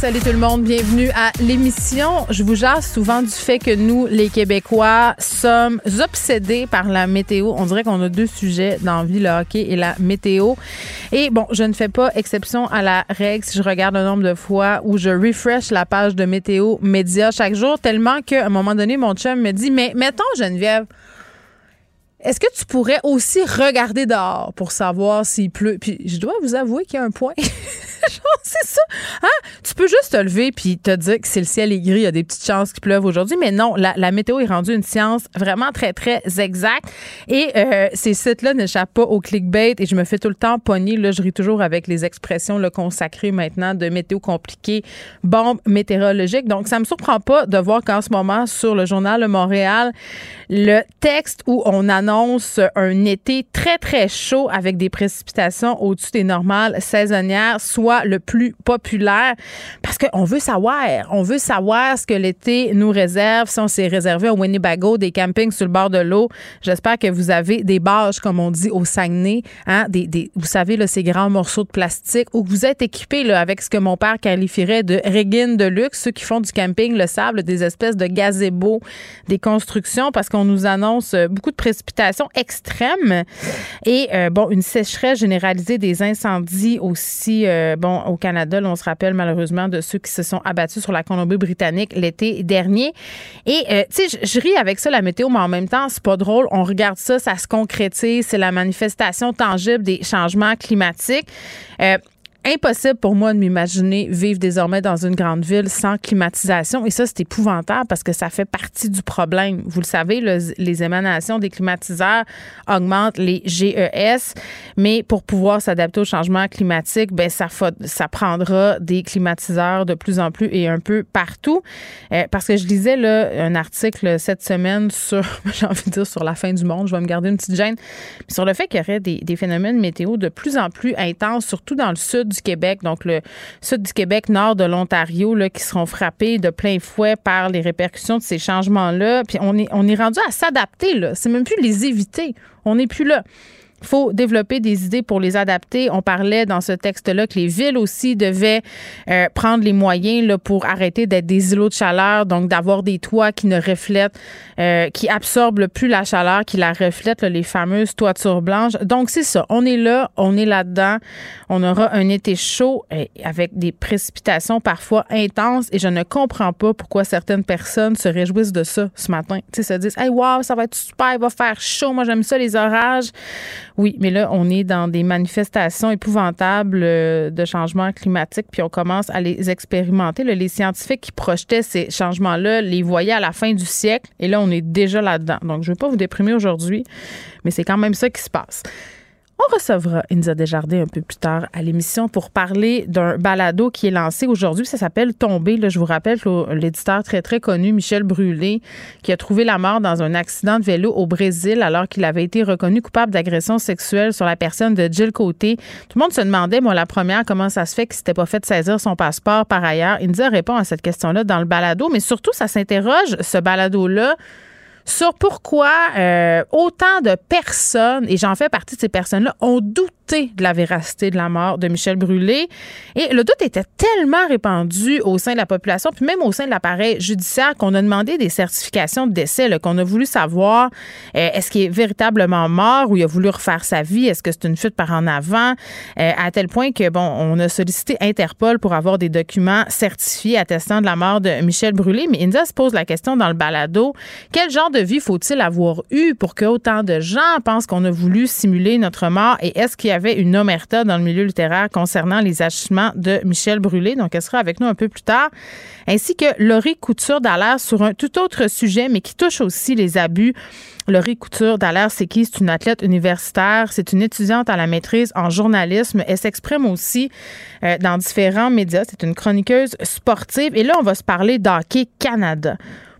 Salut tout le monde, bienvenue à l'émission. Je vous jase souvent du fait que nous, les Québécois, sommes obsédés par la météo. On dirait qu'on a deux sujets dans vie, le hockey et la météo. Et bon, je ne fais pas exception à la règle si je regarde le nombre de fois où je refresh la page de météo média chaque jour, tellement qu'à un moment donné, mon chum me dit, mais mettons Geneviève, est-ce que tu pourrais aussi regarder dehors pour savoir s'il pleut? Puis je dois vous avouer qu'il y a un point. c'est ça. Hein? Tu peux juste te lever puis te dire que si le ciel est gris, il y a des petites chances qu'il pleuve aujourd'hui. Mais non, la, météo est rendue une science vraiment très, très exacte. Et euh, ces sites-là n'échappent pas au clickbait et je me fais tout le temps pogner. Là, je ris toujours avec les expressions le consacrées maintenant de météo compliquée, bombe météorologique. Donc, ça me surprend pas de voir qu'en ce moment, sur le journal de Montréal, le texte où on annonce un été très, très chaud avec des précipitations au-dessus des normales saisonnières soit le plus populaire parce qu'on veut savoir, on veut savoir ce que l'été nous réserve. Si on s'est réservé au Winnebago des campings sur le bord de l'eau, j'espère que vous avez des barges, comme on dit au Saguenay, hein, des, des, vous savez, là, ces grands morceaux de plastique ou que vous êtes équipé avec ce que mon père qualifierait de régine de luxe, ceux qui font du camping le sable, des espèces de gazebos, des constructions, parce qu'on on nous annonce euh, beaucoup de précipitations extrêmes. Et euh, bon une sécheresse généralisée des incendies aussi euh, bon au Canada. on se rappelle malheureusement de ceux qui se sont abattus sur la Colombie-Britannique l'été dernier. Et tu sais, je ris avec ça la météo, mais en même temps c'est pas drôle. On regarde ça, ça se concrétise, c'est la manifestation tangible des changements climatiques impossible pour moi de m'imaginer vivre désormais dans une grande ville sans climatisation. Et ça, c'est épouvantable parce que ça fait partie du problème. Vous le savez, les émanations des climatiseurs augmentent les GES, mais pour pouvoir s'adapter au changement climatique, ben ça, ça prendra des climatiseurs de plus en plus et un peu partout. Euh, parce que je lisais là, un article cette semaine sur, j'ai envie de dire, sur la fin du monde. Je vais me garder une petite gêne. Sur le fait qu'il y aurait des, des phénomènes météo de plus en plus intenses, surtout dans le sud du Québec, donc le sud du Québec, nord de l'Ontario, qui seront frappés de plein fouet par les répercussions de ces changements-là. Puis on est, on rendu à s'adapter, là. C'est même plus les éviter. On n'est plus là. Faut développer des idées pour les adapter. On parlait dans ce texte-là que les villes aussi devaient euh, prendre les moyens là, pour arrêter d'être des îlots de chaleur, donc d'avoir des toits qui ne reflètent, euh, qui absorbent plus la chaleur, qui la reflètent, les fameuses toitures blanches. Donc c'est ça. On est là, on est là-dedans. On aura un été chaud euh, avec des précipitations parfois intenses et je ne comprends pas pourquoi certaines personnes se réjouissent de ça ce matin. Tu sais, se disent, hey, wow, ça va être super, il va faire chaud. Moi, j'aime ça, les orages. Oui, mais là, on est dans des manifestations épouvantables euh, de changement climatique, puis on commence à les expérimenter. les scientifiques qui projetaient ces changements-là les voyaient à la fin du siècle, et là, on est déjà là-dedans. Donc, je ne vais pas vous déprimer aujourd'hui, mais c'est quand même ça qui se passe. On recevra Inza Desjardins un peu plus tard à l'émission pour parler d'un balado qui est lancé aujourd'hui. Ça s'appelle Tomber. Là, je vous rappelle l'éditeur très, très connu, Michel Brûlé, qui a trouvé la mort dans un accident de vélo au Brésil alors qu'il avait été reconnu coupable d'agression sexuelle sur la personne de Jill Côté. Tout le monde se demandait, moi, la première, comment ça se fait qu'il s'était pas fait saisir son passeport par ailleurs? Inza répond à cette question-là dans le balado, mais surtout, ça s'interroge, ce balado-là, sur pourquoi euh, autant de personnes, et j'en fais partie de ces personnes-là, ont douté de la véracité de la mort de Michel Brûlé. Et le doute était tellement répandu au sein de la population, puis même au sein de l'appareil judiciaire, qu'on a demandé des certifications de décès, qu'on a voulu savoir euh, est-ce qu'il est véritablement mort ou il a voulu refaire sa vie, est-ce que c'est une fuite par en avant, euh, à tel point que, bon, on a sollicité Interpol pour avoir des documents certifiés attestant de la mort de Michel Brûlé. Mais India se pose la question dans le balado quel genre de vie faut-il avoir eu pour que autant de gens pensent qu'on a voulu simuler notre mort et est-ce qu'il y a avait une omerta dans le milieu littéraire concernant les agissements de Michel Brûlé. Donc, elle sera avec nous un peu plus tard. Ainsi que Laurie Couture d'Alaire sur un tout autre sujet, mais qui touche aussi les abus. Laurie Couture d'Alaire, c'est qui? C'est une athlète universitaire. C'est une étudiante à la maîtrise en journalisme. Elle s'exprime aussi euh, dans différents médias. C'est une chroniqueuse sportive. Et là, on va se parler d'Hockey Canada.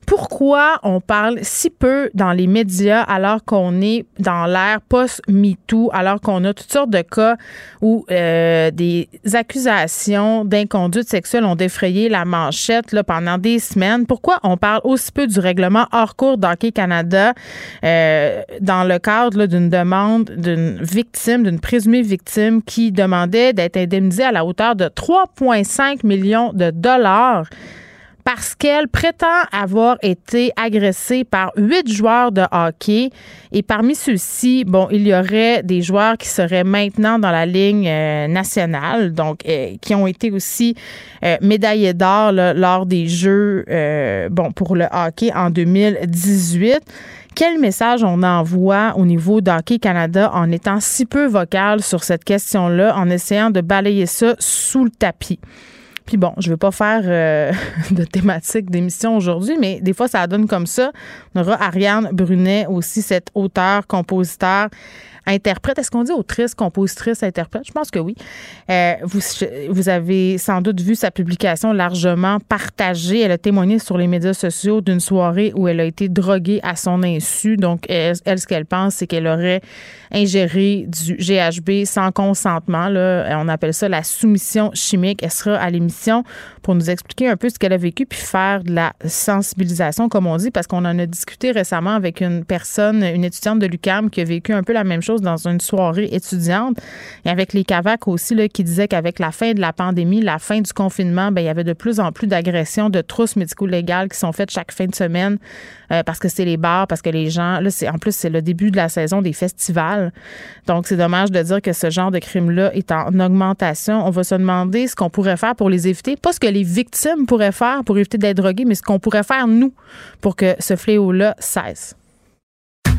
Pourquoi on parle si peu dans les médias alors qu'on est dans l'ère post-MeToo, alors qu'on a toutes sortes de cas où euh, des accusations d'inconduite sexuelle ont défrayé la manchette là, pendant des semaines? Pourquoi on parle aussi peu du règlement hors cours d'Hockey Canada euh, dans le cadre d'une demande d'une victime, d'une présumée victime qui demandait d'être indemnisée à la hauteur de 3,5 millions de dollars? Parce qu'elle prétend avoir été agressée par huit joueurs de hockey. Et parmi ceux-ci, bon, il y aurait des joueurs qui seraient maintenant dans la ligne euh, nationale, donc euh, qui ont été aussi euh, médaillés d'or lors des Jeux, bon, pour le hockey en 2018 quel message on envoie au niveau d'Hockey Canada en étant si peu vocal sur cette question-là, en essayant de balayer ça sous le tapis? Puis bon, je vais pas faire euh, de thématique d'émission aujourd'hui, mais des fois, ça donne comme ça. On aura Ariane Brunet aussi, cette auteur, compositeur, interprète. Est-ce qu'on dit autrice, compositrice, interprète? Je pense que oui. Euh, vous, avez sans doute vu sa publication largement partagée. Elle a témoigné sur les médias sociaux d'une soirée où elle a été droguée à son insu. Donc, elle, ce qu'elle pense, c'est qu'elle aurait ingéré du GHB sans consentement. Là. On appelle ça la soumission chimique. Elle sera à l'émission pour nous expliquer un peu ce qu'elle a vécu puis faire de la sensibilisation, comme on dit, parce qu'on en a discuté récemment avec une personne, une étudiante de l'UCAM qui a vécu un peu la même chose dans une soirée étudiante. Et avec les CAVAC aussi, là, qui disaient qu'avec la fin de la pandémie, la fin du confinement, ben, il y avait de plus en plus d'agressions, de trousses médico-légales qui sont faites chaque fin de semaine euh, parce que c'est les bars, parce que les gens, là, en plus, c'est le début de la saison des festivals. Donc, c'est dommage de dire que ce genre de crime-là est en augmentation. On va se demander ce qu'on pourrait faire pour les éviter. Pas ce que les victimes pourraient faire pour éviter d'être droguées, mais ce qu'on pourrait faire, nous, pour que ce fléau-là cesse.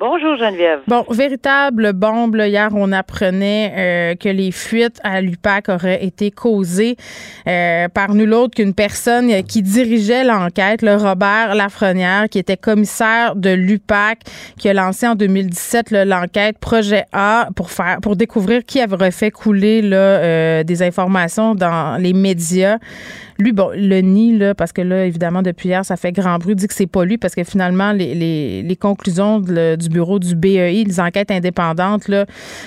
Bonjour Geneviève. Bon, véritable bombe. hier, on apprenait euh, que les fuites à l'UPAC auraient été causées euh, par nul autre qu'une personne qui dirigeait l'enquête, le Robert Lafrenière, qui était commissaire de l'UPAC, qui a lancé en 2017 l'enquête Projet A pour faire pour découvrir qui avait fait couler là, euh, des informations dans les médias. Lui, bon, le nie, là, parce que là, évidemment, depuis hier, ça fait grand bruit, dit que c'est pas lui, parce que finalement, les, les, conclusions du bureau du BEI, les enquêtes indépendantes, là,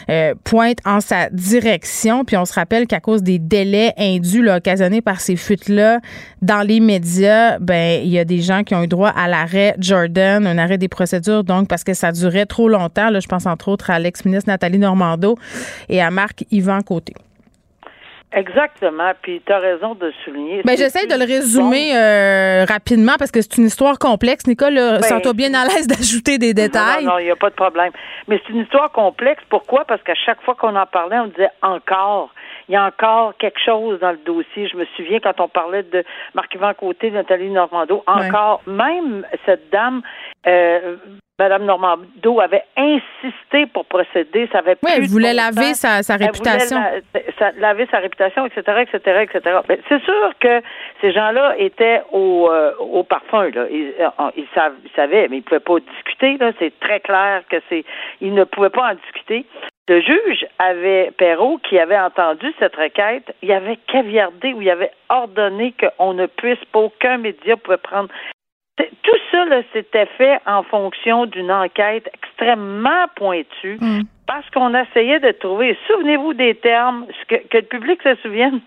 euh, pointent en sa direction. Puis on se rappelle qu'à cause des délais indus là, occasionnés par ces fuites-là dans les médias, ben il y a des gens qui ont eu droit à l'arrêt Jordan, un arrêt des procédures, donc parce que ça durait trop longtemps. Là, je pense entre autres à l'ex-ministre Nathalie Normando et à Marc Yvan Côté. Exactement. Puis tu as raison de souligner. Ben, j'essaie de le résumer euh, rapidement parce que c'est une histoire complexe. Nicole, ben, sens-toi bien à l'aise d'ajouter des détails. Non, il n'y a pas de problème. Mais c'est une histoire complexe. Pourquoi? Parce qu'à chaque fois qu'on en parlait, on disait encore. Il y a encore quelque chose dans le dossier. Je me souviens quand on parlait de Marc-Yvan Côté, Nathalie Normando, encore, même cette dame, euh, Madame Normando avait insisté pour procéder. Ça avait oui, elle voulait laver sa, sa réputation. laver sa réputation, etc., etc., etc. c'est sûr que ces gens-là étaient au, euh, au parfum. Là. Ils, euh, ils, savaient, mais ils ne pouvaient pas discuter. Là. C'est très clair que c'est, ils ne pouvaient pas en discuter. Le juge avait, Perrault, qui avait entendu cette requête, il avait caviardé ou il avait ordonné qu'on ne puisse pas, aucun média pouvait prendre tout ça, s'était fait en fonction d'une enquête extrêmement pointue. Mm. Parce qu'on essayait de trouver, souvenez-vous des termes, que, que, le public se souvienne,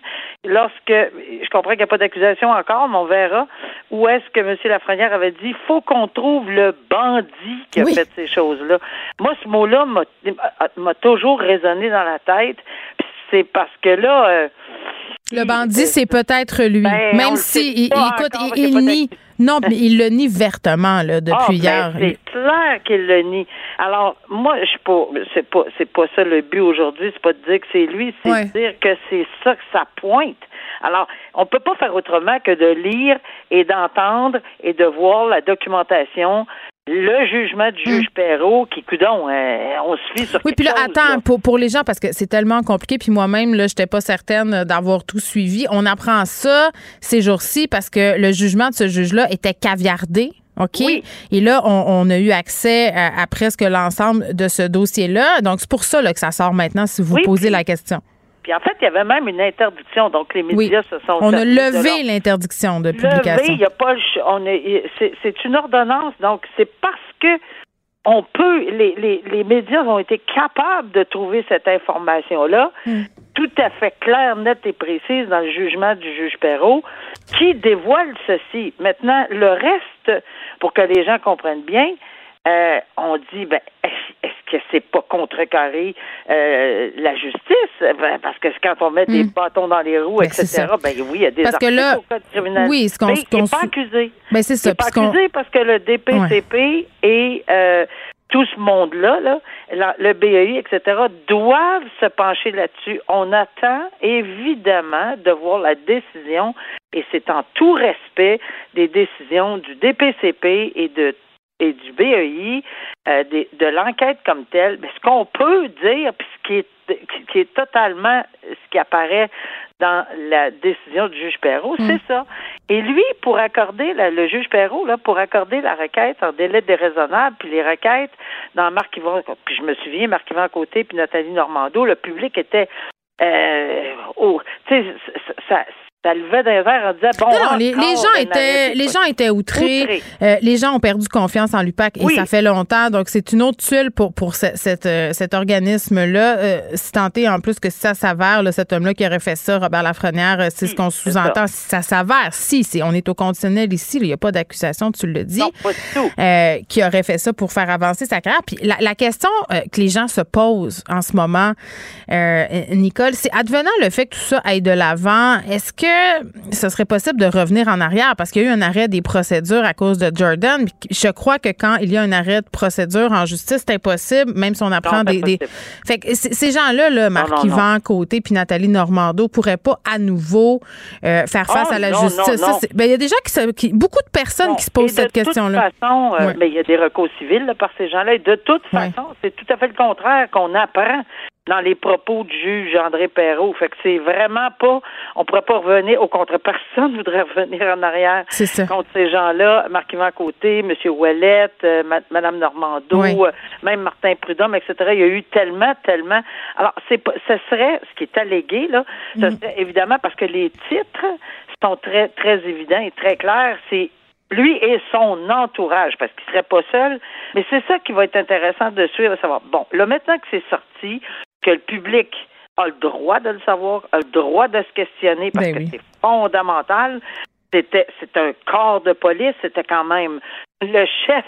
lorsque, je comprends qu'il n'y a pas d'accusation encore, mais on verra, où est-ce que M. Lafrenière avait dit, il faut qu'on trouve le bandit qui a fait ces choses-là. Moi, ce mot-là m'a toujours résonné dans la tête, c'est parce que là... Euh, le bandit, c'est peut-être lui. Ben, Même si, écoute, il nie non, mais il le nie vertement là, depuis ah, ben, hier. c'est clair qu'il le nie. Alors, moi, je suis pas c'est pas c'est pas ça le but aujourd'hui, c'est pas de dire que c'est lui, c'est de dire que c'est ça que ça pointe. Alors, on peut pas faire autrement que de lire et d'entendre et de voir la documentation le jugement du juge Mm. Perrault, qui, coudon, euh, on se fie sur Oui, puis là, chose, attends, là. pour, pour les gens, parce que c'est tellement compliqué, puis moi-même, là, j'étais pas certaine d'avoir tout suivi. On apprend ça ces jours-ci parce que le jugement de ce juge-là était caviardé. OK? Oui. Et là, on, on a eu accès à, à presque l'ensemble de ce dossier-là. Donc, c'est pour ça là, que ça sort maintenant, si vous Oui, posez puis- la question. Puis en fait, il y avait même une interdiction, donc les Oui. médias se sont... On a levé l'interdiction de Levé, publication. il n'y a pas on est- c'est, une ordonnance, donc c'est parce que on peut, les, les, les médias ont été capables de trouver cette information-là, Hmm. tout à fait claire, nette et précise dans le jugement du juge Perrault, qui dévoile ceci. Maintenant, le reste, pour que les gens comprennent bien, euh, on dit, ben, que c'est pas contrecarré euh, la justice? Ben, parce que quand on met des Hmm. bâtons dans les roues, Ben, etc., ben oui, il y a des Parce que là, au code criminel. oui, ce qu'on- n'est pas accusé. Ben, c'est Il ça. n'est pas accusé parce que le DPCP et euh, tout ce monde-là, là, le BEI, etc., doivent se pencher là-dessus. On attend évidemment de voir la décision, et c'est en tout respect des décisions du DPCP et de et du BEI, euh, des- de l'enquête comme telle, mais ce qu'on peut dire, puis ce qui est, qui est totalement ce qui apparaît dans la décision du juge Perrault, Mm. c'est ça. Et lui, pour accorder, la- le juge Perrault, là, pour accorder la requête en délai déraisonnable, puis les requêtes dans Marc-Yvon, puis je me souviens, Marc-Yvon Côté puis Nathalie Normando, le public était euh, oh, tu sais, ça, ça, levait des airs en disant, bon, Non, les, les gens étaient, les gens étaient outrés. Outrés. Euh, les gens ont perdu confiance en l'UPAC et ça fait longtemps. Donc, c'est une autre tuile pour, pour ce- cette, euh, cet organisme-là. Euh, si tant est, en plus, que si ça s'avère, là, cet homme-là qui aurait fait ça, Robert Lafrenière, euh, c'est ce Oui, qu'on sous-entend. Si ça s'avère, si, c'est, on est au conditionnel ici, il n'y a pas d'accusation, tu le dis. Non, pas du tout. euh, qui aurait fait ça pour faire avancer sa carrière. Puis la, la question euh, que les gens se posent en ce moment, euh, Nicole, c'est advenant le fait que tout ça aille de l'avant, est-ce que ce serait possible de revenir en arrière? Parce qu'il y a eu un arrêt des procédures à cause de Jordan. Je crois que quand il y a un arrêt de procédure en justice, c'est impossible, même si on apprend Non, des. Fait que ces gens-là, là, non, Marc-Yvan Côté puis Nathalie Normando, pourraient pas à nouveau euh, faire face Ah, à la non, justice. ben, il y a gens qui, se- qui- beaucoup de personnes qui se posent et de cette question-là. toute façon, euh, Ouais. mais il y a des recours civils là, par ces gens-là. Et de toute façon, c'est tout à fait le contraire qu'on apprend dans les propos du juge André Perrault. Fait que c'est vraiment pas, on pourrait pas revenir, au contraire, personne voudrait revenir en arrière ça. contre ces gens-là, Marc-Yvan Côté, M. Ouellette, euh, Mme Normando, Oui. euh, même Martin Prudhomme, etc. Il y a eu tellement, tellement. Alors, c'est pas, ce serait, ce qui est allégué, là, ce Mm. serait évidemment parce que les titres sont très, très évidents et très clairs. C'est lui et son entourage, parce qu'il serait pas seul. Mais c'est ça qui va être intéressant de suivre, de savoir. Bon, là, maintenant que c'est sorti, que le public a le droit de le savoir, a le droit de se questionner, parce Ben que oui. c'est fondamental. C'était, c'est un corps de police, c'était quand même le chef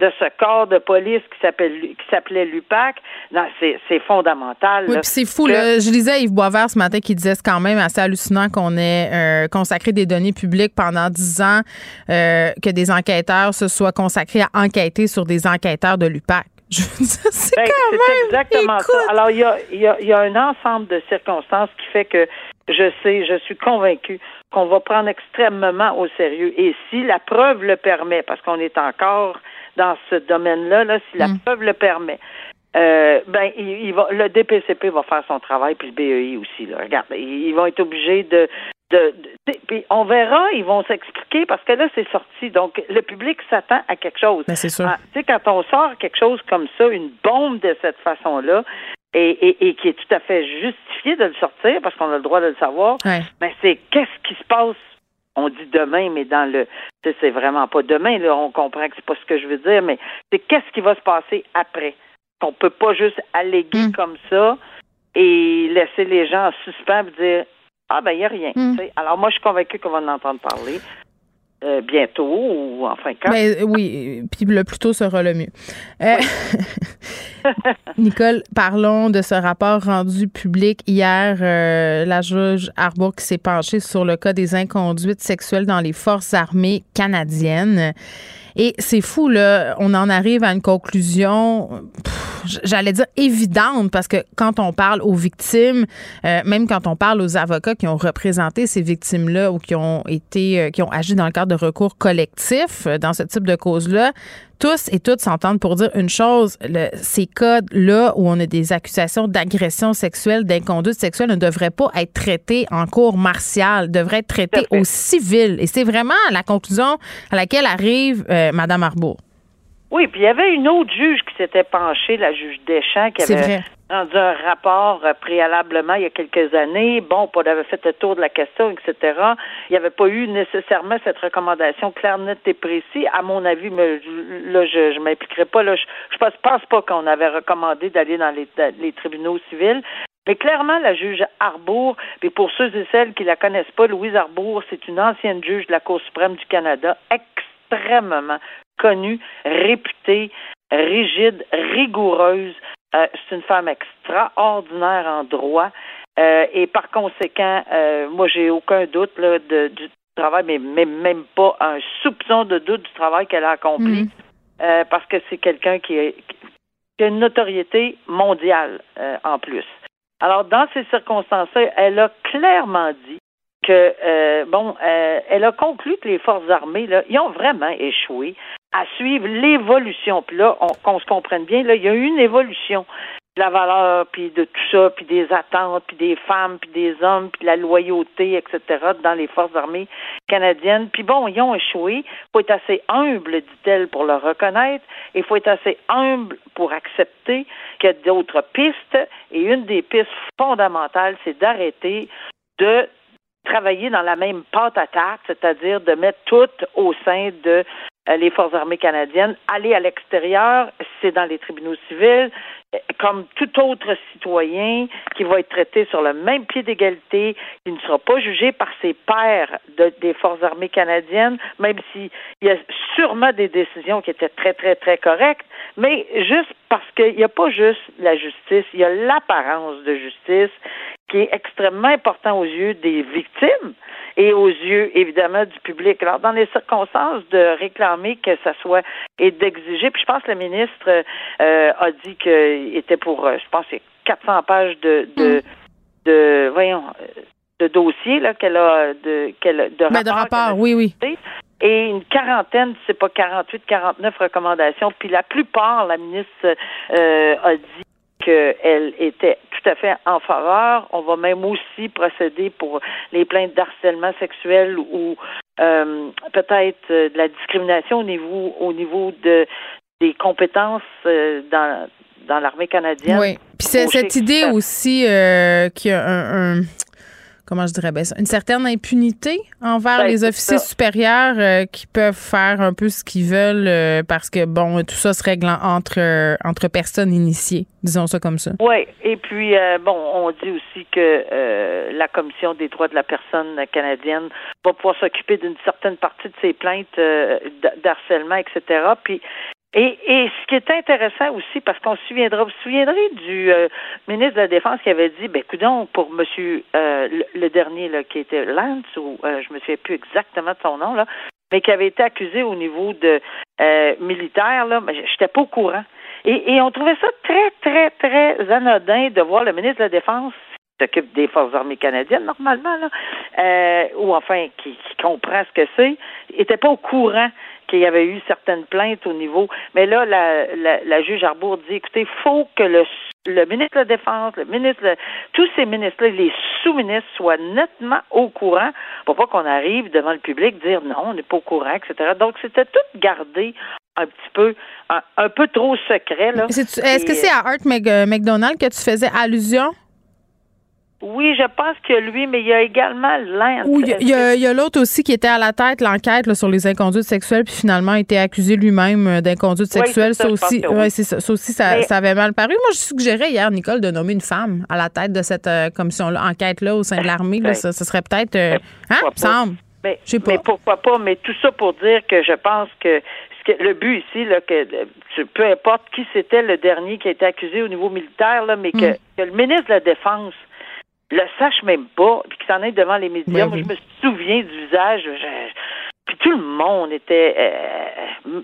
de ce corps de police qui s'appelle qui s'appelait l'UPAC. Non, c'est, c'est fondamental. Oui, c'est fou. que- Là. Je lisais Yves Boisvert ce matin qui disait c'est quand même assez hallucinant qu'on ait euh, consacré des données publiques pendant dix ans, euh, que des enquêteurs se soient consacrés à enquêter sur des enquêteurs de l'UPAC. Je veux dire, c'est Ben, quand c'est même. exactement écoute. ça. Alors, il y a, il y, a, il y a un ensemble de circonstances qui fait que je sais, je suis convaincue qu'on va prendre extrêmement au sérieux. Et si la preuve le permet, parce qu'on est encore dans ce domaine-là, là, si la Mm. preuve le permet, euh, ben, il, il va, le DPCP va faire son travail, puis le BEI aussi. Là. Regarde, ils, ils vont être obligés de, de, de- puis on verra, ils vont s'expliquer parce que là, c'est sorti. Donc, le public s'attend à quelque chose. Ben, c'est sûr. Ah, tu sais, quand on sort quelque chose comme ça, une bombe de cette façon-là, et, et, et qui est tout à fait justifié de le sortir parce qu'on a le droit de le savoir, Ouais. mais c'est qu'est-ce qui se passe? On dit demain, mais dans le, c'est vraiment pas demain, là, on comprend que c'est pas ce que je veux dire, mais c'est qu'est-ce qui va se passer après? On peut pas juste alléguer Mm. comme ça et laisser les gens en suspens et dire, ah ben, il n'y a rien. Mm. sais. Alors, moi, je suis convaincue qu'on va en entendre parler euh, bientôt, ou enfin quand. Ben, oui, puis le plus tôt sera le mieux. Euh, Nicole, parlons de ce rapport rendu public hier. euh, la juge Arbour qui s'est penchée sur le cas des inconduites sexuelles dans les forces armées canadiennes. Et c'est fou, là. On en arrive à une conclusion. J'allais dire évidente, parce que quand on parle aux victimes, euh, même quand on parle aux avocats qui ont représenté ces victimes-là ou qui ont été, euh, qui ont agi dans le cadre de recours collectifs dans ce type de cause-là, tous et toutes s'entendent pour dire une chose, ces cas-là où on a des accusations d'agression sexuelle, d'inconduite sexuelle ne devraient pas être traités en cours martial, devraient être traités au civil. Et c'est vraiment la conclusion à laquelle arrive euh, Mme Arbour. Oui, puis il y avait une autre juge qui s'était penchée, la juge Deschamps, qui avait rendu un rapport euh, préalablement il y a quelques années. Bon, on avait fait le tour de la question, etc. Il n'y avait pas eu nécessairement cette recommandation claire, nette et précise. À mon avis, mais là, je ne m'impliquerai pas. Là, je ne pense, pense, pas qu'on avait recommandé d'aller dans les, les tribunaux civils. Mais clairement, la juge Arbour, et pour ceux et celles qui la connaissent pas, Louise Arbour, c'est une ancienne juge de la Cour suprême du Canada, extrêmement connue, réputée, rigide, rigoureuse. Euh, c'est une femme extraordinaire en droit. Euh, et par conséquent, euh, moi, j'ai aucun doute là, de, du travail, mais, même pas un soupçon de doute du travail qu'elle a accompli, mm. parce que c'est quelqu'un qui, qui, a une notoriété mondiale en plus. Alors, dans ces circonstances-là, elle a clairement dit que, bon, elle a conclu que les forces armées, là, ils ont vraiment échoué à suivre l'évolution. Puis là, qu'on se comprenne bien, là, il y a eu une évolution de la valeur, puis de tout ça, puis des attentes, puis des femmes, puis des hommes, puis de la loyauté, etc., dans les forces armées canadiennes. Puis bon, ils ont échoué. Faut être assez humble, dit-elle, pour le reconnaître. Il faut être assez humble pour accepter qu'il y a d'autres pistes. Et une des pistes fondamentales, c'est d'arrêter de travailler dans la même pâte à tarte, c'est-à-dire de mettre tout au sein de euh, les forces armées canadiennes. Aller à l'extérieur, c'est dans les tribunaux civils, comme tout autre citoyen qui va être traité sur le même pied d'égalité, qui ne sera pas jugé par ses pairs des forces armées canadiennes, même s'il y a sûrement des décisions qui étaient très, très, très correctes, mais juste parce qu'il n'y a pas juste la justice, il y a l'apparence de justice qui est extrêmement important aux yeux des victimes et aux yeux, évidemment, du public. Alors, dans les circonstances de réclamer que ça soit et d'exiger, puis je pense que le ministre euh, a dit qu'il était pour, euh, je pense, 400 pages de, de, mm. de voyons, de dossiers là qu'elle a de qu'elle de ben, rapport, oui oui et une quarantaine, c'est pas 48, 49 recommandations. Puis la plupart, la ministre euh, a dit qu'elle était tout à fait en faveur. On va même aussi procéder pour les plaintes d'harcèlement sexuel ou euh, peut-être euh, de la discrimination au niveau au niveau de des compétences euh, dans dans l'armée canadienne. Oui. Puis c'est cette idée aussi euh, qu'il y a un comment je dirais bien ça, une certaine impunité envers ben, les officiers supérieurs euh, qui peuvent faire un peu ce qu'ils veulent euh, parce que, bon, tout ça se règle entre, euh, entre personnes initiées, disons ça comme ça. Oui, et puis, bon, on dit aussi que la Commission des droits de la personne canadienne va pouvoir s'occuper d'une certaine partie de ces plaintes d'harcèlement, etc. Puis, et, et ce qui est intéressant aussi, parce qu'on se souviendra, vous vous souviendrez du euh, ministre de la Défense qui avait dit, ben, coudons, pour monsieur euh, le, dernier là, qui était Lance, ou euh, je me souviens plus exactement de son nom, là, mais qui avait été accusé au niveau de militaire, là, mais j'étais pas au courant. Et, et on trouvait ça très, très, très anodin de voir le ministre de la Défense s'occupe des forces armées canadiennes normalement là, ou enfin qui, qui comprend ce que c'est, était pas au courant qu'il y avait eu certaines plaintes au niveau. Mais là, la, la, juge Arbour dit, écoutez, il faut que le, le ministre de la Défense, le ministre, tous ces ministres-là, les sous-ministres soient nettement au courant pour pas qu'on arrive devant le public dire non, on n'est pas au courant, etc. Donc, c'était tout gardé un petit peu, un, peu trop secret. Est-ce que c'est à Art McDonald que tu faisais allusion? Oui, je pense que lui, mais il y a également l'Inde. Oui, il y a, l'autre aussi qui était à la tête, l'enquête sur les inconduites sexuelles, puis finalement a été accusé lui-même euh, d'inconduite sexuelle. ça, aussi, ça, ça, aussi, ça, avait mal paru. Moi, je suggérais hier, Nicole, de nommer une femme à la tête de cette euh, commission-là, enquête-là au sein de l'armée. Ça, serait peut-être. Euh, hein, semble. Mais, mais pourquoi pas? Mais tout ça pour dire que je pense que le but ici, là, que peu importe qui c'était le dernier qui a été accusé au niveau militaire, là, mais que, mm. que le ministre de la Défense le sache même pas, puis qu'il s'en est devant les médias. Moi, je me souviens du visage. puis tout le monde était. Euh,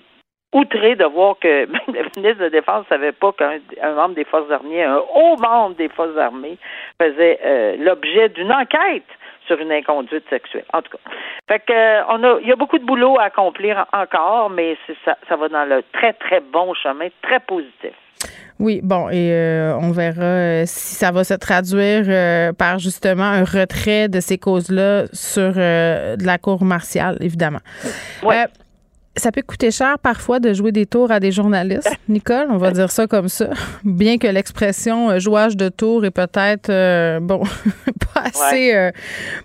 outré de voir que même le ministre de la Défense ne savait pas qu'un membre des Forces armées, un haut membre des Forces armées, faisait euh, l'objet d'une enquête sur une inconduite sexuelle. En tout cas. Fait que euh, on a il y a beaucoup de boulot à accomplir encore, mais ça, ça va dans le très, très bon chemin, très positif. Oui, bon, et euh, on verra si ça va se traduire par justement un retrait de ces causes-là sur de la cour martiale, évidemment. Ouais ça peut coûter cher parfois de jouer des tours à des journalistes, Nicole, on va dire ça comme ça. Bien que l'expression euh, jouage de tours est peut-être euh, bon pas assez euh,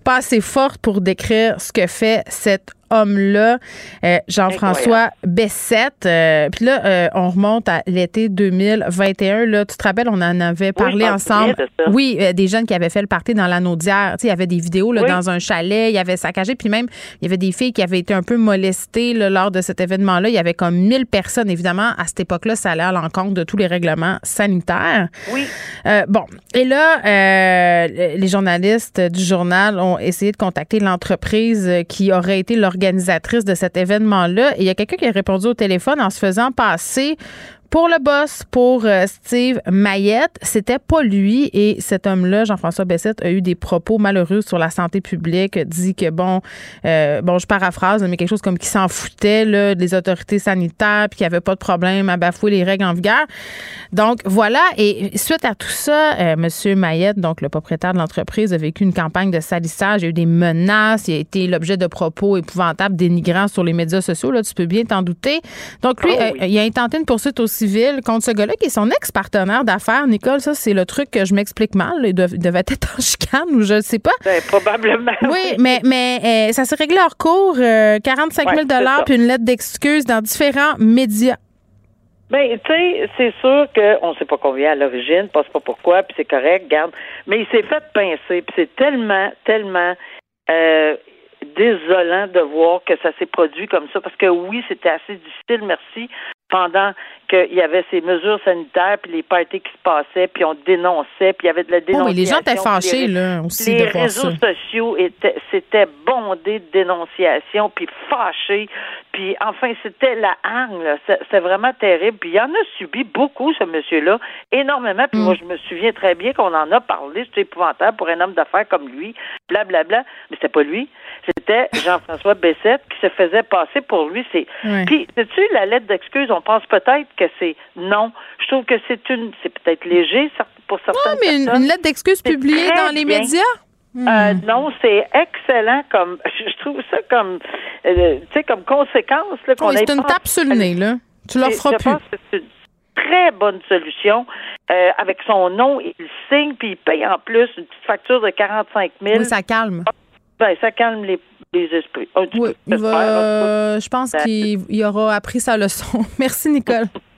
pas assez forte pour décrire ce que fait cette homme-là, euh, Jean-François Bessette. Euh, puis là, euh, on remonte à l'été 2021. Là, tu te rappelles, on en avait parlé ensemble. oui, des jeunes qui avaient fait le party dans l'anneau d'hier. Il y avait des vidéos là, dans un chalet, il y avait saccagé, puis même, il y avait des filles qui avaient été un peu molestées là, lors de cet événement-là. Il y avait comme 1000 personnes. Évidemment, à cette époque-là, ça allait à l'encontre de tous les règlements sanitaires. Oui. bon, et là, les journalistes du journal ont essayé de contacter l'entreprise qui aurait été l'organisation organisatrice de cet événement-là. Et il y a quelqu'un qui a répondu au téléphone en se faisant passer pour le boss, pour euh, Steve Mayette, c'était pas lui et cet homme-là, Jean-François Bessette, a eu des propos malheureux sur la santé publique, dit que bon, euh, bon, je paraphrase, mais quelque chose comme qu'il s'en foutait là, des autorités sanitaires, puis qu'il n'y avait pas de problème à bafouer les règles en vigueur. Donc voilà, et suite à tout ça, euh, Monsieur Mayette, donc le propriétaire de l'entreprise, a vécu une campagne de salissage, il y a eu des menaces, il a été l'objet de propos épouvantables, dénigrants sur les médias sociaux, là, tu peux bien t'en douter. Donc lui, oh il a intenté une poursuite aussi contre ce gars-là qui est son ex-partenaire d'affaires. Nicole, ça, c'est le truc que je m'explique mal. Il, devait être en chicane ou je ne sais pas. Ben, probablement. Oui, mais, mais euh, ça s'est réglé hors cours. 45 000 puis une lettre d'excuse dans différents médias. Ben, tu sais, c'est sûr qu'on ne sait pas combien à l'origine, pas pas pourquoi, puis c'est correct, garde. Mais il s'est fait pincer, puis c'est tellement, tellement euh, désolant de voir que ça s'est produit comme ça, parce que oui, c'était assez difficile, merci, pendant qu'il y avait ces mesures sanitaires, puis les parties qui se passaient, puis on dénonçait, puis il y avait de la dénonciation. Oh, mais les gens étaient fâchés, là, aussi, Les réseaux sociaux étaient, c'était bondé de dénonciations, puis fâchés, puis enfin, c'était la hargne. C'est vraiment terrible. Puis il y en a subi beaucoup, ce monsieur-là, énormément. Puis mm. moi, je me souviens très bien qu'on en a parlé, c'était épouvantable pour un homme d'affaires comme lui, blablabla, bla, bla. mais c'était pas lui. C'était Jean-François Bessette qui se faisait passer pour lui. C'est Puis, sais-tu, la lettre d'excuse, on pense peut-être que c'est non. Je trouve que c'est une, c'est peut-être léger pour certaines non, mais une, lettre d'excuse publiée dans les médias? Euh, hmm. non, c'est excellent comme je trouve ça comme euh, tu sais comme conséquence là qu'on C'est une tape sur le nez là. Tu leur feras plus. Pense que c'est une très bonne solution. Euh, avec son nom, il signe puis il paye en plus une petite facture de 45 000. Oui, ça calme. Ben, ça calme les, les esprits. oui, je pense qu'il aura appris sa leçon. Merci, Nicole.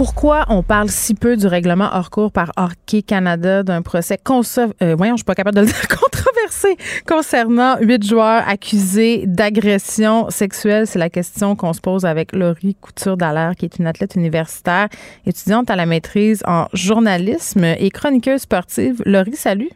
pourquoi on parle si peu du règlement hors cours par Hockey Canada d'un procès euh, voyons, je suis pas capable de le dire, controversé concernant huit joueurs accusés d'agression sexuelle. C'est la question qu'on se pose avec Laurie Couture Dallaire, qui est une athlète universitaire, étudiante à la maîtrise en journalisme et chroniqueuse sportive. Laurie, salut.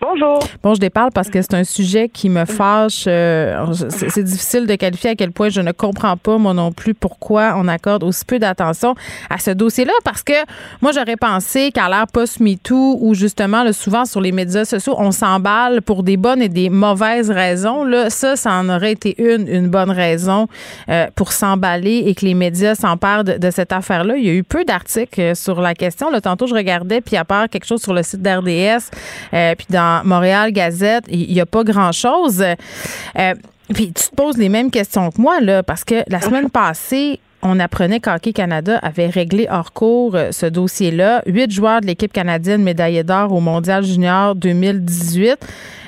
Bonjour. Bon, je déparle parce que c'est un sujet qui me fâche. Euh, c'est difficile de qualifier à quel point je ne comprends pas, moi non plus, pourquoi on accorde aussi peu d'attention à ce dossier-là. Parce que moi, j'aurais pensé qu'à l'ère post-MeToo, où justement, souvent sur les médias sociaux, on s'emballe pour des bonnes et des mauvaises raisons. Là, ça, ça en aurait été une, une bonne raison euh, pour s'emballer et que les médias s'emparent de, de, cette affaire-là. Il y a eu peu d'articles euh, sur la question. Là, tantôt, je regardais, puis à part quelque chose sur le site d'RDS, puis dans Montréal Gazette, il n'y a pas grand-chose. Euh, puis tu te poses les mêmes questions que moi, là, parce que la semaine passée, on apprenait qu'Hockey Canada avait réglé hors cours euh, ce dossier-là. Huit joueurs de l'équipe canadienne médaillés d'or au Mondial Junior 2018.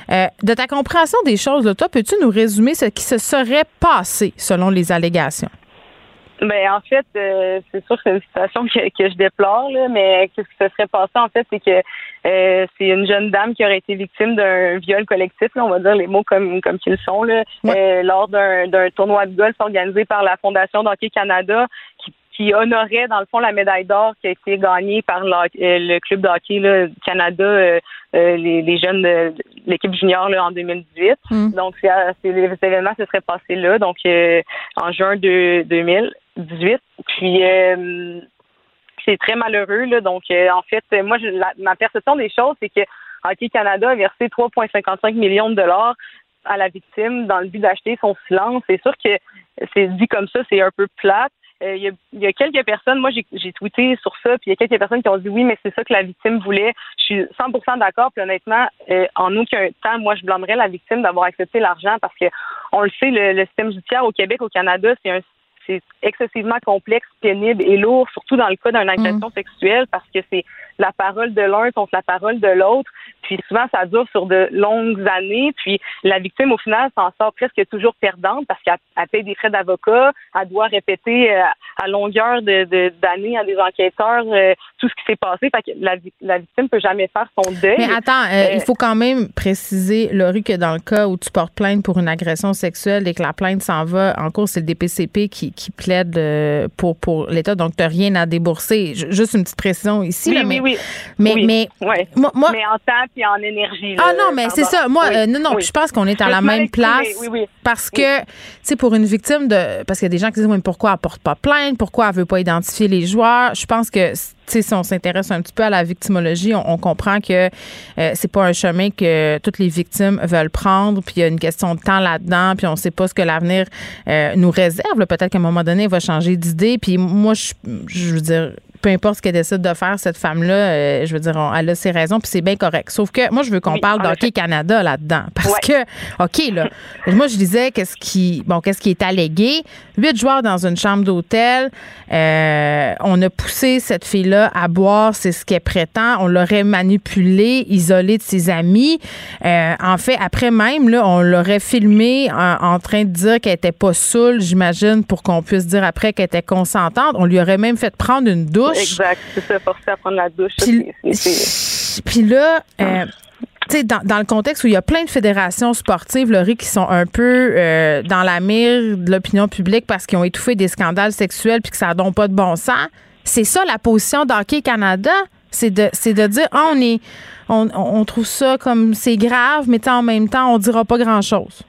Euh, de ta compréhension des choses, toi, peux-tu nous résumer ce qui se serait passé selon les allégations? Ben en fait, euh, c'est sûr que c'est une situation que, que je déplore, là, mais ce qui se serait passé en fait, c'est que euh, c'est une jeune dame qui aurait été victime d'un viol collectif, là, on va dire les mots comme comme qu'ils sont, là, euh, lors d'un d'un tournoi de golf organisé par la Fondation d'Hockey Canada, qui qui honorait dans le fond la médaille d'or qui a été gagnée par le club de hockey là, Canada, les, les, jeunes de l'équipe junior là, en 2018. Mm. Donc c'est, les événements se seraient passés là, donc en juin de 2000. 18. Puis euh, c'est très malheureux. Là, donc, euh, en fait, moi, je, ma perception des choses, c'est que Hockey Canada a versé 3,55 millions de dollars à la victime dans le but d'acheter son silence. C'est sûr que c'est dit comme ça, c'est un peu plate. Euh, il y, a, quelques personnes, moi j'ai tweeté sur ça, puis il y a quelques personnes qui ont dit oui, mais c'est ça que la victime voulait. Je suis 100% d'accord, puis honnêtement, en aucun temps, moi je blâmerais la victime d'avoir accepté l'argent parce que on le sait, le, système judiciaire au Québec, au Canada, c'est un c'est excessivement complexe, pénible et lourd, surtout dans le cas d'une agression mm. sexuelle, parce que c'est la parole de l'un contre la parole de l'autre. Puis souvent, ça dure sur de longues années. Puis la victime, au final, s'en sort presque toujours perdante parce qu'elle paye des frais d'avocat, elle doit répéter euh, à longueur de d'années à des enquêteurs euh, tout ce qui s'est passé. Fait que la, la victime peut jamais faire son deuil. Mais attends, euh, il faut quand même préciser, Laurie, que dans le cas où tu portes plainte pour une agression sexuelle et que la plainte s'en va en cours, c'est le DPCP qui, qui plaide pour, pour l'État. Donc, tu n'as rien à débourser. Juste une petite précision ici. Oui, là, mais, oui. Mais, mais, moi, mais en temps et en énergie. ah non, mais c'est ça. Moi, euh, non, non, je pense qu'on est à la même place. Parce que, tu sais, pour une victime de. Parce qu'il y a des gens qui disent, oui, mais pourquoi elle porte pas plainte? Pourquoi elle veut pas identifier les joueurs? Je pense que si on s'intéresse un petit peu à la victimologie, on, comprend que euh, c'est pas un chemin que toutes les victimes veulent prendre, puis il y a une question de temps là-dedans, puis on sait pas ce que l'avenir euh, nous réserve. Peut-être qu'à un moment donné, il va changer d'idée. Puis moi, je, je veux dire, peu importe ce qu'elle décide de faire, cette femme-là, euh, je veux dire, elle a ses raisons, puis c'est bien correct. Sauf que moi, je veux qu'on parle d'Hockey Canada là-dedans. Parce que, OK, là, moi, je disais qu'est-ce qui, bon, qu'est-ce qui est allégué. Huit joueurs dans une chambre d'hôtel. Euh, on a poussé cette fille-là à boire, c'est ce qu'elle prétend. On l'aurait manipulée, isolée de ses amis. Euh, en fait, après même, là, on l'aurait filmée en, train de dire qu'elle était pas saoule, j'imagine, pour qu'on puisse dire après qu'elle était consentante. On lui aurait même fait prendre une douche Exact, c'est ça, forcer à prendre la douche. Puis, là, euh, tu sais, dans, dans, le contexte où il y a plein de fédérations sportives, Laurie, qui sont un peu euh, dans la mire de l'opinion publique parce qu'ils ont étouffé des scandales sexuels puis que ça n'a pas de bon sens, c'est ça la position d'Hockey Canada? C'est de, de dire, ah, on est, on, on trouve ça comme c'est grave, mais en même temps, on dira pas grand-chose.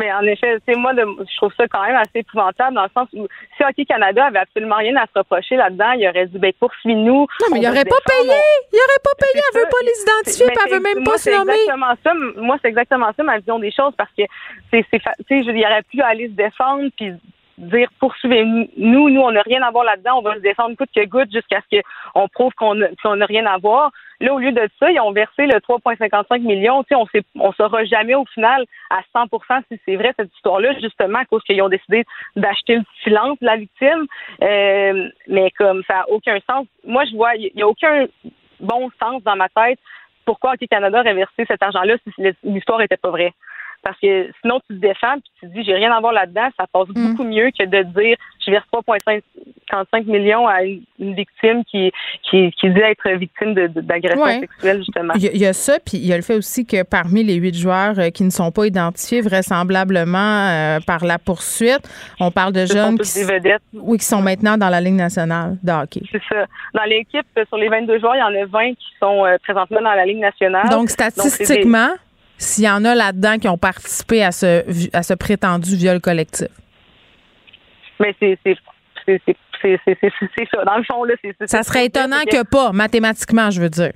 Mais en effet, moi, je trouve ça quand même assez épouvantable dans le sens où si Hockey Canada avait absolument rien à se reprocher là-dedans, il aurait dit ben poursuis-nous. Non, mais il aurait pas payé. Il aurait pas payé. Elle veut pas les identifier, elle veut même pas se nommer. Exactement ça. Moi, c'est exactement ça ma vision des choses parce que c'est, tu sais, il aurait pu aller se défendre puis dire poursuivez-nous, nous, on n'a rien à voir là-dedans, on va se défendre coûte que goutte jusqu'à ce qu'on prouve qu'on n'a rien à voir. Là, au lieu de ça, ils ont versé le 3,55 millions. Tu sais, on sait, on saura jamais au final à 100% si c'est vrai cette histoire-là, justement à cause qu'ils ont décidé d'acheter le silence de la victime. Euh, mais comme ça n'a aucun sens. Moi, je vois, il n'y a aucun bon sens dans ma tête pourquoi Hockey Canada aurait versé cet argent-là si l'histoire n'était pas vraie. Parce que sinon, tu te défends puis tu te dis, j'ai rien à voir là-dedans. Ça passe mm. beaucoup mieux que de dire, je verse 3,55 millions à une, victime qui, qui, qui, dit être victime d'agression sexuelle, justement. Il y, a ça, puis il y a le fait aussi que parmi les huit joueurs euh, qui ne sont pas identifiés vraisemblablement euh, par la poursuite, on parle de jeunes qui, oui, qui sont maintenant dans la Ligue nationale de hockey. C'est ça. Dans l'équipe, sur les 22 joueurs, il y en a 20 qui sont euh, présentement dans la Ligue nationale. Donc, statistiquement s'il y en a là-dedans qui ont participé à ce, à ce prétendu viol collectif? Mais c'est ça. Dans le fond, là, c'est Ça serait étonnant que pas, mathématiquement, je veux dire.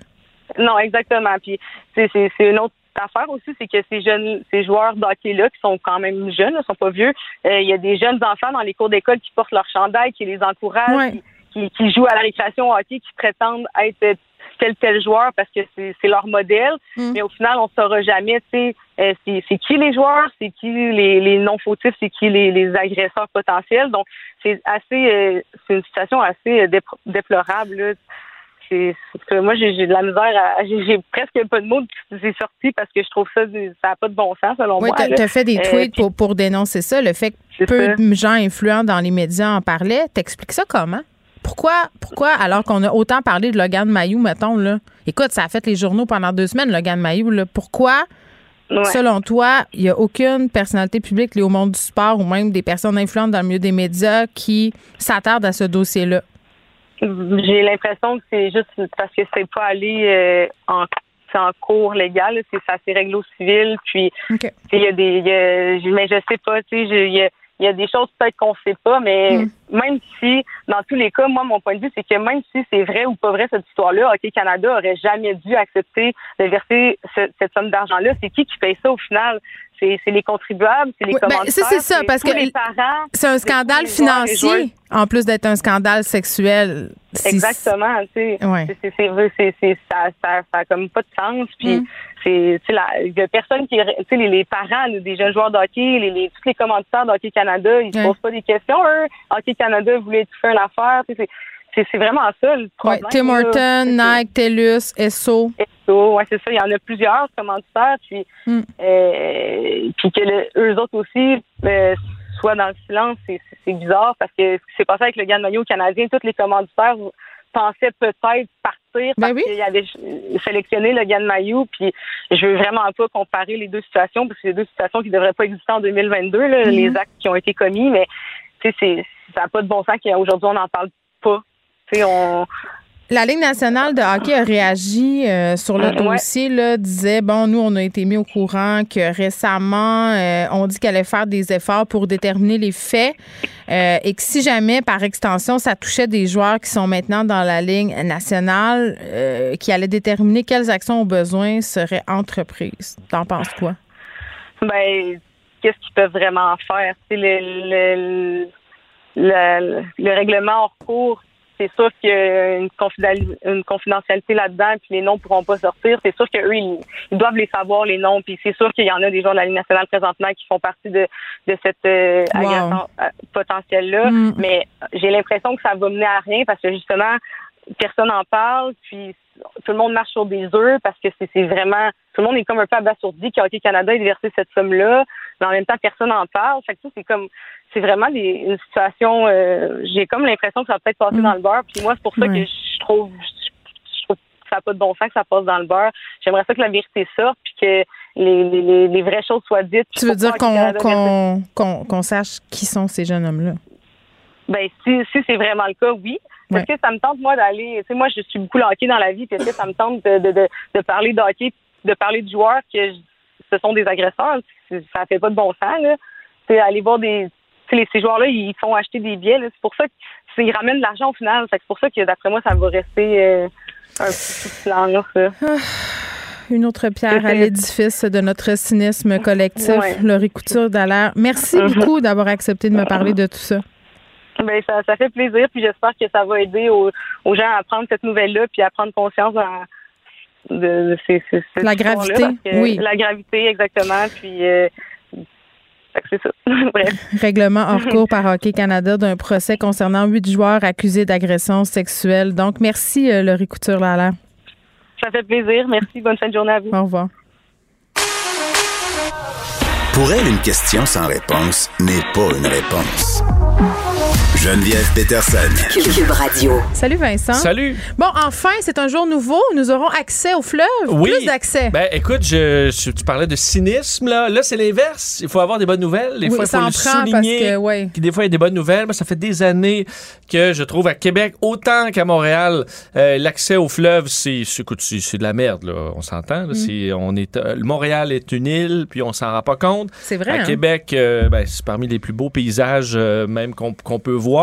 Non, exactement. Puis c'est une autre affaire aussi, c'est que ces jeunes, ces joueurs d'hockey-là, qui sont quand même jeunes, ne sont pas vieux, euh, il y a des jeunes enfants dans les cours d'école qui portent leur chandail, qui les encouragent, qui, qui, jouent à la récréation au hockey, qui prétendent être tel tel joueur parce que c'est leur modèle. Mm. Mais au final, on ne saura jamais, tu sais, euh, c'est qui les joueurs, c'est qui les, les non fautifs, c'est qui les, les, agresseurs potentiels. Donc, c'est assez, euh, c'est une situation assez euh, déplorable. c'est que moi j'ai de la misère j'ai presque pas de mots qui s'est sorti parce que je trouve ça ça n'a pas de bon sens selon oui, moi. Oui, tu as fait des tweets pour, pour dénoncer ça, le fait que peu de gens influents dans les médias en parlaient. T'expliques ça comment? Pourquoi, pourquoi, alors qu'on a autant parlé de Logan Mayou, mettons, là? Écoute, ça a fait les journaux pendant deux semaines, Logan Mayou, là. Pourquoi, selon toi, il n'y a aucune personnalité publique liée au monde du sport ou même des personnes influentes dans le milieu des médias qui s'attardent à ce dossier-là? J'ai l'impression que c'est juste parce que c'est pas allé euh, en en cours légal, c'est ça c'est réglo civil, puis il y a des mais je sais pas, tu sais, il y a il y a des choses peut-être qu'on sait pas, mais mm. même si, dans tous les cas, moi, mon point de vue, c'est que même si c'est vrai ou pas vrai cette histoire-là, OK Canada aurait jamais dû accepter de verser cette somme d'argent-là. C'est qui qui paye ça au final? C'est les contribuables, c'est les oui, ben, c'est ça, parce que c'est un scandale financier, en plus d'être un scandale sexuel. Exactement, tu sais. C'est ça, ça, ça comme pas de sens. Puis mm. c'est la il y a personne qui tu sais les, les, parents des jeunes joueurs de hockey, les, les tous les commanditaires d'Hockey Canada, ils se posent pas des questions. Eux, Hockey Canada voulait tout faire une affaire, c'est vraiment ça le problème. Ouais, Tim Horton, Nike, TELUS, ESSO. ESSO, ouais, c'est ça. Il y en a plusieurs commanditaires, puis, mm. euh, puis que eux autres aussi euh, soient dans le silence, c'est bizarre parce que ce qui s'est passé avec le gain de maillot canadien, tous les commanditaires pensaient peut-être partir ben parce qu'il avait sélectionné le gain de maillot. Puis je veux vraiment pas comparer les deux situations parce que c'est deux situations qui devraient pas exister en 2022, là, mm-hmm. les actes qui ont été commis, mais tu sais, ça n'a pas de bon sens qu'aujourd'hui on n'en parle pas la Ligue nationale de hockey a réagi euh, sur le dossier, là, disait, bon, nous, on a été mis au courant que récemment, euh, on dit qu'elle allait faire des efforts pour déterminer les faits euh, et que si jamais, par extension, ça touchait des joueurs qui sont maintenant dans la Ligue nationale, qui allait déterminer quelles actions au besoin seraient entreprises. T'en penses quoi? Ben, qu'est-ce qu'ils peuvent vraiment faire? C'est le, le, le, règlement hors cours c'est sûr qu'il y a une, confidentialité là-dedans, puis les noms pourront pas sortir. C'est sûr qu'eux, ils, ils, doivent les savoir, les noms, puis c'est sûr qu'il y en a des gens de la Ligue nationale présentement qui font partie de, de cette euh, agression euh, potentielle-là. Mm. Mais j'ai l'impression que ça va mener à rien parce que justement, personne n'en parle, puis tout le monde marche sur des œufs parce que c'est vraiment tout le monde est comme un peu abasourdi qu'Hockey Canada ait versé cette somme-là, mais en même temps personne n'en parle. Fait que c'est comme c'est vraiment une situation. Euh, j'ai comme l'impression que ça va peut-être passer mm. dans le beurre. Puis moi, c'est pour ça que je trouve, je trouve que ça n'a pas de bon sens que ça passe dans le beurre. J'aimerais ça que la vérité sorte puis que les, les, les vraies choses soient dites. Tu veux dire qu'on qu'on sache qui sont ces jeunes hommes-là? Ben si, si c'est vraiment le cas, oui. Est-ce que ça me tente moi d'aller, tu sais, moi je suis beaucoup hockey dans la vie, est-ce que ça me tente de, de, de, de parler de hockey, de parler de joueurs que ce sont des agresseurs? Ça fait pas de bon sens, là. Aller voir des les, ces joueurs-là, ils font acheter des billets. C'est pour ça qu'ils ramènent de l'argent au final. C'est pour ça que, d'après moi, ça va rester euh, un petit plan là, ah, une autre pierre à l'édifice de notre cynisme collectif, le Laurie d'Alaire. Merci mhm. beaucoup d'avoir accepté de me parler de tout ça. Ben, ça, ça fait plaisir, puis j'espère que ça va aider aux, gens à prendre cette nouvelle-là, puis à prendre conscience de, de, la gravité. Oui. La gravité, exactement. Puis euh, c'est ça. Règlement hors cours par Hockey Canada d'un procès concernant huit joueurs accusés d'agression sexuelle. Donc, merci, euh, Laurie Couture-Lala. Ça fait plaisir. Merci. Bonne fin de journée à vous. Au revoir. Pour elle, une question sans réponse n'est pas une réponse. Geneviève Peterson. Cube Radio. Salut Vincent. Salut. Bon, enfin, c'est un jour nouveau. Nous aurons accès au fleuve. Oui. Plus d'accès. Ben, écoute, je, tu parlais de cynisme, là. Là, c'est l'inverse. Il faut avoir des bonnes nouvelles. Des fois, il faut le souligner. Parce que, ouais. Des fois, il y a des bonnes nouvelles. Moi, ça fait des années que je trouve à Québec, autant qu'à Montréal, euh, l'accès au fleuve, c'est, c'est de la merde, là. On s'entend. Mm. on est, euh, Montréal est une île, puis on s'en rend pas compte. C'est vrai. À hein? Québec, euh, ben, c'est parmi les plus beaux paysages, même qu'on peut voir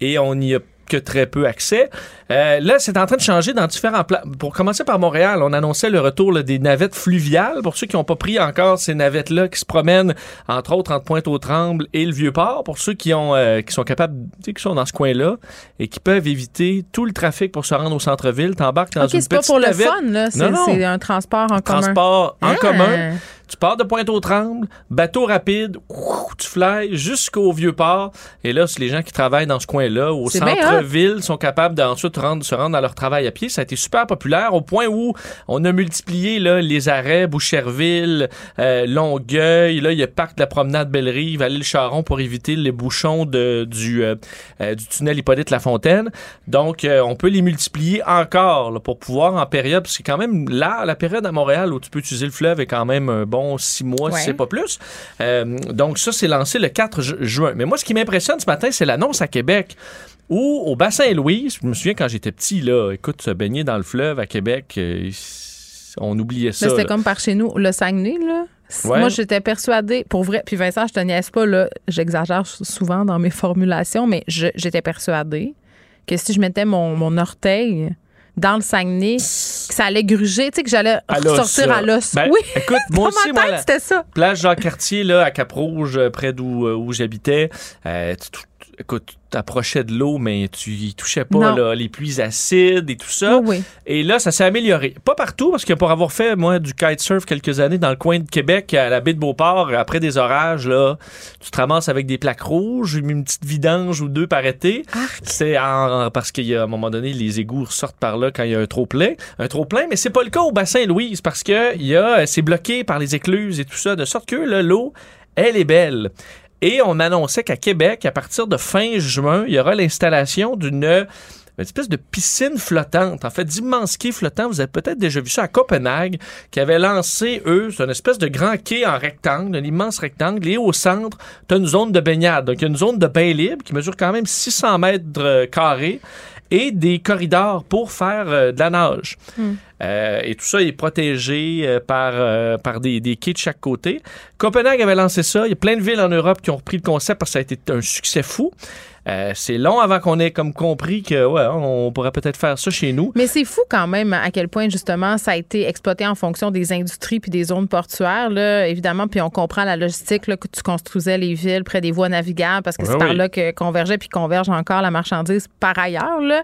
et on y a que très peu accès. Euh, là, c'est en train de changer dans différents plans. Pour commencer par Montréal, on annonçait le retour des navettes fluviales. Pour ceux qui n'ont pas pris encore ces navettes-là, qui se promènent entre autres entre Pointe-aux-Trembles et le Vieux-Port. Pour ceux qui ont euh, qui sont capables, qui sont dans ce coin-là et qui peuvent éviter tout le trafic pour se rendre au centre-ville, t'embarques dans une petite navette. c'est pas pour le fun, là. C'est un transport en commun. Transport en ah! commun Tu pars de Pointe-aux-Trembles, bateau rapide, ouf, tu fly jusqu'au Vieux-Port. Et là, c'est les gens qui travaillent dans ce coin-là, au centre-ville, sont capables d'ensuite rendre, se rendre à leur travail à pied. Ça a été super populaire au point où on a multiplié là, les arrêts, Boucherville, euh, Longueuil. Là, il y a Parc de la Promenade Belle-Rive, aller le Charon pour éviter les bouchons de, du, euh, euh, du tunnel Hippolyte-Lafontaine. Donc, euh, on peut les multiplier encore là, pour pouvoir en période, parce que quand même, là, la période à Montréal où tu peux utiliser le fleuve est quand même un bon six mois, si c'est pas plus. Euh, donc, ça, c'est lancé le 4 ju- juin. Mais moi, ce qui m'impressionne ce matin, c'est l'annonce à Québec où, au bassin Louise, je me souviens quand j'étais petit, là, écoute, se baigner dans le fleuve à Québec, euh, on oubliait ça. C'était comme par chez nous, le Saguenay, là. Ouais. Moi, j'étais persuadée, pour vrai, puis Vincent, je te niaise pas, là, j'exagère souvent dans mes formulations, mais j'étais persuadée que si je mettais mon, mon orteil dans le Saguenay, que ça allait gruger, tu sais, que j'allais ressortir là. à l'os. Ben, oui, Écoute, moi aussi, moi, tête, c'était ça. Plage Jean-Cartier, là, à Cap-Rouge, euh, près d'où euh, où j'habitais. Euh, écoute, t'approchais de l'eau, mais tu y touchais pas, là, les pluies acides et tout ça. Oui, oui. Et là, ça s'est amélioré. Pas partout, parce que pour avoir fait, moi, du kitesurf quelques années dans le coin de Québec, à la baie de Beauport, après des orages, là, tu te ramasses avec des plaques rouges, une petite vidange ou deux par été. C'est parce qu'à un moment donné, les égouts sortent par là quand il y a un trop plein. Un trop plein, mais c'est pas le cas au bassin Louise, parce que y a, c'est bloqué par les écluses et tout ça, de sorte que l'eau, elle est belle. Et on annonçait qu'à Québec, à partir de fin juin, il y aura l'installation d'une une espèce de piscine flottante, en fait, d'immenses quais flottants. Vous avez peut-être déjà vu ça à Copenhague, qui avait lancé, eux, c'est une espèce de grand quai en rectangle, un immense rectangle, et au centre, tu une zone de baignade. Donc, il y a une zone de bain libre qui mesure quand même 600 mètres euh, carrés et des corridors pour faire euh, de la nage. Euh, et tout ça est protégé euh, par, euh, par des, des quais de chaque côté. Copenhague avait lancé ça. Il y a plein de villes en Europe qui ont repris le concept parce que ça a été un succès fou. Euh, c'est long avant qu'on ait comme compris que ouais, on pourrait peut-être faire ça chez nous. Mais c'est fou quand même à quel point justement ça a été exploité en fonction des industries puis des zones portuaires là, évidemment puis on comprend la logistique là, que tu construisais les villes près des voies navigables parce que c'est par oui. là que convergeait puis converge encore la marchandise par ailleurs là.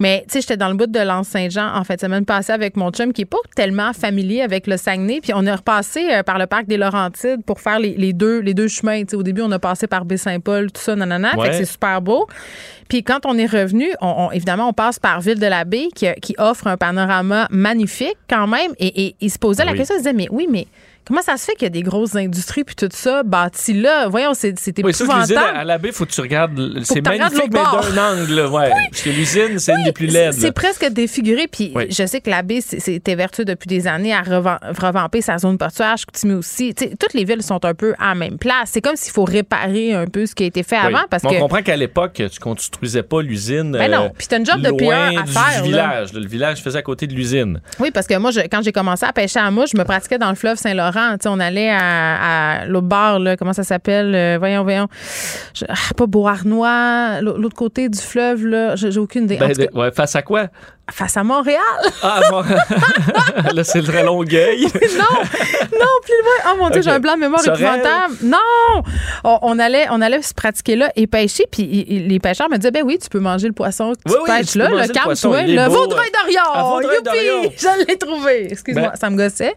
Mais tu sais j'étais dans le bout de l'Anse Saint-Jean en fait semaine passée avec mon chum qui est pas tellement familier avec le Saguenay puis on est repassé euh, par le parc des Laurentides pour faire les, les deux les deux chemins, tu sais au début on a passé par Baie-Saint-Paul tout ça nanana, Ouais. fait que c'est super beau. Puis quand on est revenu, on, on- évidemment, on passe par Ville de la Baie qui, qui offre un panorama magnifique quand même. Et, et il se posait la question, il se disait, mais oui, mais comment ça se fait qu'il y a des grosses industries puis tout ça bâti là? Voyons, c'est- c'était Oui, ça, l'usine épouvantable. à la baie, faut que tu regardes. C'est magnifique, mais d'un angle. Ouais. Parce que l'usine, c'est une des plus laides. C'est presque défiguré. Puis Oui. je sais que la baie c'est- c'était vertueux depuis des années à revamper sa zone portuaire. Chicoutimi aussi. Toutes les villes sont un peu à la même place. C'est comme s'il faut réparer un peu ce qui a été fait Oui. avant parce Mais que. on comprend qu'à l'époque, tu construisais pas l'usine. Ben non. euh, Puis c'est un job de loin à du faire, là. village. là. Le village faisait à côté de l'usine. Oui, parce que moi, je- quand j'ai commencé à pêcher à mouche, je me pratiquais dans le fleuve Saint-Laurent. On allait à, à l'autre bord, là, comment ça s'appelle? Euh, voyons, voyons. Je- ah, pas Beauharnois, l'au- l'autre côté du fleuve, là, j'ai aucune idée. En Ben, cas, ouais, face à quoi? face à Montréal. Ah, bon. là, c'est le très Longueuil. non, non, plus loin. Oh mon Dieu, j'ai un blanc de mémoire Sorel? épouvantable. Non! On, on allait, on allait se pratiquer là et pêcher, puis les pêcheurs me disaient, ben oui, tu peux manger le poisson que tu Oui, oui, pêches tu là, le le calme-toi, le beau. vaudreuil vaudreuil d'Orion. Youpi! Je l'ai trouvé. Excuse-moi, Ben- ça me gossait.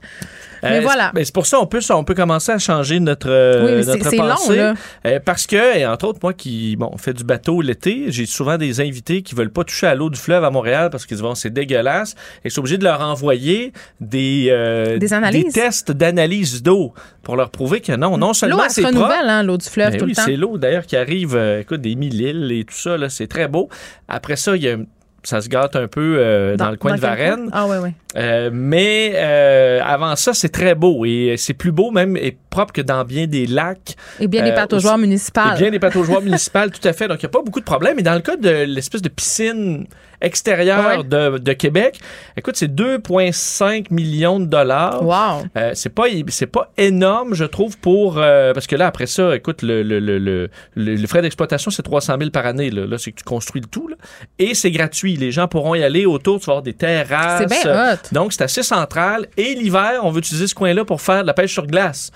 Mais Euh, voilà. c'est- c'est pour ça on peut, on peut commencer à changer notre, euh, Oui, notre c'est long, pensée. là. Euh, parce que, et entre autres, moi qui bon, fait du bateau l'été, j'ai souvent des invités qui veulent pas toucher à l'eau du fleuve à Montréal parce qu'ils disent bon, c'est dégueulasse. Et je suis obligé de leur envoyer des, euh, Des analyses. tests d'analyse d'eau pour leur prouver que non, non L'eau, seulement c'est propre, renouvelle, hein, l'eau du fleuve ben tout oui, le temps. c'est l'eau d'ailleurs qui arrive, euh, écoute, des mille îles et tout ça, là, c'est très beau. Après ça, il y a, ça se gâte un peu euh, dans, le coin de Varennes. Ah oui, oui. Euh, mais euh, avant ça, c'est très beau et c'est plus beau même et propre que dans bien des lacs. Et bien des Euh, pataugeoires municipales. Et bien des pataugeoires municipales, tout à fait. Donc, il n'y a pas beaucoup de problèmes. Et dans le cas de l'espèce de piscine extérieure Ouais. de, de Québec, écoute, c'est 2,5 millions de dollars. Wow. Euh, c'est pas c'est pas énorme je trouve pour euh, parce que là après ça écoute le le, le, le, le- frais d'exploitation c'est 300 000 par année là, Là, c'est que tu construis le tout là. et c'est gratuit les gens pourront y aller autour tu vas avoir des terrasses C'est bien hot. donc c'est assez central et l'hiver on veut utiliser ce coin là pour faire de la pêche sur glace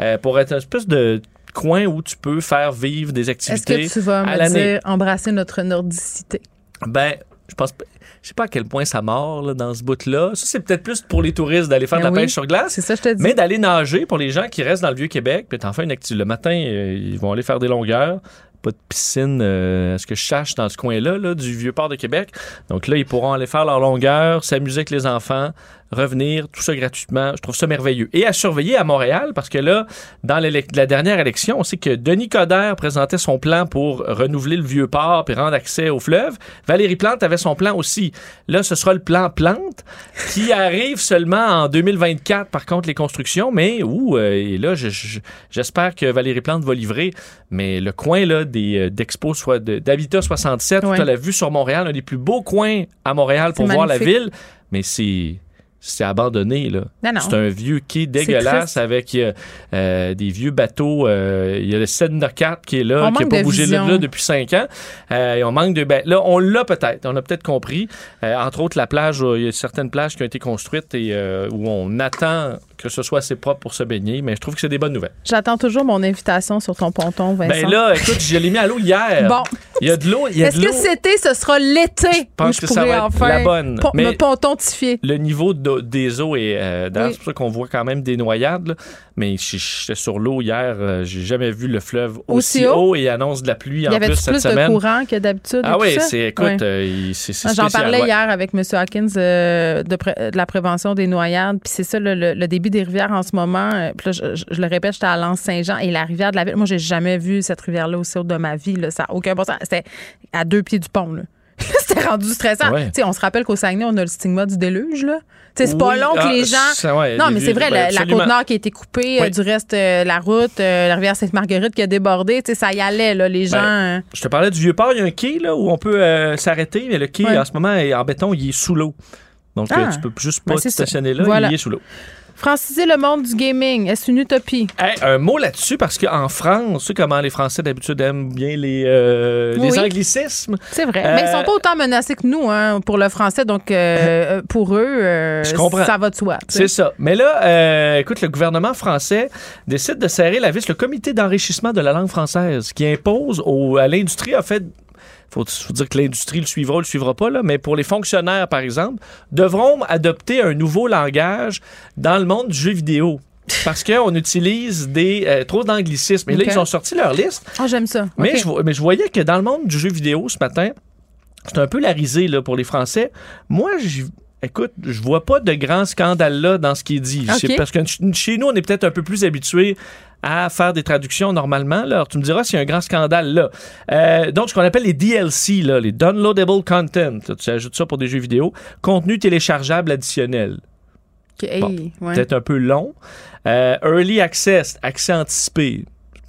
Euh, pour être une espèce de coin où tu peux faire vivre des Est-ce activités que tu vas à me dire embrasser notre nordicité? ben je pense, je sais pas à quel point ça mord là, dans ce bout-là. Ça, c'est peut-être plus pour les touristes d'aller faire Ben de la oui. pêche sur glace. C'est ça, je te dis. Mais d'aller nager pour les gens qui restent dans le Vieux-Québec, puis en fait une activité. Le matin, euh, ils vont aller faire des longueurs. Pas de piscine, euh, à ce que je sache, dans ce coin-là, là, du Vieux-Port de Québec. Donc là, ils pourront aller faire leur longueur, s'amuser avec les enfants, revenir, tout ça gratuitement. Je trouve ça merveilleux. Et à surveiller à Montréal, parce que là, dans la dernière élection, on sait que Denis Coderre présentait son plan pour renouveler le Vieux-Port puis rendre accès au fleuve. Valérie Plante avait son plan aussi. Là, ce sera le plan Plante qui arrive seulement en 2024, par contre, les constructions. Mais, ouh, euh, et là, je- je- j'espère que Valérie Plante va livrer. Mais le coin là, des, euh, d'Expo, soit de- d'Habitat 67, Ouais. tu as la vue sur Montréal, un des plus beaux coins à Montréal pour voir la ville. Mais c'est. C'est abandonné, là. Non, non. C'est un vieux quai dégueulasse avec euh, euh, des vieux bateaux. euh, Il y a le Sedna 4 qui est là, On qui n'a pas bougé vision. là depuis cinq ans. Euh, et on manque de. Ben, là, on l'a peut-être. On a peut-être compris. Euh, entre autres, la plage, euh, il y a certaines plages qui ont été construites et euh, où on attend que ce soit assez propre pour se baigner. Mais je trouve que c'est des bonnes nouvelles. J'attends toujours mon invitation sur ton ponton, Vincent. Ben là, écoute, je l'ai mis à l'eau hier. Bon. Il y a de l'eau. Il y a Est-ce que été, ce sera l'été où pense je que ça va être la bonne. pon- Mais- me pontontifier? le niveau de- des eaux est euh, Oui. c'est pour ça qu'on voit quand même des noyades là. mais j'étais sur l'eau hier euh, j'ai jamais vu le fleuve aussi, Aussi haut? haut et annonce de la pluie Il en y avait plus plus, cette de semaine courant que d'habitude? ah oui c'est écoute Ouais. euh, c'est Ah, J'en parlais ouais. hier avec M. Hawkins euh, de, la prévention des noyades. Puis c'est ça, le, le- le débit des rivières en ce moment. euh, puis là, je, je- je le répète, j'étais à Lens-Saint-Jean et la rivière de la ville. Moi, j'ai jamais vu cette rivière-là aussi haute de ma vie. Là, ça n'a aucun bon sens. C'était à deux pieds du pont. Là. C'était rendu stressant. Ouais. On se rappelle qu'au Saguenay, on a le stigma du déluge. là. C'est pas Oui, long que ah, les gens. ça, ouais, Non, mais c'est vrai, ben, la, la absolument. côte nord qui a été coupée, euh, du reste, euh, la route, euh, la rivière Sainte-Marguerite qui a débordé, ça y allait, là, les gens. Ben, je te parlais du vieux port il y a un quai là où on peut s'arrêter mais le quai Ouais. en ce moment est en béton il est sous l'eau donc Ah. tu peux juste pas Ben, ça. stationner là Voilà. il est sous l'eau Franciser le monde du gaming, est-ce une utopie? Hey, un mot là-dessus parce qu'en France tu sais comment les Français d'habitude aiment bien les, euh, Oui. les anglicismes? C'est vrai. Euh, Mais ils sont pas autant menacés que nous hein, pour le français. Donc, euh, pour eux, euh, Je comprends. ça va de soi. C'est ça. Mais là, euh, écoute, le gouvernement français décide de serrer la vis. Le comité d'enrichissement de la langue française qui impose au- à l'industrie, en fait, faut, faut dire que l'industrie le suivra ou le suivra pas, là, mais pour les fonctionnaires, par exemple, devront adopter un nouveau langage dans le monde du jeu vidéo. Parce qu'on utilise des, euh, trop d'anglicismes. Et là, ils ont sorti leur liste. Ah, j'aime ça. Mais, je, vo- mais je voyais que dans le monde du jeu vidéo ce matin, c'est un peu la risée là, pour les Français. Moi, écoute, je vois pas de grand scandale là dans ce qui est dit. Ok. C'est parce que ch- chez nous, on est peut-être un peu plus habitués à faire des traductions normalement. Là. Alors, tu me diras s'il y a un grand scandale là. Euh, donc, ce qu'on appelle les DLC, là, les Downloadable Content, là, tu ajoutes ça pour des jeux vidéo, contenu téléchargeable additionnel OK, hey, Bon, ouais. peut-être un peu long. Euh, early Access, accès anticipé.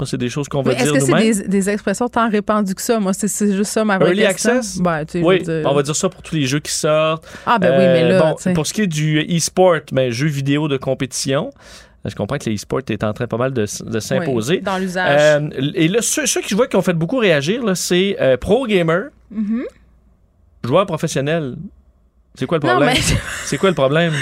C'est des choses qu'on va Oui, Est-ce dire que c'est des, des expressions tant répandues que ça? Moi, c'est juste ça ma vraie Early question. access? Ben, Oui, dire- on va dire ça pour tous les jeux qui sortent. Ah, ben oui, mais Euh, là, bon, pour ce qui est du e-sport, ben, jeux vidéo de compétition, je comprends que l'e-sport est en train pas mal de, s'imposer. Oui, dans l'usage. Euh, et là, ceux, ceux qui je vois qui ont fait beaucoup réagir, c'est euh, pro gamer, Mhm. joueur professionnel. C'est quoi le Non, problème? mais C'est quoi le problème?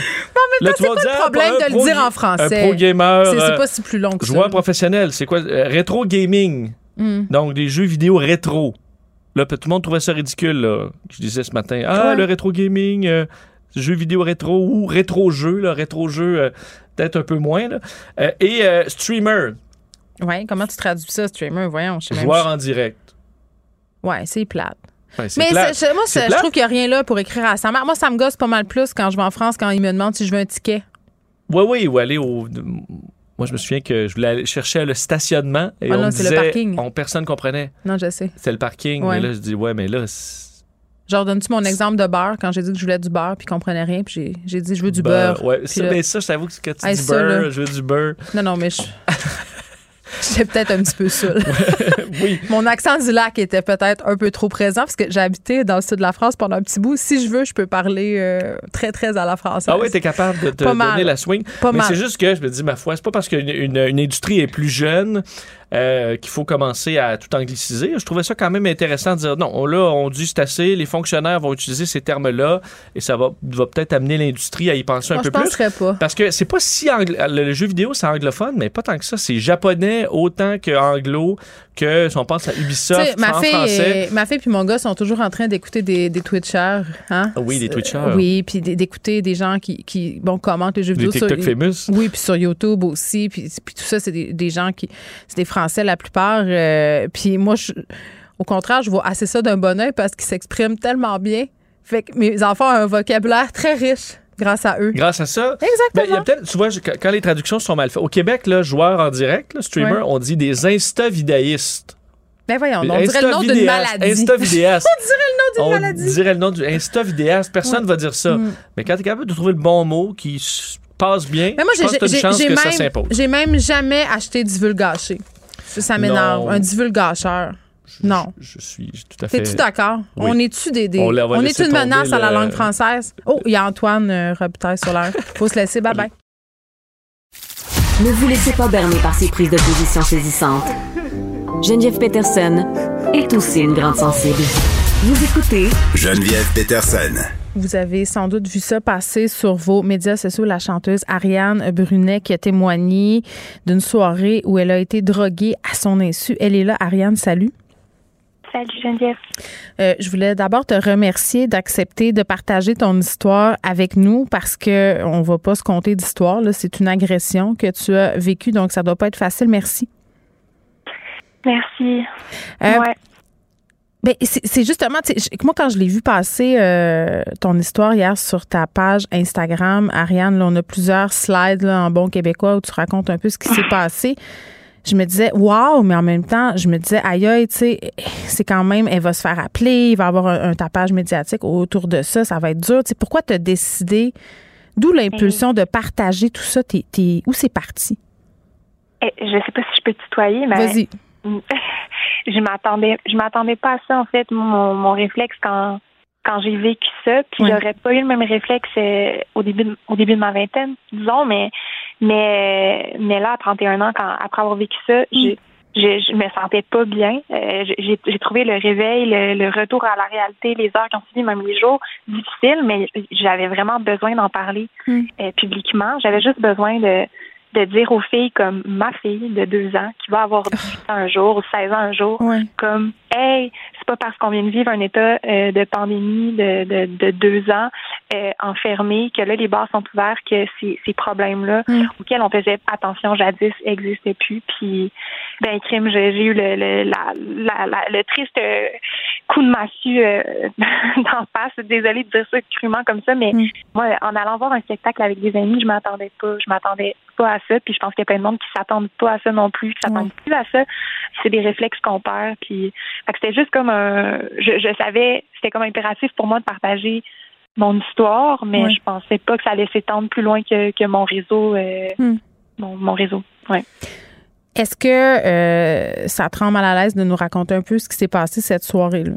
c'est quoi le problème de le dire en français? Un pro gamer, c'est euh, pas si plus long que ça. joueur professionnel, c'est quoi? Euh, rétro gaming. Hmm. Donc, des jeux vidéo rétro. Là, tout le monde trouvait ça ridicule, là. Je disais ce matin, ah, Ouais. le rétro gaming, euh, jeux vidéo rétro ou rétro jeu, là, rétro jeu, euh, peut-être un peu moins, là. Euh, et streamer, Ouais, comment tu traduis ça, streamer? Voyons, je sais même joueur en direct. Ouais, c'est plate. Ouais, c'est Mais je- moi, je trouve qu'il n'y a rien là pour écrire à sa mère. Moi, ça me gosse pas mal plus quand je vais en France, quand ils me demandent si je veux un ticket. Oui, oui, ou aller au. Moi, je me souviens que je voulais aller chercher le stationnement et Ah on non, c'est le parking. on, personne comprenait. Non, je sais. C'est le parking. Ouais. Mais là, je dis, ouais, mais là, c'est- Genre, donnes-tu mon exemple de beurre quand j'ai dit que je voulais du beurre puis qu'ils comprenaient rien puis j'ai- dit je veux du beurre. beurre. Ouais, Puis ça, là- mais ça, je t'avoue que quand tu Hey, dis ça, beurre, là. je veux du beurre. Non, non, mais je. J'étais peut-être un petit peu saoul. oui. Mon accent du lac était peut-être un peu trop présent parce que j'ai habité dans le sud de la France pendant un petit bout. Si je veux, je peux parler euh, très, très à la française. Ah oui, t'es capable de te Pas donner mal. la swing. Pas mais c'est juste que je me dis, ma foi, c'est pas parce qu'une une, une industrie est plus jeune euh, qu'il faut commencer à tout angliciser. Je trouvais ça quand même intéressant de dire non, là, on dit c'est assez, les fonctionnaires vont utiliser ces termes-là et ça va, va peut-être amener l'industrie à y penser Moi, un je peu plus. pas. Parce que c'est pas si anglo- le, le jeu vidéo c'est anglophone, mais pas tant que ça. C'est japonais autant que anglo que si on pense à Ubisoft ma en fille, français. et, ma fille puis mon gars sont toujours en train d'écouter des, des Twitchers. Hein? Ah oui, des Twitchers. Euh, Oui, puis d'écouter des gens qui, qui bon, commentent les jeux Des vidéo. sur- TikTok famous. Oui, puis sur YouTube aussi. Puis, puis tout ça, c'est des, des gens qui. C'est des Français la plupart. euh, puis moi, je, au contraire, je vois assez ça d'un bon oeil parce qu'ils s'expriment tellement bien. Fait que mes enfants ont un vocabulaire très riche grâce à eux. Grâce à ça, ben, Exactement. il y a peut-être, tu vois, quand les traductions sont mal faites. Au Québec, là, joueurs en direct, là, streamer, Ouais. on dit des insta-vidéistes. Ben voyons, on dirait le nom d'une maladie. Insta-vidéastes. on dirait le nom d'une On maladie. dirait le nom du Insta-vidéaste. Personne ne va dire ça. Mm. Mais quand tu es capable de trouver le bon mot qui passe bien, Mais moi, je pense que une chance que j'ai ça même, s'impose. j'ai même jamais acheté du vulgaché. Ça, m'énerve. Un divulgacheur. Non. Je, je suis tout à fait. T'es-tu d'accord? Oui. On est-tu des, des- On est une menace à la langue française? Oh, il y a Antoine euh, Robitaille sur l'air. Faut se laisser. Bye bye. Ne vous laissez pas berner par ces prises de position saisissantes. Geneviève Peterson est aussi une grande sensible. Vous écoutez Geneviève Peterson. Vous avez sans doute vu ça passer sur vos médias sociaux, la chanteuse Ariane Brunet qui a témoigné d'une soirée où elle a été droguée à son insu. Elle est là. Ariane, salut. Salut Geneviève. Euh, je voulais d'abord te remercier d'accepter de partager ton histoire avec nous parce que on va pas se compter d'histoire. C'est une agression que tu as vécue, donc ça doit pas être facile. Merci. Merci. Euh, ouais. Ben, c'est justement, moi, quand je l'ai vu passer euh, ton histoire hier sur ta page Instagram, Ariane, là, on a plusieurs slides là, en bon québécois où tu racontes un peu ce qui s'est passé. Je me disais, waouh, mais en même temps, je me disais, aïe, aïe, tu sais, c'est quand même, elle va se faire appeler, il va y avoir un, un tapage médiatique autour de ça, ça va être dur. Tu sais, pourquoi tu as décidé, d'où l'impulsion de partager tout ça? T'es- t'es- où c'est parti? Eh, Je sais pas si je peux tutoyer, mais Vas-y. je m'attendais je m'attendais pas à ça en fait mon, mon réflexe quand quand j'ai vécu ça puis Ouais. j'aurais pas eu le même réflexe euh, au début de, au début de ma vingtaine disons mais mais mais là à 31 ans quand après avoir vécu ça je je, je me sentais pas bien. Euh, j'ai trouvé le réveil, le, le retour à la réalité, les heures qui ont suivi, même les jours, difficiles, mais j'avais vraiment besoin d'en parler Mm. euh, publiquement. J'avais juste besoin de, de dire aux filles comme ma fille de deux ans qui va avoir 18 ans un jour ou 16 ans un jour, Ouais. comme hey, pas parce qu'on vient de vivre un état euh, de pandémie de, de, de deux ans euh, enfermé que là les bars sont ouverts que ces, ces problèmes-là Mm. auxquels on faisait attention jadis n'existaient plus. Puis ben crime, j'ai eu le le, la, la, la- le triste euh, coup de massue d'en face. Désolée de dire ça crûment comme ça, mais Mm. moi, en allant voir un spectacle avec des amis, je m'attendais pas. Je m'attendais pas à ça. Puis je pense qu'il y a plein de monde qui s'attendent pas à ça non plus, qui s'attendent plus à ça. C'est des réflexes qu'on perd. Puis c'était juste comme un. Je, je savais, c'était comme impératif pour moi de partager mon histoire, mais je pensais pas que ça allait s'étendre plus loin que, que mon réseau. euh, Mm. mon, mon réseau. Ouais. Est-ce que euh, ça te rend mal à l'aise de nous raconter un peu ce qui s'est passé cette soirée-là?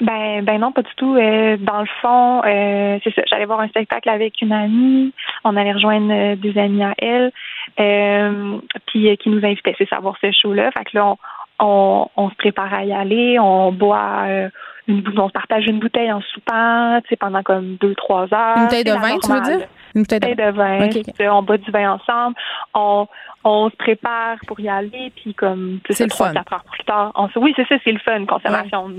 Ben, ben non, pas du tout. Euh, dans le fond, euh, c'est ça. J'allais voir un spectacle avec une amie. On allait rejoindre euh, des amis à elle, euh, puis euh, qui nous invitaient, c'est savoir ce show-là. Fait que là, on, on, on se prépare à y aller. On boit, euh, une, on se partage une bouteille en soupant, tu sais, pendant comme deux, trois heures. Une bouteille de vin, tu veux dire? Une bouteille de vin, on boit du vin ensemble, on, on se prépare pour y aller, puis comme C'est le trois, fun. quatre heures plus tard, on se, oui c'est ça, c'est le fun, consommation.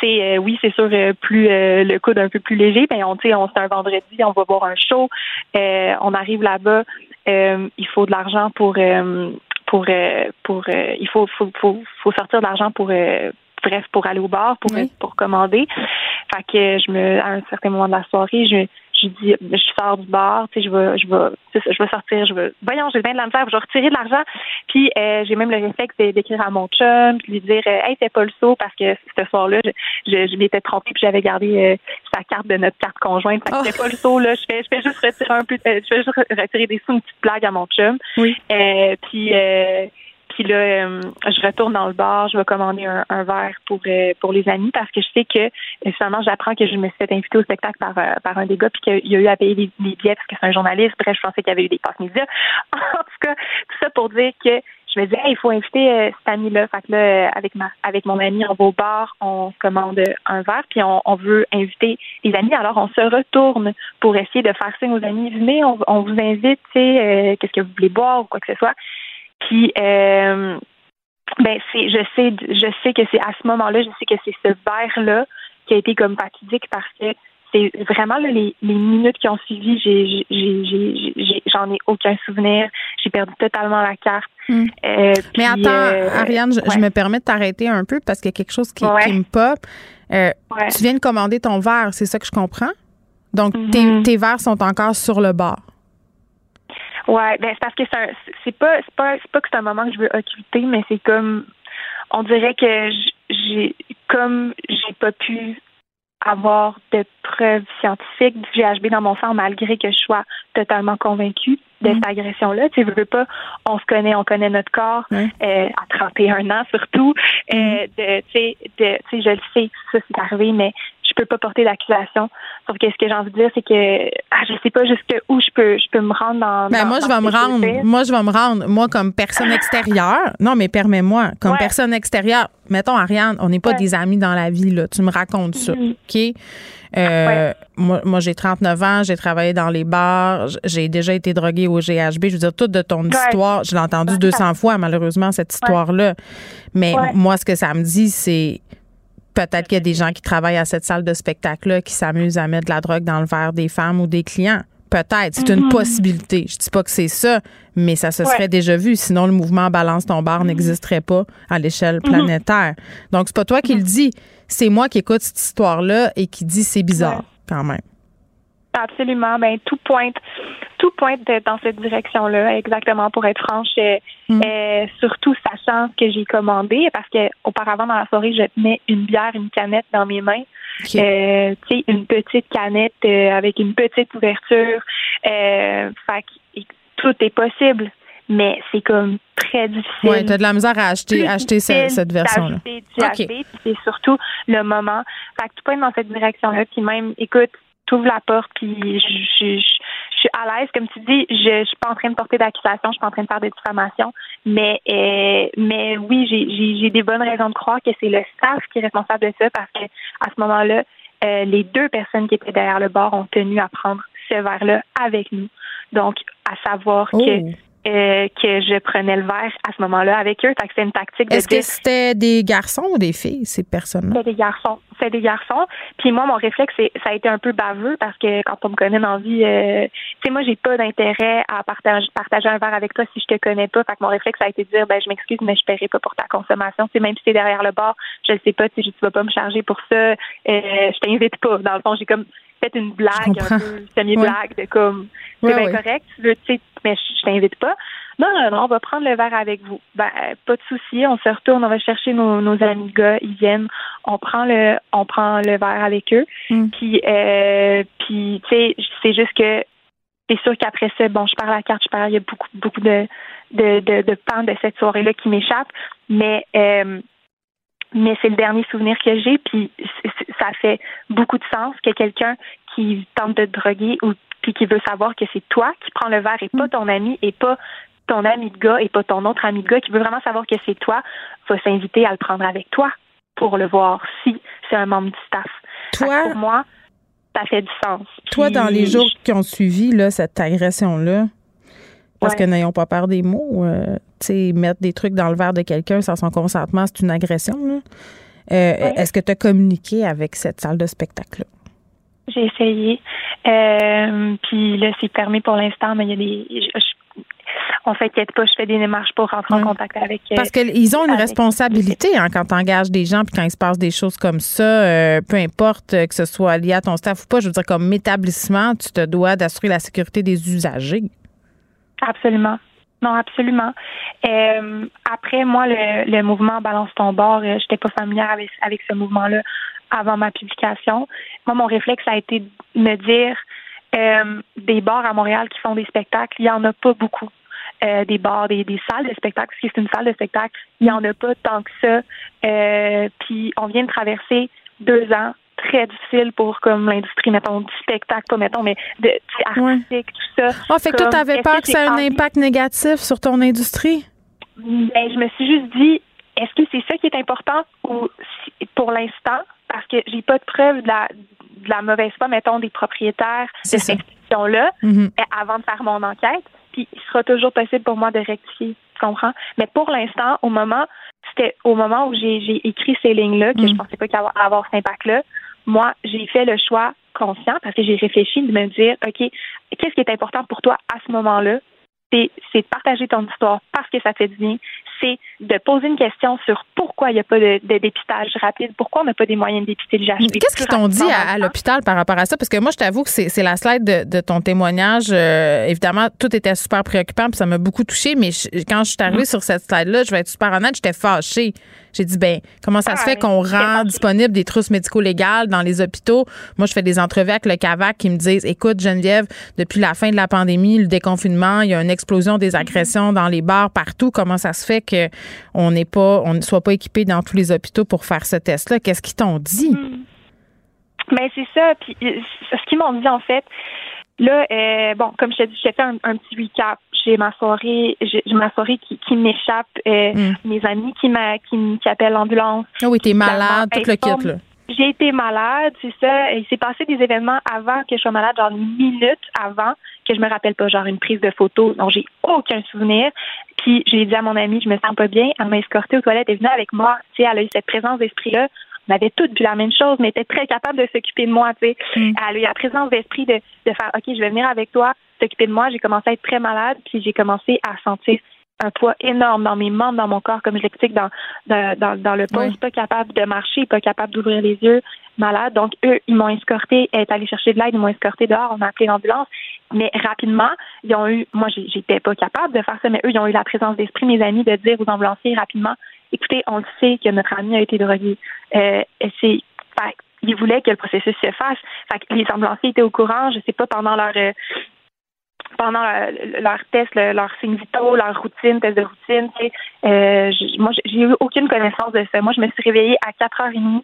C'est euh, oui c'est sûr euh, plus euh, le coude un peu plus léger, ben on tu on c'est un vendredi, on va voir un show, on arrive là-bas, il faut de l'argent pour pour euh, pour euh, il faut faut, faut faut sortir de l'argent pour euh, bref pour aller au bar pour Oui. pour commander. Fait que je me à un certain moment de la soirée, je je dis je sors du bar, tu sais je vais je vais je vais sortir, je vais voyons, j'ai bien de la misère, je vais retirer de l'argent. Puis euh, j'ai même le réflexe d'écrire à mon chum, puis lui dire euh, hey, fais pas le saut parce que ce soir-là, je, je, je m'étais trompée puis j'avais gardé euh, sa carte de notre carte conjointe. Fait que Oh. fais pas le saut là, je fais je fais juste retirer un peu je fais juste retirer des sous une petite blague à mon chum. Oui. Euh, puis euh, puis là, euh, je retourne dans le bar, je vais commander un, verre pour euh, pour les amis parce que je sais que finalement j'apprends que je me suis fait inviter au spectacle par euh, par un des gars puis qu'il y a eu à payer les billets parce que c'est un journaliste. Bref, je pensais qu'il y avait eu des passes médias. en tout cas, tout ça pour dire que je me disais, il faut inviter euh, cette amie-là. Fait que là, euh, avec ma, avec mon ami, on va au bar, on commande un verre, puis on, on veut inviter les amis. Alors, on se retourne pour essayer de faire signe aux amis. Venez, on, on vous invite, tu sais, euh, qu'est-ce que vous voulez boire ou quoi que ce soit. Puis, euh, ben, c'est, je sais, je sais que c'est à ce moment-là, je sais que c'est ce verre-là qui a été comme fatidique parce que c'est vraiment là, les, les minutes qui ont suivi, j'ai, j'en ai aucun souvenir. J'ai perdu totalement la carte. Mm. Euh, Mais puis, attends, euh, Ariane, je, me permets de t'arrêter un peu parce qu'il y a quelque chose qui, Ouais. qui me pop. Euh, Ouais. Tu viens de commander ton verre, c'est ça que je comprends? Donc, tes, Mhm. tes verres sont encore sur le bar. Ouais, ben c'est parce que c'est un- c'est pas c'est pas c'est pas que c'est un moment que je veux occulter, mais c'est comme on dirait que j'ai comme j'ai pas pu avoir de preuves scientifiques du GHB dans mon sang malgré que je sois totalement convaincue de cette agression-là. Tu sais, veux pas, on se connaît, on connaît notre corps Ouais. euh, à 31 ans surtout. Euh, de, tu sais, de, tu sais, je le sais, ça c'est arrivé, mais je peux pas porter d'accusation. Sauf que ce que j'ai envie de dire, c'est que ah, je sais pas jusqu'où je peux, je peux me rendre dans. Ben dans- moi, je vais me rendre. Moi, je vais me rendre. Moi, comme personne extérieure. Non, mais permets-moi. Comme Ouais. personne extérieure. Mettons, Ariane, on n'est pas Ouais. des amis dans la vie, là. Tu me racontes ça. Mhm. OK? Euh, Moi, moi j'ai 39 ans, j'ai travaillé dans les bars, j'ai déjà été droguée au GHB. Je veux dire, toute de ton histoire, je l'ai entendu Ouais. 200 fois, malheureusement, cette histoire-là. Mais moi, ce que ça me dit, c'est peut-être qu'il y a des gens qui travaillent à cette salle de spectacle-là qui s'amusent à mettre de la drogue dans le verre des femmes ou des clients. Peut-être, c'est une possibilité. Je dis pas que c'est ça, mais ça se serait. Ouais. Déjà vu. Sinon, le mouvement Balance ton bar n'existerait pas à l'échelle planétaire. Donc, c'est pas toi qui le dis. C'est moi qui écoute cette histoire-là et qui dit c'est bizarre, Ouais. quand même. Absolument. Ben tout pointe, tout pointe dans cette direction-là. Exactement. Pour être franche, euh, Mm. euh, surtout sachant ce que j'ai commandé, parce que auparavant dans la soirée, je tenais une bière, une canette dans mes mains. Euh, tu sais, une petite canette euh, avec une petite ouverture. Euh, fait que tout est possible, mais c'est comme très difficile. ouais, t'as de la misère à acheter, acheter cette version-là. puis c'est surtout le moment. Fait que tu pointes dans cette direction-là, puis même, écoute, t'ouvres la porte, puis je, je, je- suis à l'aise, comme tu dis, je, suis pas en train de porter d'accusation, je suis pas en train de faire de diffamation, mais euh, mais oui, j'ai- des bonnes raisons de croire que c'est le staff qui est responsable de ça, parce que à ce moment-là, euh, les deux personnes qui étaient derrière le bar ont tenu à prendre ce verre-là avec nous. Donc, à savoir Oh. que euh, que je prenais le verre à ce moment-là avec eux. C'est une tactique de Est-ce que c'était des garçons ou des filles, ces personnes-là? c'est des garçons. C'est des garçons. Puis moi, mon réflexe, ça a été un peu baveux parce que quand on me connaît dans la vie, euh, tu sais, moi, j'ai pas d'intérêt à partager, partager un verre avec toi si je te connais pas. Fait que mon réflexe a été de dire, ben, je m'excuse, mais je paierai pas pour ta consommation. Tu sais, même si t'es derrière le bar, je le sais pas, tu tu vas pas me charger pour ça. Euh, je t'invite pas. Dans le fond, j'ai comme fait une blague, un peu semi-blague de comme, c'est Ouais, bien ouais. correct, tu veux, tu sais, mais je je t'invite pas. Non, non, non, on va prendre le verre avec vous. Ben, pas de souci, on se retourne, on va chercher nos, nos amis gars, ils viennent, on prend le, on prend le verre avec eux. Mm. Puis, euh, puis, tu sais, c'est juste que c'est sûr qu'après ça, bon, je perds la carte, je perds, il y a beaucoup, beaucoup de, de, de, de pans de cette soirée-là qui m'échappent, mais, euh, mais c'est le dernier souvenir que j'ai, puis ça fait beaucoup de sens que quelqu'un qui tente de te droguer ou puis qui veut savoir que c'est toi qui prends le verre et pas ton ami et pas ton ami de gars et pas ton autre ami de gars qui veut vraiment savoir que c'est toi, va s'inviter à le prendre avec toi pour le voir si c'est un membre du staff. Toi, pour moi, ça fait du sens. toi, Puis, dans les jours qui ont suivi là, cette agression-là, parce Ouais. que n'ayons pas peur des mots, euh, tu sais, mettre des trucs dans le verre de quelqu'un sans son consentement, c'est une agression. là. Euh, Est-ce que tu as communiqué avec cette salle de spectacle-là? J'ai essayé. Euh, puis là, c'est fermé pour l'instant, mais il y a des. je- je- on s'inquiète pas, je fais des démarches pour rentrer en contact avec. Parce qu'ils ont une avec- responsabilité hein, quand tu engages des gens puis quand il se passe des choses comme ça, euh, peu importe que ce soit lié à ton staff ou pas, je veux dire, comme établissement, tu te dois d'assurer la sécurité des usagers. Absolument. Non, absolument. Euh, après, moi, le, le mouvement Balance ton bord, euh, j'étais pas familière avec, avec ce mouvement-là avant ma publication. Moi, mon réflexe a été de me dire euh, des bars à Montréal qui font des spectacles, il y en a pas beaucoup. Euh, des bars, des, des salles de spectacle, parce que c'est une salle de spectacle, il y en a pas tant que ça. Euh, puis on vient de traverser deux ans très difficiles pour comme l'industrie, mettons, du spectacle, pas mettons, mais de sais, Ouais. artistique, tout ça. Ah, fait que toi, t'avais peur que que ça ait un impact négatif sur ton industrie? ben, je me suis juste dit, est-ce que c'est ça qui est important ou pour l'instant, parce que j'ai pas de preuve de la, de la mauvaise foi, mettons, des propriétaires de cette institution-là Mhm. avant de faire mon enquête, puis il sera toujours possible pour moi de rectifier, tu comprends? Mais pour l'instant, au moment, c'était au moment où j'ai écrit ces lignes-là, que Mhm. je pensais pas qu'il allait avoir, avoir cet impact-là, moi, j'ai fait le choix conscient parce que j'ai réfléchi de me dire, OK, qu'est-ce qui est important pour toi à ce moment-là? C'est de partager ton histoire parce que ça fait du bien. C'est de poser une question sur pourquoi il n'y a pas de, de dépistage rapide, pourquoi on n'a pas des moyens de dépister le GHB. Qu'est-ce qu'ils t'ont dit à, à l'hôpital par rapport à ça? Parce que moi, je t'avoue que c'est la slide de, de ton témoignage. Euh, évidemment, tout était super préoccupant, puis ça m'a beaucoup touché. Mais je- quand je suis arrivée sur cette slide-là, je vais être super honnête, j'étais fâchée. J'ai dit, ben, comment ça se Ah, fait qu'on rend disponible des trousses médico-légales dans les hôpitaux? Moi, je fais des entrevues avec le CAVAC qui me disent, écoute, Geneviève, depuis la fin de la pandémie, le déconfinement, il y a une explosion des agressions dans les bars partout. Comment ça se fait qu'on n'est pas, on ne soit pas équipé dans tous les hôpitaux pour faire ce test-là? Qu'est-ce qu'ils t'ont dit? Mais c'est ça. Puis euh, ce qu'ils m'ont dit en fait, là, euh, bon, comme je te dis, j'ai fait un, un petit recap. J'ai ma soirée, j'ai ma soirée qui, qui m'échappe, euh, Mm. mes amis qui m'a qui, appellent l'ambulance. Ah oui, t'es malade, tout le kit, là. J'ai été malade, c'est ça. Il s'est passé des événements avant que je sois malade, genre une minute avant que je me rappelle pas, genre une prise de photo dont j'ai aucun souvenir. Puis j'ai dit à mon amie, je me sens pas bien. Elle m'a escortée aux toilettes, elle est venue avec moi. Tu sais, elle a eu cette présence d'esprit-là. On avait toutes vu la même chose, mais elle était très capable de s'occuper de moi, tu sais. Mm. Elle a eu la présence d'esprit de, de faire, OK, je vais venir avec toi, s'occuper de moi. J'ai commencé à être très malade, puis j'ai commencé à sentir un poids énorme dans mes membres, dans mon corps, comme je l'explique dans, dans, dans, dans le poste, Oui. pas capable de marcher, pas capable d'ouvrir les yeux, malade. Donc, eux, ils m'ont escorté, elle est allée chercher de l'aide, ils m'ont escorté dehors, on a appelé l'ambulance. Mais rapidement, ils ont eu, moi, j'étais pas capable de faire ça, mais eux, ils ont eu la présence d'esprit, mes amis, de dire aux ambulanciers rapidement, écoutez, on le sait que notre ami a été drogué. Euh, c'est, ils voulaient que le processus se fasse. Fait que les ambulanciers étaient au courant, je sais pas, pendant leur, euh, pendant leur, leur test, le- leur signes vitaux, leur routine, test de routine, euh, moi, j'ai eu aucune connaissance de ça. Moi, je me suis réveillée à 4h30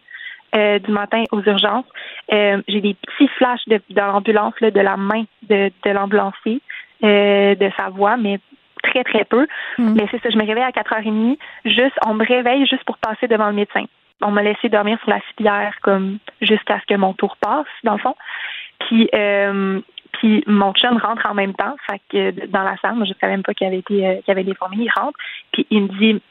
euh, du matin aux urgences. Euh, j'ai des petits flashs de, de l'ambulance, là, de la main de, de l'ambulancier, euh, de sa voix, mais très, très peu. Mm. Mais c'est ça, je me réveille à 4h30, juste, on me réveille juste pour passer devant le médecin. On m'a laissé dormir sur la civière comme jusqu'à ce que mon tour passe, dans le fond. Puis, puis mon chum rentre en même temps, fait que dans la salle, moi je savais même pas qu'il avait été qu'il avait des fourmis, il rentre, puis il me dit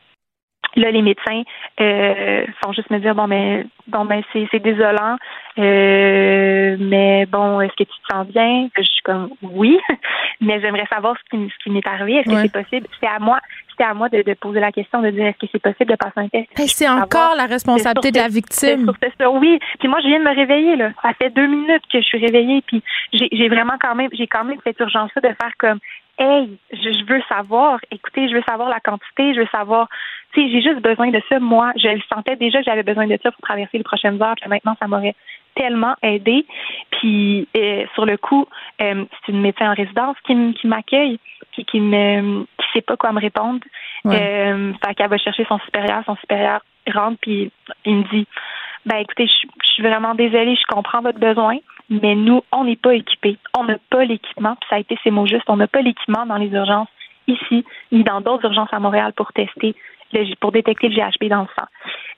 là les médecins euh, font juste me dire bon mais bon ben c'est c'est désolant, euh, mais bon est-ce que tu te sens bien? Je suis comme oui, mais j'aimerais savoir ce qui, ce qui m'est arrivé, est-ce que c'est possible? C'est à moi, c'était à moi de, de poser la question de dire est-ce que c'est possible de passer un test? Hey, c'est encore la responsabilité de la victime. sur- oui. Puis moi, je viens de me réveiller, là. Ça fait deux minutes que je suis réveillée. Puis j'ai j'ai vraiment quand même, j'ai quand même cette urgence-là de faire comme, hey, je, je veux savoir, écoutez, je veux savoir la quantité, je veux savoir, tu sais, j'ai juste besoin de ça. Moi, je le sentais déjà que j'avais besoin de ça pour traverser les prochaines heures. Puis maintenant, ça m'aurait tellement aidé. Puis euh, sur le coup, euh, c'est une médecin en résidence qui m'accueille, puis qui me, qui sait pas quoi me répondre. Ouais. Euh, fait qu'elle va chercher son supérieur, son supérieur rentre puis il me dit ben écoutez, je, je suis vraiment désolée, je comprends votre besoin, mais nous, on n'est pas équipés. On n'a pas l'équipement, puis ça a été ces mots justes, on n'a pas l'équipement dans les urgences ici, ni dans d'autres urgences à Montréal pour tester, le- pour détecter le GHB dans le sang.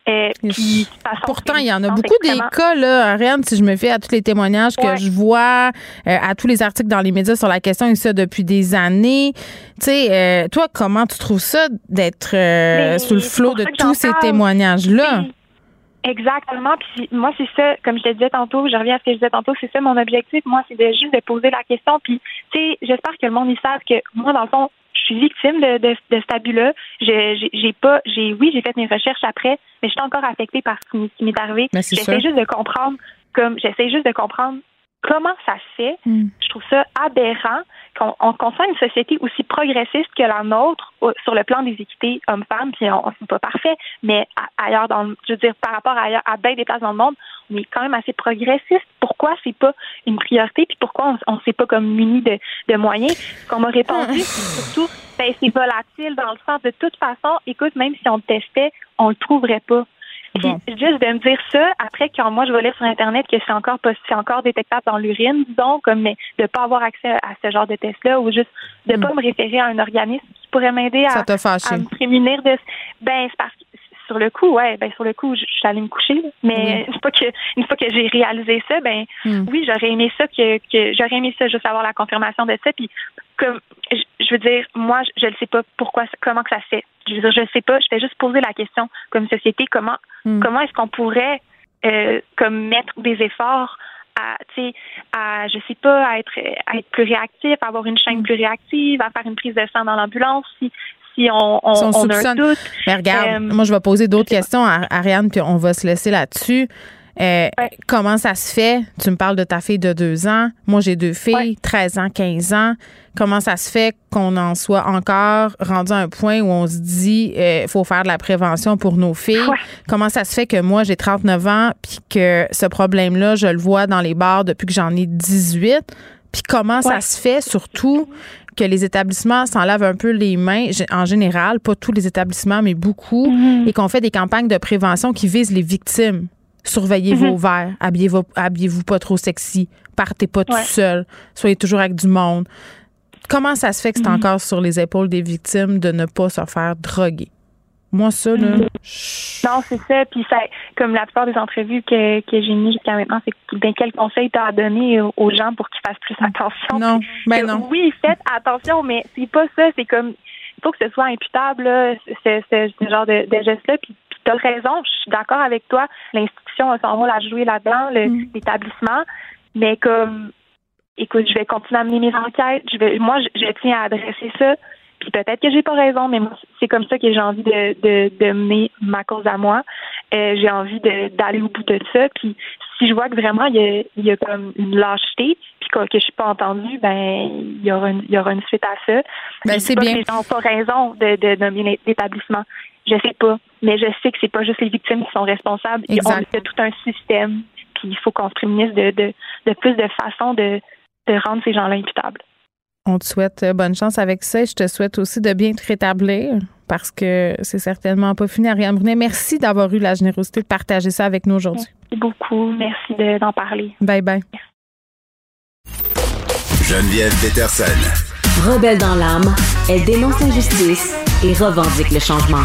Euh, puis, Pourtant, il y en a beaucoup des cas, là, Ariane, si je me fie à tous les témoignages que je vois, euh, à tous les articles dans les médias sur la question, et ça depuis des années. Tu sais, euh, toi, comment tu trouves ça d'être euh, sous le flot de tous ces témoignages-là? Oui, Exactement. Puis moi, c'est ça, comme je te disais tantôt, je reviens à ce que je disais tantôt, c'est ça mon objectif. Moi, c'est de juste de poser la question. Puis, tu sais, j'espère que le monde y savent que moi, dans le fond, je suis victime de, de, de cet abus-là. J'ai pas, j'ai, oui, j'ai fait mes recherches après, mais je suis encore affectée par ce qui, m'est- arrivé. Ben, c'est J'essaie juste de comprendre, comme, j'essaie juste de comprendre comment ça se fait. Mm. Je trouve ça aberrant qu'on on, qu'on soit une société aussi progressiste que la nôtre sur le plan des équités hommes-femmes, puis on, c'est pas parfait, mais ailleurs dans le, je veux dire, par rapport à ailleurs, à bien des places dans le monde, on est quand même assez progressiste. Pourquoi c'est pas une priorité, puis pourquoi on, on s'est pas comme muni de, de moyens? Ce qu'on m'a répondu, c'est surtout, ben, c'est volatile dans le sens de toute façon, écoute, même si on le testait, on le trouverait pas. Puis juste de me dire ça, après quand moi je vais lire sur Internet que c'est encore c'est encore détectable dans l'urine, disons, comme mais de pas avoir accès à ce genre de test-là ou juste de mm. pas me référer à un organisme qui pourrait m'aider à, à, me prémunir de ben c'est parce que sur le coup, ouais, ben sur le coup, je, suis allée me coucher. Mais une fois que une fois que j'ai réalisé ça, ben mm. oui, j'aurais aimé ça que, que j'aurais aimé ça juste avoir la confirmation de ça. Puis comme je, veux dire, moi, je ne sais pas pourquoi, comment que ça se fait. Je veux dire, je ne sais pas. Je fais juste poser la question comme société, comment hmm. comment est-ce qu'on pourrait euh, comme mettre des efforts à, tu sais, à, je sais pas, à être, à être plus réactif, à avoir une chaîne hmm. plus réactive, à faire une prise de sang dans l'ambulance, si, si on, on, on, a un doute. Mais regarde, euh, moi, je vais poser d'autres questions à Ariane, puis on va se laisser là-dessus. Euh, comment ça se fait? Tu me parles de ta fille de deux ans. Moi, j'ai deux filles, 13 ans, 15 ans. Comment ça se fait qu'on en soit encore rendu à un point où on se dit il euh, faut faire de la prévention pour nos filles? Comment ça se fait que moi, j'ai 39 ans puis que ce problème-là, je le vois dans les bars depuis que j'en ai 18? Puis comment ça se fait surtout que les établissements s'en lavent un peu les mains, en général, pas tous les établissements, mais beaucoup, mm-hmm. et qu'on fait des campagnes de prévention qui visent les victimes? Surveillez mhm. vos verres. Habillez-vous habillez pas trop sexy. Partez pas tout seul. Soyez toujours avec du monde. Comment ça se fait que c'est mhm. encore sur les épaules des victimes de ne pas se faire droguer? Moi, ça, là. Mhm. Non, c'est ça. Puis, ça, comme la plupart des entrevues que, que j'ai mis jusqu'à maintenant, c'est ben, quel conseil t'as à donner aux gens pour qu'ils fassent plus attention? Non, ben non. Oui, faites attention, mais c'est pas ça. C'est comme, il faut que ce soit imputable, ce, genre de, de geste-là. Puis, tu as raison, je suis d'accord avec toi. L'institution a son rôle à jouer là-dedans, mm. l'établissement. Mais comme, écoute, je vais continuer à mener mes enquêtes. Je vais, moi, je, tiens à adresser ça. Puis peut-être que j'ai pas raison, mais moi, c'est comme ça que j'ai envie de, de, de mener ma cause à moi. Euh, j'ai envie d'aller au bout de ça. Puis si je vois que vraiment il y a, il y a comme une lâcheté, puis que, que je suis pas entendue, ben il y aura une, il y aura une suite à ça. Ben, c'est bien. Que les gens n'ont pas raison de, de nommer l'établissement. Je sais pas, mais je sais que c'est pas juste les victimes qui sont responsables. On a tout un système, puis il faut qu'on se prémunisse de, de, de, plus de façons de, de rendre ces gens-là imputables. On te souhaite euh, bonne chance avec ça. Je te souhaite aussi de bien te rétablir parce que c'est certainement pas fini. Ariane Brunet, merci d'avoir eu la générosité de partager ça avec nous aujourd'hui. Merci beaucoup. Merci d'en parler. Bye bye. Geneviève Peterson. Rebelle dans l'âme, elle dénonce l'injustice et revendique le changement.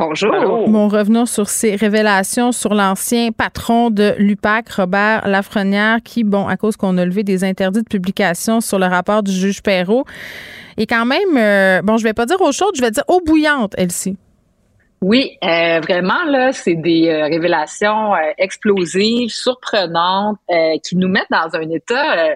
Bonjour. Bon, revenons sur ces révélations sur l'ancien patron de l'UPAC, Robert Lafrenière, qui, bon, à cause qu'on a levé des interdits de publication sur le rapport du juge Perrault, est quand même, euh, bon, je vais pas dire eau chaude, je vais dire eau bouillante, elle-ci. Oui, euh, vraiment là, c'est des euh, révélations euh, explosives, surprenantes, qui nous mettent dans un état.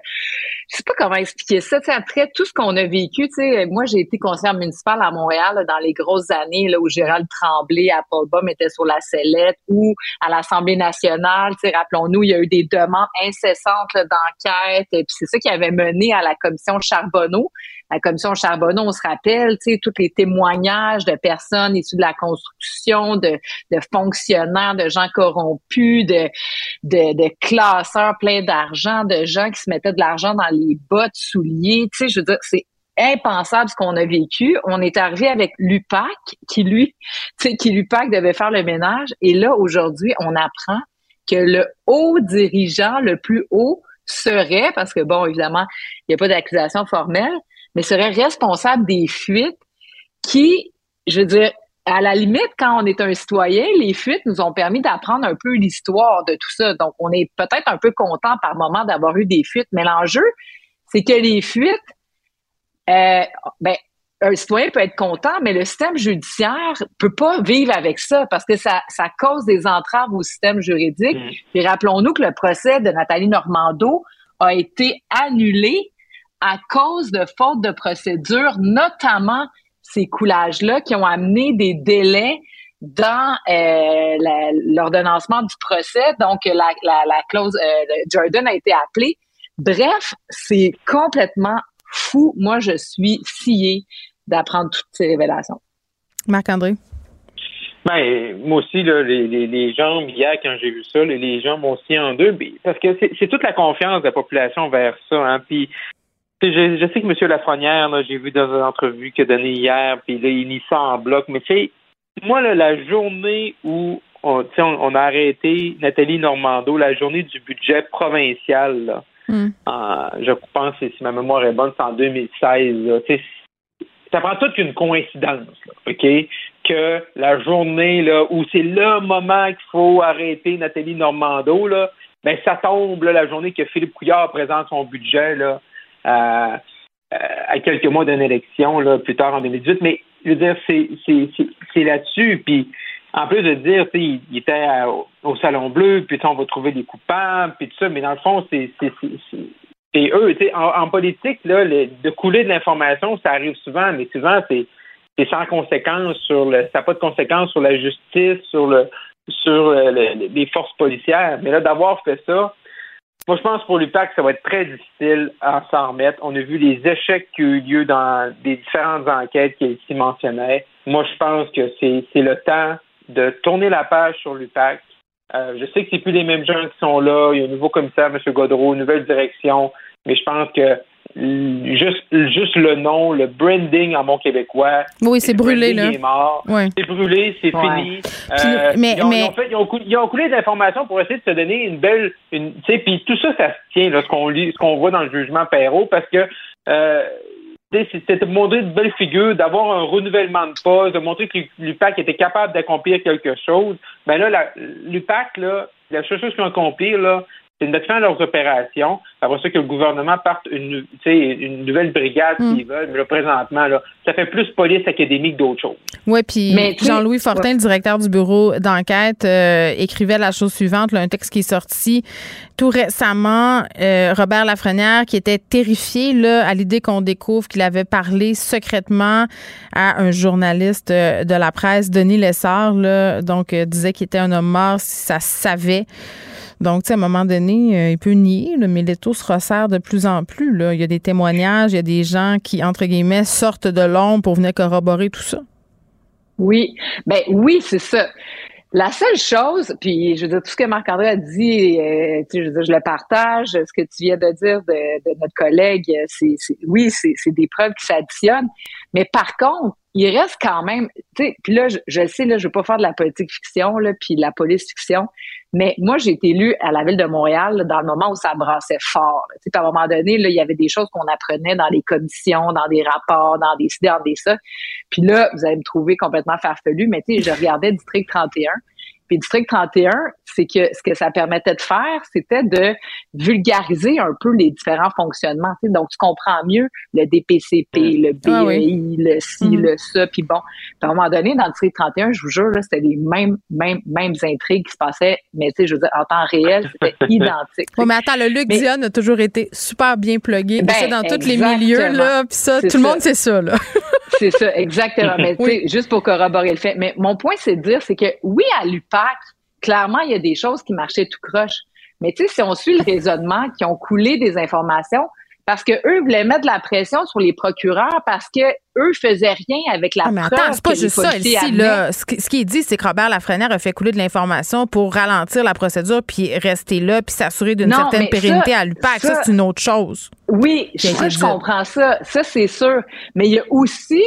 je sais pas comment expliquer ça. sais, après tout ce qu'on a vécu, tu sais, moi j'ai été conseillère municipale à Montréal dans les grosses années là où Gérald Tremblay à Paul Baum était sur la sellette ou à l'Assemblée nationale. Rappelons-nous, il y a eu des demandes incessantes d'enquête, et puis c'est ça qui avait mené à la commission Charbonneau la commission Charbonneau, on se rappelle, tu sais, tous les témoignages de personnes issues de la construction, de, de fonctionnaires, de gens corrompus, de, de, de classeurs pleins d'argent, de gens qui se mettaient de l'argent dans les bottes, souliers. Tu sais, je veux dire, c'est impensable ce qu'on a vécu. On est arrivé avec l'UPAC qui lui, tu sais, qui l'UPAC devait faire le ménage. Et là, aujourd'hui, on apprend que le haut dirigeant, le plus haut, serait, parce que bon, évidemment, il n'y a pas d'accusation formelle, mais serait responsable des fuites qui, je veux dire, à la limite, quand on est un citoyen, les fuites nous ont permis d'apprendre un peu l'histoire de tout ça. Donc, on est peut-être un peu content par moment d'avoir eu des fuites, mais l'enjeu, c'est que les fuites, euh, ben, un citoyen peut être content, mais le système judiciaire peut pas vivre avec ça parce que ça, ça cause des entraves au système juridique. Mmh. Puis rappelons-nous que le procès de Nathalie Normando a été annulé à cause de fautes de procédure, notamment ces coulages-là qui ont amené des délais dans euh, l'ordonnancement du procès. Donc, la, la, la clause, euh, Jordan a été appelé. Bref, c'est complètement fou. Moi, je suis sciée d'apprendre toutes ces révélations. Marc-André? Ben, moi aussi, là, les, les, les gens, hier, quand j'ai vu ça, les, les gens m'ont scié en deux, parce que c'est toute la confiance de la population vers ça. Hein, puis, je, je sais que M. Lafrenière, j'ai vu dans une entrevue qu'il a donnée hier, puis là, il lit ça en bloc, mais tu sais, moi, là, la journée où on, a arrêté Nathalie Normando, la journée du budget provincial, là, Hmm. en- je pense, que si ma mémoire est bonne, c'est en 2016. là. Ça prend toute une coïncidence, là, OK? Que la journée là, où c'est le moment qu'il faut arrêter Nathalie Normando, là, ben ça tombe là, la journée que Philippe Couillard présente son budget là, à, quelques mois d'une élection plus tard en 2018. Mais je veux dire, c'est, là-dessus. Puis en plus de dire, il, il était au Salon Bleu, puis on va trouver des coupables, puis tout ça, mais dans le fond, c'est, eux. En, en politique, le- de couler de l'information, ça arrive souvent, mais souvent, c'est, sans conséquence sur le. Ça n'a pas de conséquences sur la justice, sur le sur euh, le- les forces policières. Mais là, d'avoir fait ça, moi, je pense pour l'UPAC, ça va être très difficile à s'en remettre. On a vu les échecs qui ont eu lieu dans des différentes enquêtes qu'il ici mentionnait. Moi, je pense que c'est le temps de tourner la page sur l'UPAC. Euh, je sais que c'est plus les mêmes gens qui sont là. Il y a un nouveau commissaire, M. Godreau, une nouvelle direction. Mais je pense que juste, juste le nom, le branding en bon québécois. Oui, c'est brûlé, là. est mort. Ouais. C'est brûlé, c'est Ouais. fini. Puis, Euh, mais- ils, ont, mais- ils ont fait- ils ont coulé, ils ont coulé d'informations pour essayer de se donner une belle, une, tu sais, puis tout ça, ça se tient, là, ce qu'on lit, ce qu'on voit dans le jugement Perrault, parce que euh, c'était de montrer de belles figures, d'avoir un renouvellement de poste, de montrer que l'UPAC était capable d'accomplir quelque chose. Ben là, la- l'UPAC, là, la seule chose qu'ils ont accompli, là, c'est de mettre fin à leurs opérations. Après ça, que le gouvernement parte une, nouvelle brigade Mm. s'ils veulent. Mais là, présentement, là, ça fait plus police académique d'autre chose. Oui, puis Jean-Louis Fortin, le directeur du bureau d'enquête, euh, écrivait la chose suivante, là, un texte qui est sorti tout récemment. euh, Robert Lafrenière, qui était terrifié là, à l'idée qu'on découvre qu'il avait parlé secrètement à un journaliste euh, de la presse, Denis Lessard, là, donc euh, disait qu'il était un homme mort si ça savait. Donc, tu sais, à un moment donné, euh, il peut nier, là, mais l'étau se resserre de plus en plus. Là. Il y a des témoignages, il y a des gens qui, entre guillemets, sortent de l'ombre pour venir corroborer tout ça. Oui, ben oui, c'est ça. La seule chose, puis je veux dire, tout ce que Marc-André a dit, euh, tu je je le partage. Ce que tu viens de dire de, de notre collègue, euh, c'est, oui, c'est des preuves qui s'additionnent. Mais par contre, il reste quand même, tu sais, puis là, je, je sais, là, je veux pas faire de la politique fiction, là, puis de la police fiction, mais moi, j'ai été élue à la ville de Montréal là, dans le moment où ça brassait fort. Tu sais, à un moment donné, là, il y avait des choses qu'on apprenait dans les commissions, dans des rapports, dans des ci, dans des ça. Puis là, vous allez me trouver complètement farfelu, mais tu sais, je regardais District 31. Puis District 31, c'est que ce que ça permettait de faire, c'était de vulgariser un peu les différents fonctionnements. Donc, tu comprends mieux le DPCP, le BEI, Ah oui. le ci, Mhm. le ça. Puis bon, puis à un moment donné, dans District 31, je vous jure, c'était les mêmes, mêmes, mêmes intrigues qui se passaient, mais tu sais, je veux dire, en temps réel, c'était identique. Oui, mais attends, le Luc Mais- Dion a toujours été super bien plugué. Ben, c'est dans tous les milieux, là. Puis ça, tout le ça. monde sait ça, là. C'est ça, exactement. Mais tu sais, juste pour corroborer le fait. Mais mon point, c'est de dire, c'est que oui, à clairement, il y a des choses qui marchaient tout croche. Mais tu sais, si on suit le raisonnement, qui ont coulé des informations, parce que eux voulaient mettre de la pression sur les procureurs parce que eux faisaient rien avec la Ah, mais preuve attends, c'est pas juste ça, ici, là. Ce qui, ce qui est dit, c'est que Robert Lafrenière a fait couler de l'information pour ralentir la procédure, puis rester là, puis s'assurer d'une certaine pérennité ça- à l'UPAC. Ça, ça- c'est une autre chose. Oui, je comprends ça. Ça, c'est sûr. Mais il y a aussi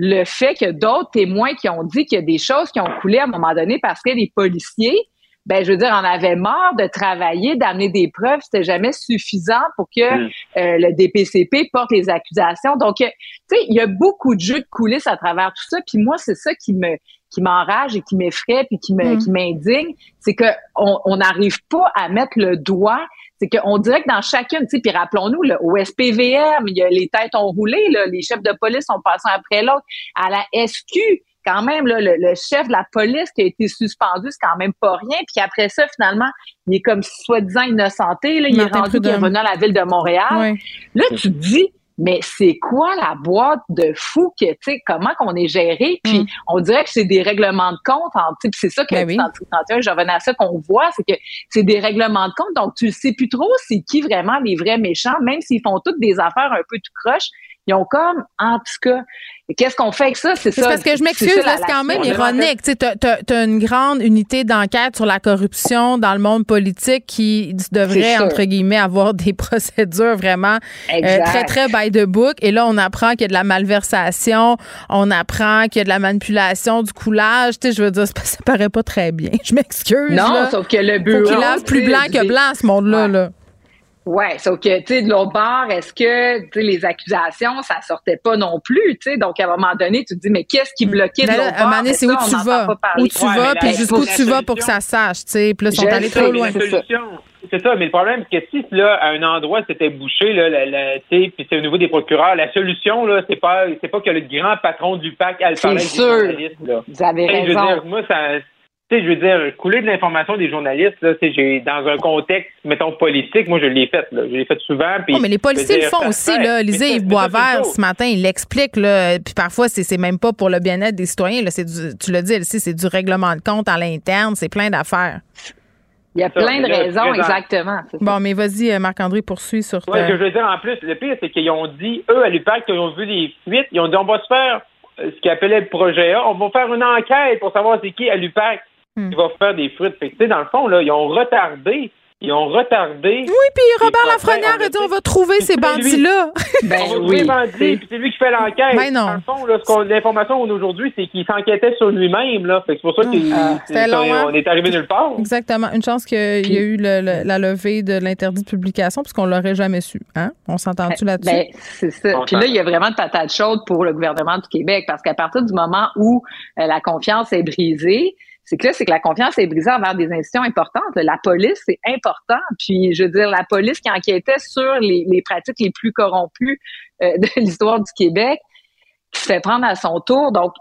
le fait que d'autres témoins qui ont dit qu'il y a des choses qui ont coulé à un moment donné parce que les policiers, ben, je veux dire, en avaient marre de travailler, d'amener des preuves. C'était jamais suffisant pour que Mm. euh, le DPCP porte les accusations. Donc, euh, tu sais, il y a beaucoup de jeux de coulisses à travers tout ça. Puis moi, c'est ça qui me qui m'enrage et qui m'effraie puis qui me Mm. qui m'indigne, c'est que on on n'arrive pas à mettre le doigt c'est qu'on dirait que dans chacune, tu sais, puis rappelons-nous, là, au SPVM, il y a les têtes ont roulé, là, les chefs de police sont passés après l'autre. À la SQ, quand même, là, le, le chef de la police qui a été suspendu, c'est quand même pas rien. Puis après ça, finalement, il est comme soi-disant innocenté, là, il est rendu qu'il est revenu à la ville de Montréal. Oui. Là, tu te dis, mais c'est quoi la boîte de fou que, tu sais, comment qu'on est géré? Puis Mm. on dirait que c'est des règlements de compte. En, puis c'est ça que Ben oui. 31, je revenais à ça qu'on voit, c'est que c'est des règlements de compte. Donc, tu sais plus trop c'est qui vraiment les vrais méchants, même s'ils font toutes des affaires un peu tout croche. Ils ont comme, en tout cas, qu'est-ce qu'on fait avec ça? C'est C'est ça. parce que je m'excuse, c'est quand même ironique. Tu as, une grande unité d'enquête sur la corruption dans le monde politique qui devrait, entre guillemets, avoir des procédures vraiment euh, très, très by the book. Et là, on apprend qu'il y a de la malversation, on apprend qu'il y a de la manipulation, du coulage. Tu sais, je veux dire, ça paraît pas très bien. Je m'excuse. Non, là. sauf que le Faut bureau. qu'il lave plus blanc que blanc, ce monde-là. Ouais. Là. Ouais, sauf que, tu sais, de l'autre bord, est-ce que, tu sais, les accusations, ça sortait pas non plus, tu sais? Donc, à un moment donné, tu te dis, mais qu'est-ce qui bloquait de Ben l'autre à un moment bord? donné, c'est où tu vas. Où tu Ouais, vas, puis jusqu'où tu vas pour que ça sache. tu sais? Puis là, ils sont allés trop loin. C'est ça. c'est mais le problème, c'est que si là, à un endroit, c'était bouché, là, la, la- tu sais, puis c'est au niveau des procureurs, la solution, là, c'est pas, c'est pas que le grand patron du PAC a le C'est parler sûr. journalistes, là. Vous avez raison. dire, moi, ça, tu sais, je veux dire, couler de l'information des journalistes, là, j'ai, dans un contexte, mettons, politique, moi, je l'ai fait, là. Je l'ai fait souvent, puis. Oh, mais les policiers le font aussi, fait. là. Lisez Yves Boisvert ce matin, il l'explique, là. Puis parfois, c'est c'est même pas pour le bien-être des citoyens, là. C'est du, tu l'as dit, Elsie, c'est du règlement de compte à l'interne, c'est plein d'affaires. Il y a Ça, plein de là, raisons, exactement. c'est. Bon, mais vas-y, euh, Marc-André, poursuis sur Ouais, ta- ce que je veux dire en plus, le pire, c'est qu'ils ont dit, eux, à l'UPAC, ils ont vu les fuites, ils ont dit, on va se faire euh, ce qu'ils appelaient le projet A, on va faire une enquête pour savoir c'est qui à l'UPAC. Qui va faire des fuites. Fait que, tu sais, dans le fond, là, ils ont retardé, ils ont retardé. Oui, puis Robert Lafrenière a dit on on va trouver ces bandits-là. Ben on va oui. trouver bandit, puis c'est lui qui fait l'enquête. Ben non. Dans le fond, là, ce qu'on- l'information qu'on a aujourd'hui, c'est qu'il s'enquêtait sur lui-même, là. Fait que c'est pour ça qu'il- Ah, c'est- c'était long, on, hein? est arrivé nulle part. Exactement. Une chance qu'il y a eu le- le- la levée de l'interdit de publication, puisqu'on l'aurait jamais su. Hein? On s'entend-tu là-dessus? Ben, c'est ça. Puis là, il y a vraiment de patates chaudes pour le gouvernement du Québec parce qu'à partir du moment où euh, la confiance est brisée, c'est que là, c'est que la confiance est brisée envers des institutions importantes. La police, c'est important. Puis, je veux dire, la police qui enquêtait sur les, pratiques les plus corrompues euh, de l'histoire du Québec, qui se fait prendre à son tour. Donc,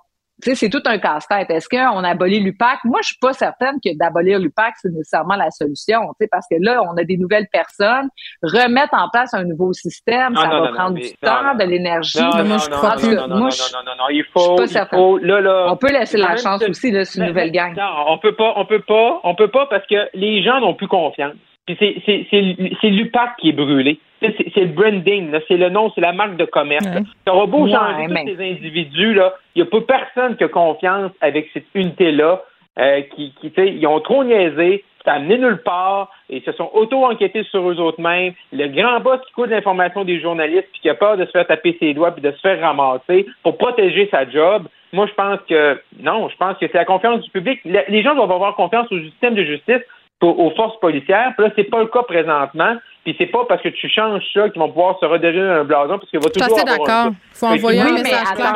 c'est tout un casse-tête. Est-ce qu'on abolit l'UPAC? Moi, je suis pas certaine que d'abolir l'UPAC, c'est nécessairement la solution, tu sais, parce que là, on a des nouvelles personnes. Remettre en place un nouveau système, Ah, ça non, va non, prendre du temps, de l'énergie. Non, moi, non, je non, crois non, plus. non, non, Moi, non, je- non, non, non, il je suis faut, pas il faut, là, là. On peut laisser la chance si- aussi, là, c'est une nouvelle gang. Non, on peut pas, on peut pas, on peut pas parce que les gens n'ont plus confiance. Puis c'est, c'est, c'est, c'est l'UPAC qui est brûlé. C'est, le branding, c'est le nom, c'est la marque de commerce. Ouais. Ça aura beau Ouais, changer mais- ces individus, il n'y a pas personne qui a confiance avec cette unité-là. euh, qui, qui tu sais, ils ont trop niaisé, c'est amené nulle part, et ils se sont auto-enquêtés sur eux autres mêmes. Le grand boss qui coûte l'information des journalistes, puis qui a peur de se faire taper ses doigts, puis de se faire ramasser pour protéger sa job. Moi, je pense que non, je pense que c'est la confiance du public. Le- Les gens doivent avoir confiance au système de justice, aux, aux forces policières. Puis là, c'est pas le cas présentement. Puis c'est pas parce que tu changes ça qu'ils vont pouvoir se redérer un blason, parce qu'il va Je suis toujours avoir un d'accord. Il faut envoyer un message clair.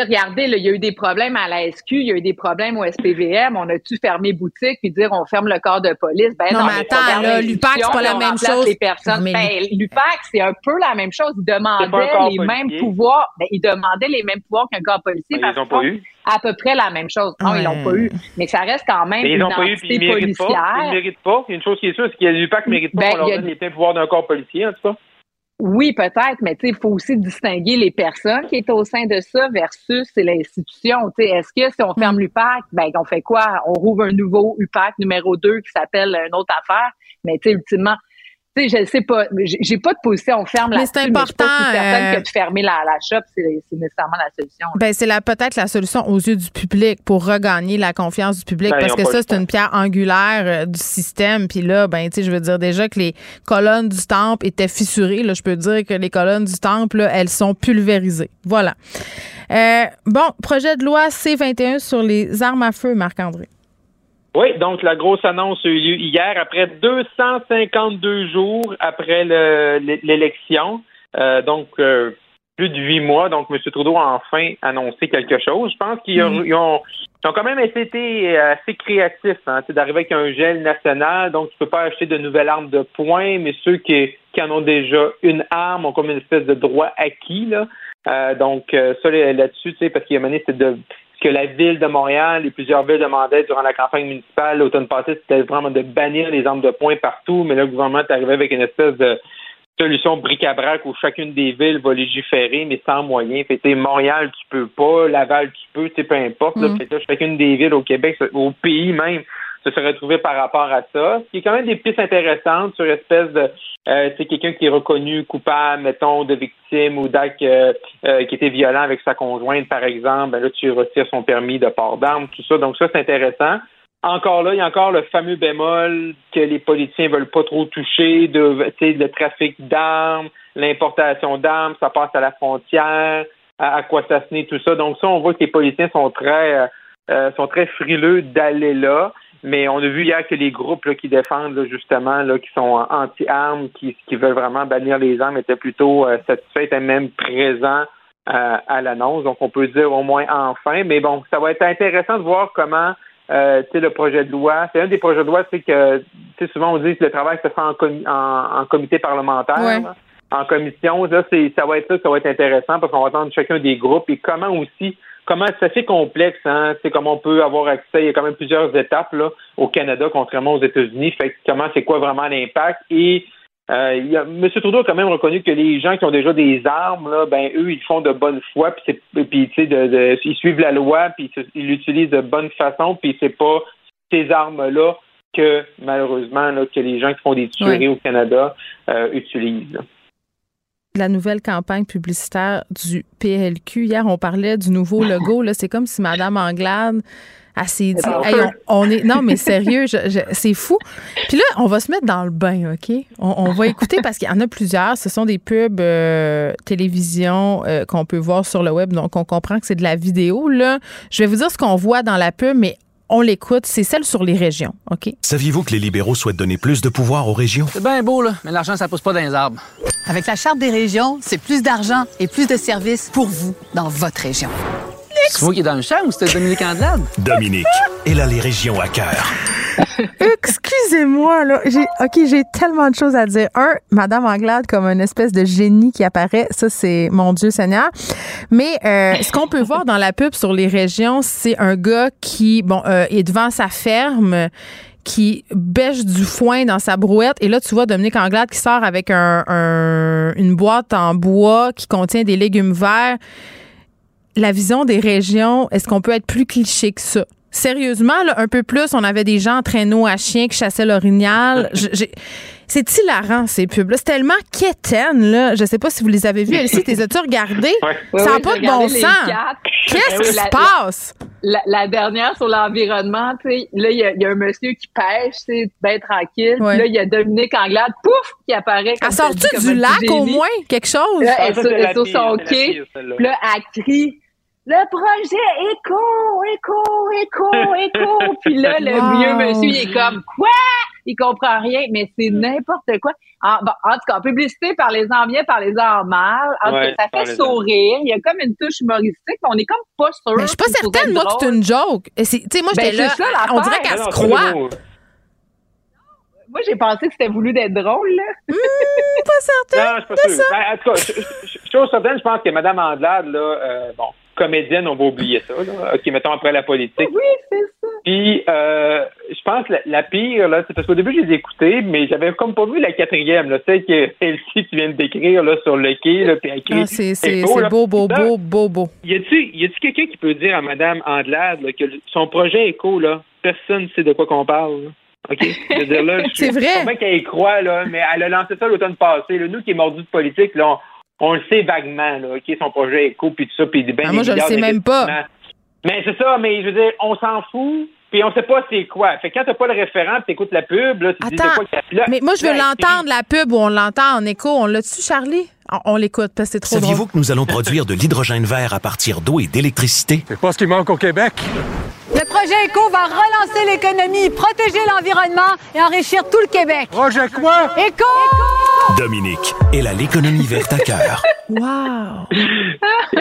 regardez, là, il y a eu des problèmes à la SQ, il y a eu des problèmes au SPVM, on a-tu fermé boutique puis dire on ferme le corps de police? Ben Non, non, mais attends, là, l'UPAC, c'est pas la même chose. Les personnes. Mais- Ben, l'UPAC, c'est un peu la même chose. Ils demandaient les policier. mêmes pouvoirs. Ben, ils demandaient les mêmes pouvoirs qu'un corps policier. Mais parce ils n'ont pas eu. À peu près la même chose. Non, ils l'ont pas eu. Mais ça reste quand même Mais ils une n'ont pas eu, puis ils ne méritent pas. Ils méritent pas. Il y a une chose qui est sûre, c'est que l'UPAC ne mérite pas Ben, qu'on leur y a- donne les pleins pouvoirs d'un corps policier, en tout cas. Oui, peut-être, mais tu sais, il faut aussi distinguer les personnes qui étaient au sein de ça versus c'est l'institution. Tu sais, est-ce que si on ferme l'UPAC, ben on fait quoi? On rouvre un nouveau UPAC numéro 2 qui s'appelle une autre affaire. Mais tu sais, ultimement, tu sais, je sais pas, j'ai pas de position, on ferme Mais la c'est important, certaine euh, que de fermer la, la shop, c'est c'est nécessairement la solution. Ben, c'est la- peut-être la solution aux yeux du public pour regagner la confiance du public Ben, parce que ça, c'est une pierre angulaire euh, du système. Puis là, ben, tu sais, je veux dire déjà que les colonnes du temple étaient fissurées. Là, je peux dire que les colonnes du temple, là, elles sont pulvérisées. Voilà. Euh, bon, projet de loi C21 sur les armes à feu, Marc-André. Oui, donc la grosse annonce a eu lieu hier, après 252 jours après le- l'élection. Euh, donc, euh, plus de huit mois. Donc, M. Trudeau a enfin annoncé quelque chose. Je pense qu'ils ont, ils ont, ils ont quand même été euh, assez créatifs hein, sais, d'arriver avec un gel national. Donc, tu peux pas acheter de nouvelles armes de poing, mais ceux qui, qui en ont déjà une arme ont comme une espèce de droit acquis. Là. Euh, donc, ça là- là-dessus, tu sais, parce qu'il y a mené, c'est de que la ville de Montréal et plusieurs villes demandaient durant la campagne municipale l'automne passé, c'était vraiment de bannir les armes de poing partout, mais là, le gouvernement est arrivé avec une espèce de solution bric-à-brac où chacune des villes va légiférer, mais sans moyens. Fait Montréal, tu peux pas, Laval, tu peux, peu importe. Là, Mm. Fait que là, chacune des villes au Québec, au pays même, se serait trouvé par rapport à ça. Ce qui est quand même des pistes intéressantes sur espèce de euh, c'est quelqu'un qui est reconnu coupable, mettons, de victime ou d'acte euh, euh, qui était violent avec sa conjointe, par exemple, ben là, tu retires son permis de port d'armes, tout ça. Donc ça, c'est intéressant. Encore là, il y a encore le fameux bémol que les politiciens veulent pas trop toucher, de, le trafic d'armes, l'importation d'armes, ça passe à la frontière, à, à quoi ça se tout ça. Donc ça, on voit que les politiciens sont très euh, euh, sont très frileux d'aller là. Mais on a vu hier que les groupes là, qui défendent là, justement, là, qui sont anti-armes, qui, qui veulent vraiment bannir les armes, étaient plutôt euh, satisfaits, étaient même présents euh, à l'annonce. Donc on peut dire au moins enfin. Mais bon, ça va être intéressant de voir comment euh, tu sais, le projet de loi. C'est un des projets de loi, c'est que tu sais, souvent on dit que le travail se fait en, comi- en, en comité parlementaire. Ouais. là. En commission, là, c'est, ça va être ça, ça va être intéressant parce qu'on va attendre chacun des groupes et comment aussi comment c'est assez complexe, hein, c'est comment on peut avoir accès, il y a quand même plusieurs étapes là, au Canada, contrairement aux États-Unis. Fait comment c'est quoi vraiment l'impact? Et euh, il y a, M. Trudeau a quand même reconnu que les gens qui ont déjà des armes, là, ben eux, ils font de bonne foi, puis c'est et puis tu sais, de, de- ils suivent la loi, puis ils se- ils l'utilisent de bonne façon, puis c'est pas ces armes-là que malheureusement là, que les gens qui font des tueries au Canada euh, utilisent. La nouvelle campagne publicitaire du PLQ. Hier, on parlait du nouveau logo. Là, c'est comme si Madame Anglade elle s'est dit, Hey, on, on est, non, mais sérieux, je- je- c'est fou. Puis là, on va se mettre dans le bain, OK? On, on va écouter parce qu'il y en a plusieurs. Ce sont des pubs euh, télévision euh, qu'on peut voir sur le web, donc on comprend que c'est de la vidéo. Là, je vais vous dire ce qu'on voit dans la pub, mais on l'écoute. C'est celle sur les régions, OK? Saviez-vous que les libéraux souhaitent donner plus de pouvoir aux régions? C'est bien beau, là, mais l'argent, ça pousse pas dans les arbres. Avec la Charte des régions, c'est plus d'argent et plus de services pour vous dans votre région. C'est moi qui est dans le champ ou c'était Dominique Andelade? Dominique, elle a les régions à cœur. Excusez-moi, là. J'ai, OK, j'ai tellement de choses à dire. Un, Madame Anglade comme une espèce de génie qui apparaît. Ça, c'est mon Dieu Seigneur. Mais euh, ce qu'on peut voir dans la pub sur les régions, c'est un gars qui, bon, euh, est devant sa ferme qui bêche du foin dans sa brouette. Et là, tu vois Dominique Anglade qui sort avec un, un- une boîte en bois qui contient des légumes verts. La vision des régions, est-ce qu'on peut être plus cliché que ça? Sérieusement, là, un peu plus, on avait des gens en traîneau à chien qui chassaient l'orignal. C'est hilarant, ces pubs-là. C'est tellement quétaine, là. Je sais pas si vous les avez vus. Elsie, t'es as-tu regardé? Ça n'a oui, pas de bon sens. Qu'est-ce qui la- se passe? La, la dernière sur l'environnement, tu sais, là, il y, a- il y a un monsieur qui pêche, c'est bien tranquille. Ouais. Là, il y a Dominique Anglade, pouf, qui apparaît. comme Elle sort-tu du lac, au moins? Quelque chose? Là, Ah, elle, ça, est sur- c'est elle la est sur son quai. Puis là, elle crie Le projet éco, éco, éco, éco. Puis là, le Wow. vieux monsieur, il est comme Quoi? Il comprend rien, mais c'est n'importe quoi. En, bon, en tout cas, en publicité, parlez-en bien, parlez-en mal. En tout cas, Ouais, ça fait sourire. Il y a comme une touche humoristique, mais on est comme pas sûr. Mais je suis pas certaine, moi, que c'est une joke. Tu sais, moi, Ben, j'étais là. ça, on dirait qu'elle se croit. Moi, j'ai pensé que c'était voulu d'être drôle, là. Pas certaine. Non, je suis pas sûr. Ben, en tout cas, chose certaine, je pense que Mme Andelade, là, euh, bon, comédienne, on va oublier ça, là. OK, mettons après la politique. Oui, c'est ça. Puis, euh, je pense que la, la pire, là, c'est parce qu'au début, je les ai écoutés, mais j'avais comme pas vu la quatrième, là, celle que Elsie, tu viens de décrire, là, sur le quai, là, puis elle crie, Ah, c'est c'est- beau, c'est beau, beau, beau, beau, beau. Y a-tu y a-tu quelqu'un qui peut dire à Mme Andelade là, que son projet éco, là, personne ne sait de quoi qu'on parle, là? OK? Je veux dire, là, je C'est suis vrai. qu'elle y croit, là, mais elle a lancé ça l'automne passé. là. Nous qui est mordu de politique, là, on, on le sait vaguement, là, OK, son projet éco, puis tout ça, puis ben, Ah, moi, je le sais même pas. Mais c'est ça, mais je veux dire, on s'en fout, puis on sait pas c'est quoi. Fait que quand t'as pas le référent, puis t'écoutes la pub, là, tu te dis Attends, quoi là- mais moi, je veux l'entendre, la pub, où on l'entend en écho. On l'a-tu, Charlie? On, on l'écoute, parce que c'est trop. Saviez-vous que nous allons produire de l'hydrogène vert à partir d'eau et d'électricité? C'est pas ce qui manque au Québec. Le projet ECO va relancer l'économie, protéger l'environnement et enrichir tout le Québec. Projet quoi? ECO! Dominique, elle a l'économie verte à cœur. Wow!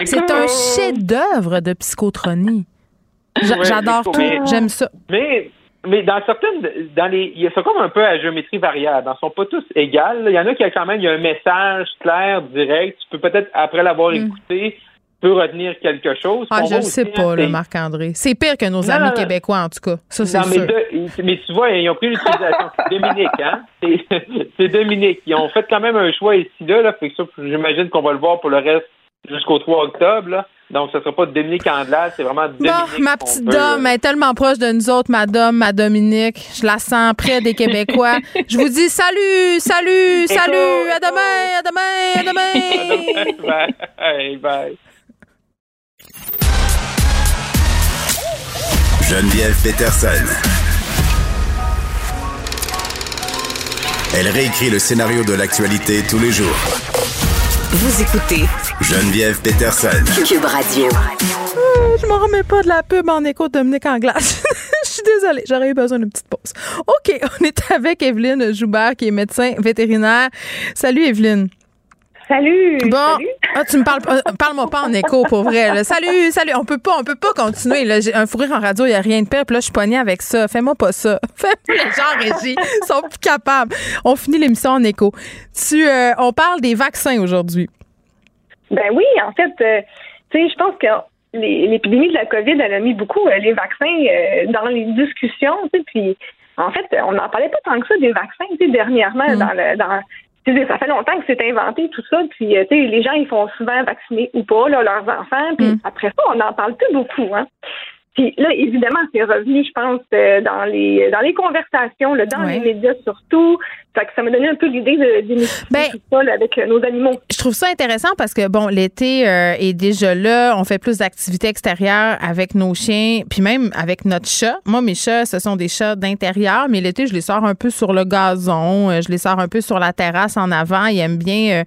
C'est un chef-d'œuvre de psychotronie. Ouais, J'adore tout. J'aime ça. Mais, mais dans certaines, dans les, ils sont comme un peu à géométrie variable. Ils sont pas tous égales. Il y en a qui a quand même, il y a un message clair, direct. Tu peux peut-être, après l'avoir Mm. écouté, peut retenir quelque chose. Ah, je le sais pas, c'est- Marc-André. C'est pire que nos Non, amis non, québécois, en tout cas. Ça, c'est sûr. de- mais tu vois, ils ont pris l'utilisation. C'est Dominique, hein? C'est Dominique. Ils ont fait quand même un choix ici, là. là fait que ça, j'imagine qu'on va le voir pour le reste jusqu'au 3 octobre, là. Donc, ce sera pas Dominique Andelade, c'est vraiment Dominique. Bon, ma petite dame, elle est tellement proche de nous autres, ma dame, ma Dominique. Je la sens près des Québécois. Je vous dis salut, salut, salut, à demain, à demain, à demain. bye, bye. Geneviève Peterson. Elle réécrit le scénario de l'actualité tous les jours. Vous écoutez Geneviève Peterson. Cube Radio. Euh, Je m'en remets pas de la pub en écho de Dominique en glace. Je suis désolée, j'aurais eu besoin d'une petite pause. OK, on est avec Evelyne Joubert, qui est médecin vétérinaire. Salut, Evelyne. Salut. Bon, salut. Ah, tu me parles, pas- euh, parle-moi pas en écho pour vrai. là. Salut, salut. On peut pas, on peut pas continuer. Là. J'ai un fou rire en radio, il y a rien de pire. Puis là, je suis pognée avec ça. Fais-moi pas ça. Fais-moi les gens en régie ils sont plus capables. On finit l'émission en écho. Tu, euh, on parle des vaccins aujourd'hui. Ben oui, en fait, euh, tu sais, je pense que l'épidémie de la COVID, elle a mis beaucoup euh, les vaccins dans les discussions, tu sais, puis en fait, on n'en parlait pas tant que ça des vaccins, tu sais, dernièrement, dans le, dans, tu sais, ça fait longtemps que c'est inventé tout ça, puis euh, tu sais, les gens ils font souvent vacciner ou pas là, leurs enfants, puis après ça, on n'en parle plus beaucoup, hein. Puis là, évidemment, c'est revenu, je pense, euh, dans les dans les conversations, là, dans Ouais. les médias surtout. Fait que ça m'a donné un peu l'idée de tout ça là, avec euh, nos animaux. Je trouve ça intéressant parce que, bon, l'été euh, est déjà là. On fait plus d'activités extérieures avec nos chiens, puis même avec notre chat. Moi, mes chats, ce sont des chats d'intérieur, mais l'été, je les sors un peu sur le gazon. euh, Je les sors un peu sur la terrasse en avant. Ils aiment bien euh,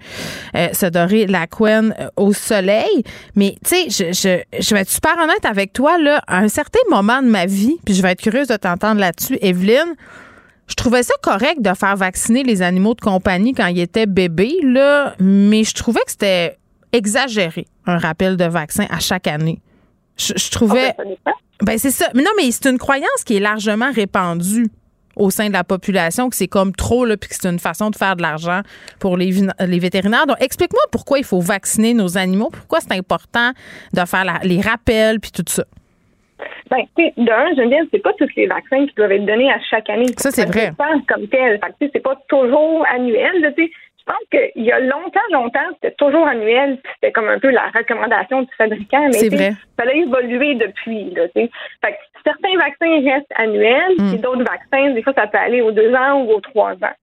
euh, se dorer la couenne au soleil. Mais, tu sais, je, je, je vais être super honnête avec toi, là. À un certain moment de ma vie, puis je vais être curieuse de t'entendre là-dessus, Evelyne, je trouvais ça correct de faire vacciner les animaux de compagnie quand ils étaient bébés, là, mais je trouvais que c'était exagéré, un rappel de vaccin à chaque année. Je, je trouvais. Ben, c'est ça. Mais non, mais c'est une croyance qui est largement répandue au sein de la population, que c'est comme trop, là, puis que c'est une façon de faire de l'argent pour les, vétérinaires. Donc, explique-moi pourquoi il faut vacciner nos animaux, pourquoi c'est important de faire la- les rappels, puis tout ça. Ben, tu sais, d'un, Geneviève, c'est pas tous les vaccins qui doivent être donnés à chaque année. Ça, c'est vrai. comme tel. Fait c'est pas toujours annuel, tu sais. Je pense qu'il y a longtemps, longtemps, c'était toujours annuel, c'était comme un peu la recommandation du fabricant. Mais. Ça a évolué depuis, là, tu sais. Fait que certains vaccins restent annuels, Mm. puis d'autres vaccins, des fois, ça peut aller aux deux ans ou aux trois ans.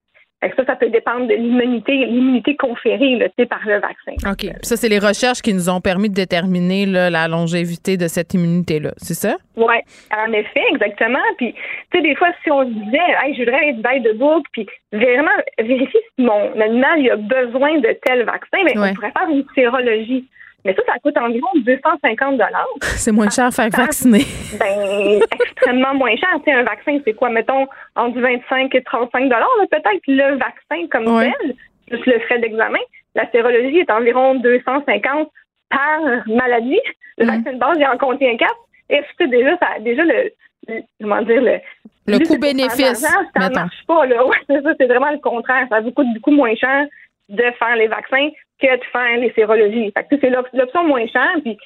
Ça, ça peut dépendre de l'immunité, l'immunité conférée, là, par le vaccin. OK. Ça, c'est les recherches qui nous ont permis de déterminer là, la longévité de cette immunité-là. C'est ça? Oui, en effet, exactement. Puis, tu sais, des fois, si on se disait, hey, je voudrais être by the book, puis vraiment vérifier si mon animal il a besoin de tel vaccin, mais Ouais. on pourrait faire une sérologie. Mais ça, ça coûte environ 250 C'est moins cher à faire vacciner. Ben, extrêmement moins cher. Tu sais, un vaccin, c'est quoi, mettons, entre 25 et 35 dollars, peut-être. Le vaccin comme Ouais. tel, plus le frais d'examen, la sérologie est environ 250 par maladie. Le vaccin de base, il en contient 4. Et c'est déjà, ça, déjà le, le- comment dire, le, Le coût-bénéfice, Ça mettons. marche pas, là. Ouais, c'est ça, c'est vraiment le contraire. Ça vous coûte beaucoup moins cher de faire les vaccins que de faire les sérologies. C'est l'op- l'option moins chère. Puis,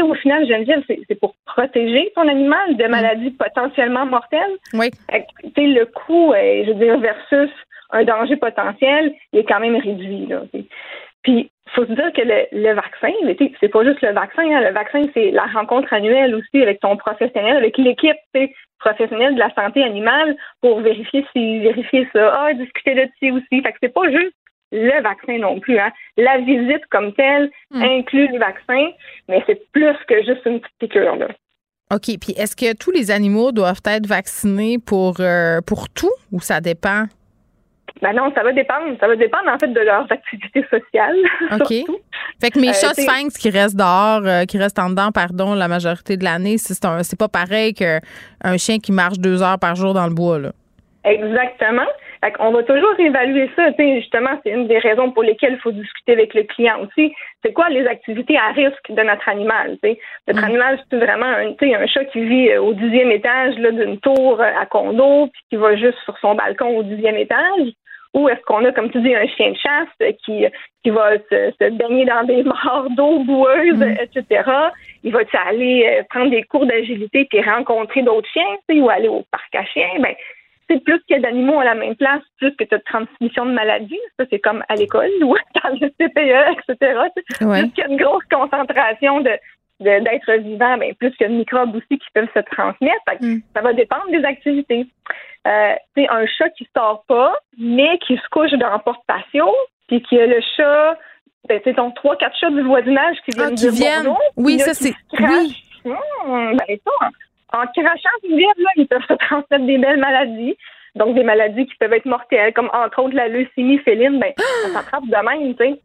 au final, Geneviève, c'est c'est pour protéger ton animal de maladies potentiellement mortelles. Oui. Le coût, je veux dire, versus un danger potentiel, il est quand même réduit, là. Puis, faut se dire que le, le vaccin, c'est pas juste le vaccin. hein. Le vaccin, c'est la rencontre annuelle aussi avec ton professionnel, avec l'équipe professionnelle de la santé animale pour vérifier si vérifier ça, ah, discuter de ci aussi. Fait que c'est pas juste le vaccin non plus. Hein. La visite comme telle inclut le vaccin, mais c'est plus que juste une petite piqûre. Là. OK. Puis est-ce que tous les animaux doivent être vaccinés pour, euh, pour tout ou ça dépend? Ben non, ça va dépendre. Ça va dépendre en fait de leurs activités sociales. OK. surtout. Fait que mes Euh, chats sphinx qui restent dehors, euh, qui restent en dedans, pardon, la majorité de l'année, c'est pas pareil qu'un chien qui marche deux heures par jour dans le bois, là. Exactement. On va toujours évaluer ça. Justement, c'est une des raisons pour lesquelles il faut discuter avec le client aussi. C'est quoi les activités à risque de notre animal? Notre animal, c'est vraiment un, un chat qui vit euh, au dixième étage d'une tour euh, à condo, puis qui va juste sur son balcon au dixième étage. Ou est-ce qu'on a, comme tu dis, un chien de chasse qui, qui va se, se baigner dans des mares d'eau boueuses, etc. Il va aller euh, prendre des cours d'agilité et rencontrer d'autres chiens, tu sais, ou aller au parc à chiens? Ben, c'est plus qu'il y a d'animaux à la même place, plus que tu as de transmission de maladies. Ça, c'est comme à l'école ou dans le CPE, etc. Ouais. Plus qu'il y a une grosse concentration de de- d'êtres vivants, ben, plus qu'il y a de microbes aussi qui peuvent se transmettre. Que Ça va dépendre des activités. Euh, c'est un chat qui sort pas, mais qui se couche dans le porte-patio, puis qui a le chat, ben, c'est donc trois, quatre chats du voisinage qui viennent Ah, qui viennent. Oui, ça, c'est- crachent. Hum, ben, ça, en, crachant du vide, là, ils peuvent se transmettre des belles maladies. Donc, des maladies qui peuvent être mortelles, comme entre autres la leucémie féline, ben, ça s'attrape de même, tu sais.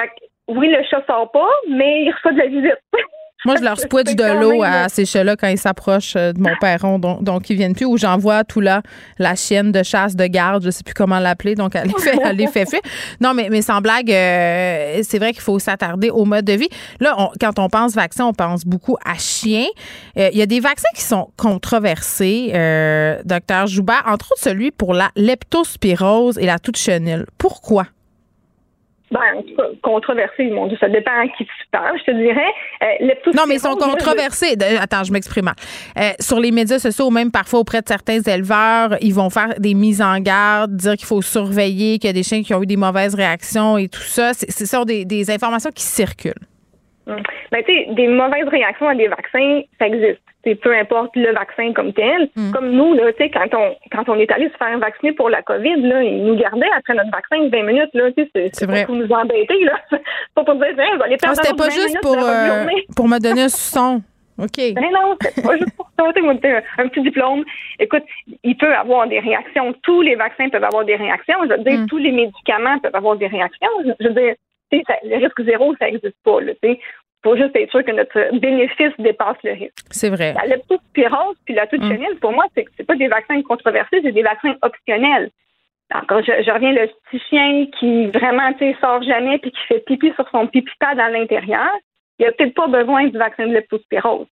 Fait que, oui, le chat sort pas, mais il reçoit de la visite. Moi, je leur C'est de l'eau à ces chats-là quand ils s'approchent euh, de mon perron, donc, donc ils viennent plus. Ou j'envoie tout là la chienne de chasse de garde, je sais plus comment l'appeler, donc elle les fait, elle les fait fuir. Non, mais, mais sans blague, euh, c'est vrai qu'il faut s'attarder au mode de vie. Là, on- quand on pense vaccin, on pense beaucoup à chien. Euh, Il y a des vaccins qui sont controversés, docteur Joubert, entre autres celui pour la leptospirose et la toute chenille. Pourquoi? Ben, en tout cas, controversé, mon Dieu, ça dépend à qui tu parles, je te dirais. Euh, Non, mais ils sont je- controversés. Attends, je m'exprime mal. Euh, sur les médias sociaux, même parfois auprès de certains éleveurs, ils vont faire des mises en garde, dire qu'il faut surveiller, qu'il y a des chiens qui ont eu des mauvaises réactions et tout ça. C'est- Ce sont des, des informations qui circulent. Hum. Ben, tu sais, des mauvaises réactions à des vaccins, ça existe. C'est peu importe le vaccin comme tel. Mm. Comme nous, là, tu sais, quand on, quand on est allé se faire vacciner pour la COVID, là, ils nous gardaient après notre vaccin 20 minutes, là, tu sais, c'est, vrai. pour nous embêter, là. C'est pas pour dire, on va aller perdre C'était pas 20 juste minutes pour, euh, me donner un soupçon. OK. Ben non, c'est pas juste pour ça. Sais, un petit diplôme. Écoute, il peut avoir des réactions. Tous les vaccins peuvent avoir des réactions. Je veux dire, Mm. tous les médicaments peuvent avoir des réactions. Je, veux dire, ça- le risque zéro, ça n'existe pas. Faut juste être sûr que notre bénéfice dépasse le risque. C'est vrai. La leptospirose puis la toute Mm. chenille, pour moi, c'est c'est pas des vaccins controversés, c'est des vaccins optionnels. Encore, je, je reviens le petit chien qui vraiment, sort jamais puis qui fait pipi sur son pipi pad à l'intérieur. Il a peut-être pas besoin du vaccin de leptospirose.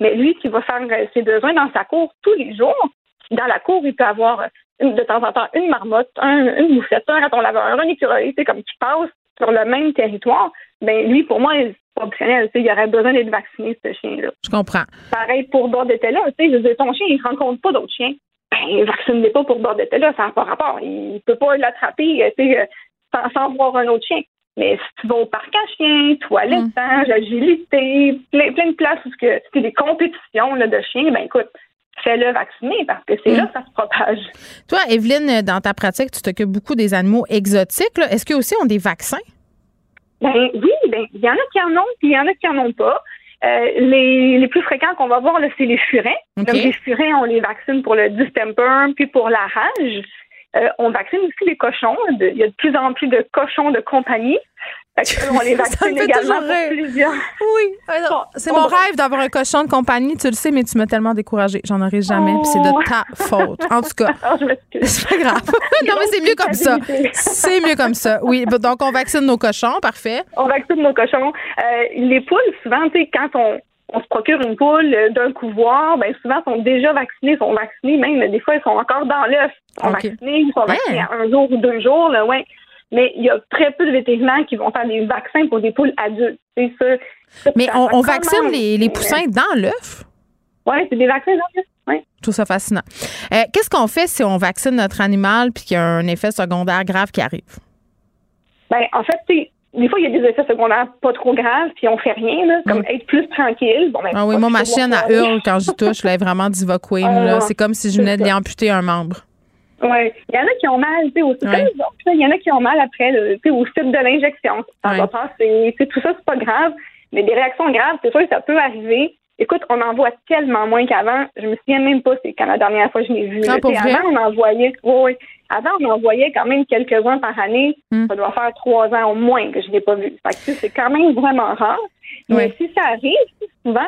Mais lui qui va faire euh, ses besoins dans sa cour tous les jours, dans la cour, il peut avoir de temps en temps une marmotte, un- une bouffette, un raton laveur, un écureuil, comme qui passe sur le même territoire. Ben lui, pour moi, c'est pas optionnel. Il aurait besoin d'être vacciné, ce chien-là. Je comprends. Pareil pour Bordetella. Tu sais, je veux dire, ton chien, il rencontre pas d'autres chiens. Ben, vaccine-les pas pour Bordetella, ça n'a pas rapport. Il peut pas l'attraper, euh, euh, sans, sans voir un autre chien. Mais si tu vas au parc à chiens, toilettage, agilité, plein, plein de places où que, c'est des compétitions là, de chiens, ben écoute, fais-le vacciner parce que c'est là que ça se propage. Toi, Evelyne, dans ta pratique, tu t'occupes beaucoup des animaux exotiques. Est-ce qu'eux aussi ont des vaccins? Ben oui, ben il y en a qui en ont, puis il y en a qui en ont pas. Euh, les, les plus fréquents qu'on va voir, c'est les furets. OK. Donc, les furets, on les vaccine pour le distemper, puis pour la rage. Euh, on vaccine aussi les cochons. Il y a de plus en plus de cochons de compagnie. On les Ça me vaccine fait également pour plusieurs. Oui. C'est mon rêve d'avoir un cochon de compagnie, tu le sais, mais tu m'as tellement découragée. J'en aurai jamais, puis c'est Oh. de ta faute. En tout cas, je m'excuse. c'est pas grave. non, mais c'est mieux comme ça. C'est mieux comme ça. Oui, donc on vaccine nos cochons, parfait. On vaccine nos cochons. Euh, les poules, souvent, tu sais, quand on, on se procure une poule d'un couvoir, ben souvent sont déjà vaccinées, sont vaccinées même, des fois ils sont encore dans l'œuf, ils sont OK. vaccinés, ils sont vaccinés Hein? à un jour ou deux jours, là, ouais. Mais il y a très peu de vétérinaires qui vont faire des vaccins pour des poules adultes. C'est ça. ça, Mais on, vaccine même. les, les poussins dans l'œuf? Ouais, c'est des vaccins dans l'œuf. Ouais. Je trouve ça fascinant. Euh, Qu'est-ce qu'on fait si on vaccine notre animal puis qu'il y a un effet secondaire grave qui arrive? Ben, en fait, des fois, il y a des effets secondaires pas trop graves, puis on fait rien, là, comme être plus tranquille. Bon, ben. Ah oui, moi, ma chienne, elle hurle quand j'y touche. Là, elle est vraiment diva queen. Ah. C'est comme si je venais de lui amputer un membre. Oui. Il y en a qui ont mal, tu sais, Ouais. il y en a qui ont mal après, tu sais, au site de l'injection. Ça Ouais. va passer. Tout ça, c'est pas grave. Mais des réactions graves, c'est sûr que ça peut arriver. Écoute, on en voit tellement moins qu'avant. Je me souviens même pas c'est quand la dernière fois que je l'ai vu. Ah? Avant, on en voyait. Oui. Avant, on en voyait quand même quelques-uns par année. Hmm. Ça doit faire trois ans au moins que je l'ai pas vu. Fait que, c'est quand même vraiment rare. Mais si ça arrive, souvent,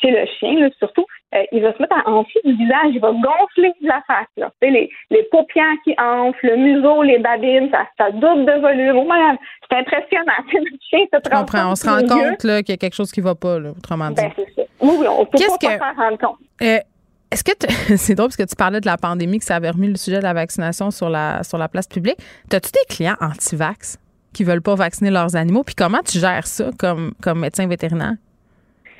chez le chien, là, surtout, euh, il va se mettre à enfler du visage, il va gonfler la face. Là. Les, les paupières qui enflent, le museau, les babines, ça, ça double de volume. Oh, c'est impressionnant. le chien se Je comprends. On se rend compte qu'il y a quelque chose qui va pas, là, autrement dit. Ben, c'est ça. Oui, on peut pas que- s'en faire rendre compte. Euh, Est-ce que c'est drôle parce que tu parlais de la pandémie, que ça avait remis le sujet de la vaccination sur la, sur la place publique. T'as-tu des clients anti-vax qui veulent pas vacciner leurs animaux? Puis comment tu gères ça comme, comme médecin vétérinaire?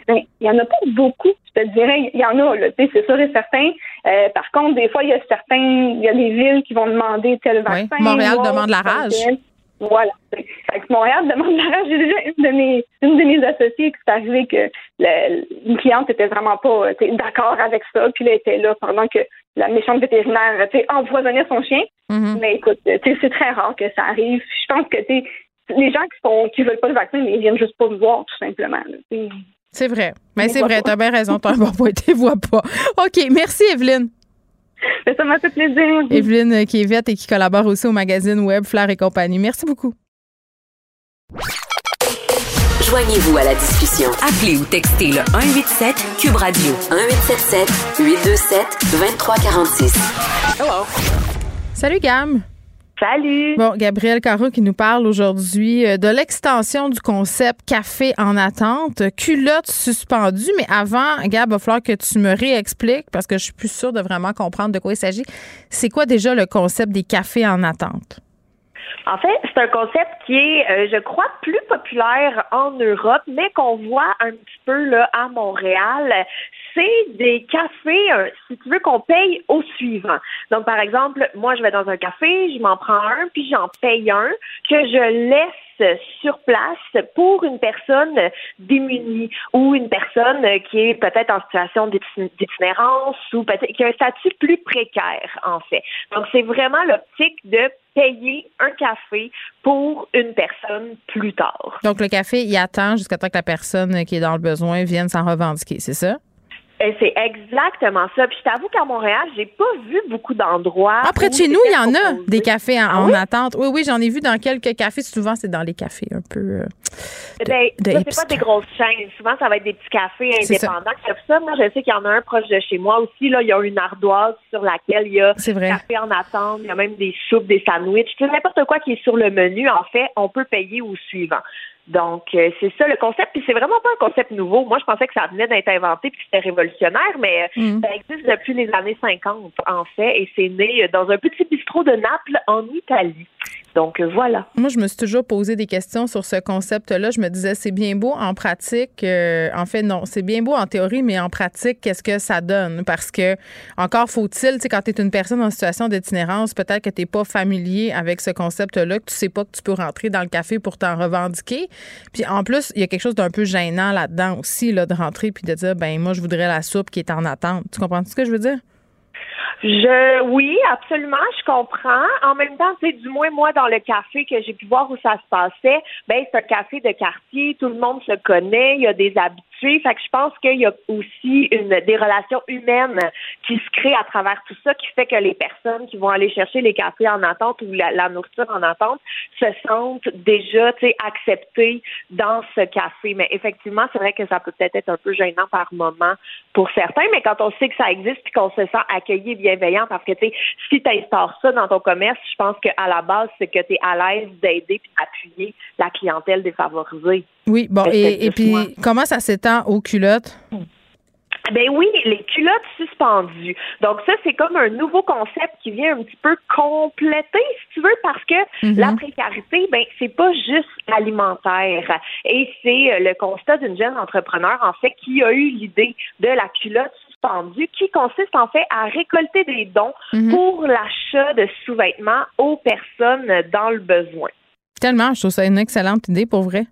Ben, il y en a pas beaucoup, je te dirais, il y en a, là, tu sais, c'est sûr et certain. Euh, par contre, des fois, il y a certains, il y a des villes qui vont demander tel vaccin. Montréal demande la rage. Voilà. Fait que Montréal demande la rage. J'ai déjà une de mes, une de mes associées qui c'est arrivé que le- une cliente était vraiment pas sais, d'accord avec ça, puis elle était là pendant que la méchante vétérinaire empoisonnait son chien. Mm-hmm. Mais écoute, c'est très rare que ça arrive. Je pense que les gens qui sont qui veulent pas le vaccin, mais ils viennent juste pas me voir, tout simplement. là. C'est vrai. Mais c'est vrai, t'as bien raison, t'as un bon point, tu les vois pas. OK, merci Evelyne. Ben, ça m'a fait plaisir. Evelyne euh, qui est vette et qui collabore aussi au magazine web Flair et compagnie. Merci beaucoup. Joignez-vous à la discussion. Appelez ou textez le 187 Cube Radio 1877 827 2346. Hello. Salut Gam. Salut. Bon, Gabriel Caro qui nous parle aujourd'hui euh, de l'extension du concept café en attente, culotte suspendue. Mais avant, Gab, il va falloir que tu me réexpliques parce que je suis plus sûre de vraiment comprendre de quoi il s'agit. C'est quoi déjà le concept des cafés en attente? En fait, c'est un concept qui est, euh, je crois, plus populaire en Europe, mais qu'on voit un petit peu là à Montréal. C'est des cafés, euh, si tu veux, qu'on paye au suivant. Donc, par exemple, moi, je vais dans un café, je m'en prends un, puis j'en paye un que je laisse sur place pour une personne démunie ou une personne qui est peut-être en situation d'itin- d'itinérance ou peut-être qui a un statut plus précaire, en fait. Donc, c'est vraiment l'optique de payer un café pour une personne plus tard. Donc, le café, il attend jusqu'à temps que la personne qui est dans le besoin vienne s'en revendiquer, c'est ça? Et c'est exactement ça. Puis je t'avoue qu'à Montréal, j'ai pas vu beaucoup d'endroits. Ah, près de chez nous, il y en a des cafés en, Ah en attente. Oui, oui, j'en ai vu dans quelques cafés. Souvent, c'est dans les cafés un peu. euh, Eh Ben, de ça, c'est pas des grosses chaînes. Souvent, ça va être des petits cafés ça. indépendants offrent ça. Moi, je sais qu'il y en a un proche de chez moi aussi. Là, il y a une ardoise sur laquelle il y a vrai. café en attente. Il y a même des soupes, des sandwichs. N'importe quoi qui est sur le menu, en fait, on peut payer au suivant. Donc, euh, c'est ça le concept. Puis c'est vraiment pas un concept nouveau. Moi, je pensais que ça venait d'être inventé puis que c'était révolutionnaire, mais euh, Mm. ça existe depuis les années 50, en fait, et c'est né dans un petit bistrot de Naples, en Italie. Donc, euh, voilà. Moi, je me suis toujours posé des questions sur ce concept-là. Je me disais, c'est bien beau en pratique. euh, en fait, non, c'est bien beau en théorie, mais en pratique, qu'est-ce que ça donne? Parce que, encore faut-il, tu sais, quand tu es une personne en situation d'itinérance, peut-être que tu n'es pas familier avec ce concept-là, que tu sais pas que tu peux rentrer dans le café pour t'en revendiquer. Puis, en plus, il y a quelque chose d'un peu gênant là-dedans aussi, là, de rentrer puis de dire, ben moi, je voudrais la soupe qui est en attente. Tu comprends ce que je veux dire? Je, oui, absolument, je comprends. En même temps, sais, du moins moi dans le café que j'ai pu voir où ça se passait, ben c'est un café de quartier, tout le monde se connaît, il y a des fait que je pense qu'il y a aussi une des relations humaines qui se créent à travers tout ça, qui fait que les personnes qui vont aller chercher les cafés en attente ou la, nourriture en attente se sentent déjà, acceptées dans ce café. Mais effectivement, c'est vrai que ça peut peut-être être un peu gênant par moment pour certains, mais quand on sait que ça existe puis qu'on se sent accueilli et bienveillant, parce que si tu instaures ça dans ton commerce, je pense qu'à la base, c'est que tu es à l'aise d'aider puis d'appuyer la clientèle défavorisée. Oui, bon, et, et puis, comment ça s'étend aux culottes? Ben oui, les culottes suspendues. Donc ça, c'est comme un nouveau concept qui vient un petit peu compléter, si tu veux, parce que Mhm. la précarité, ben c'est pas juste alimentaire. Et c'est euh, le constat d'une jeune entrepreneur, en fait, qui a eu l'idée de la culotte suspendue, qui consiste en fait à récolter des dons Mhm. pour l'achat de sous-vêtements aux personnes dans le besoin. Tellement, je trouve ça une excellente idée pour vrai.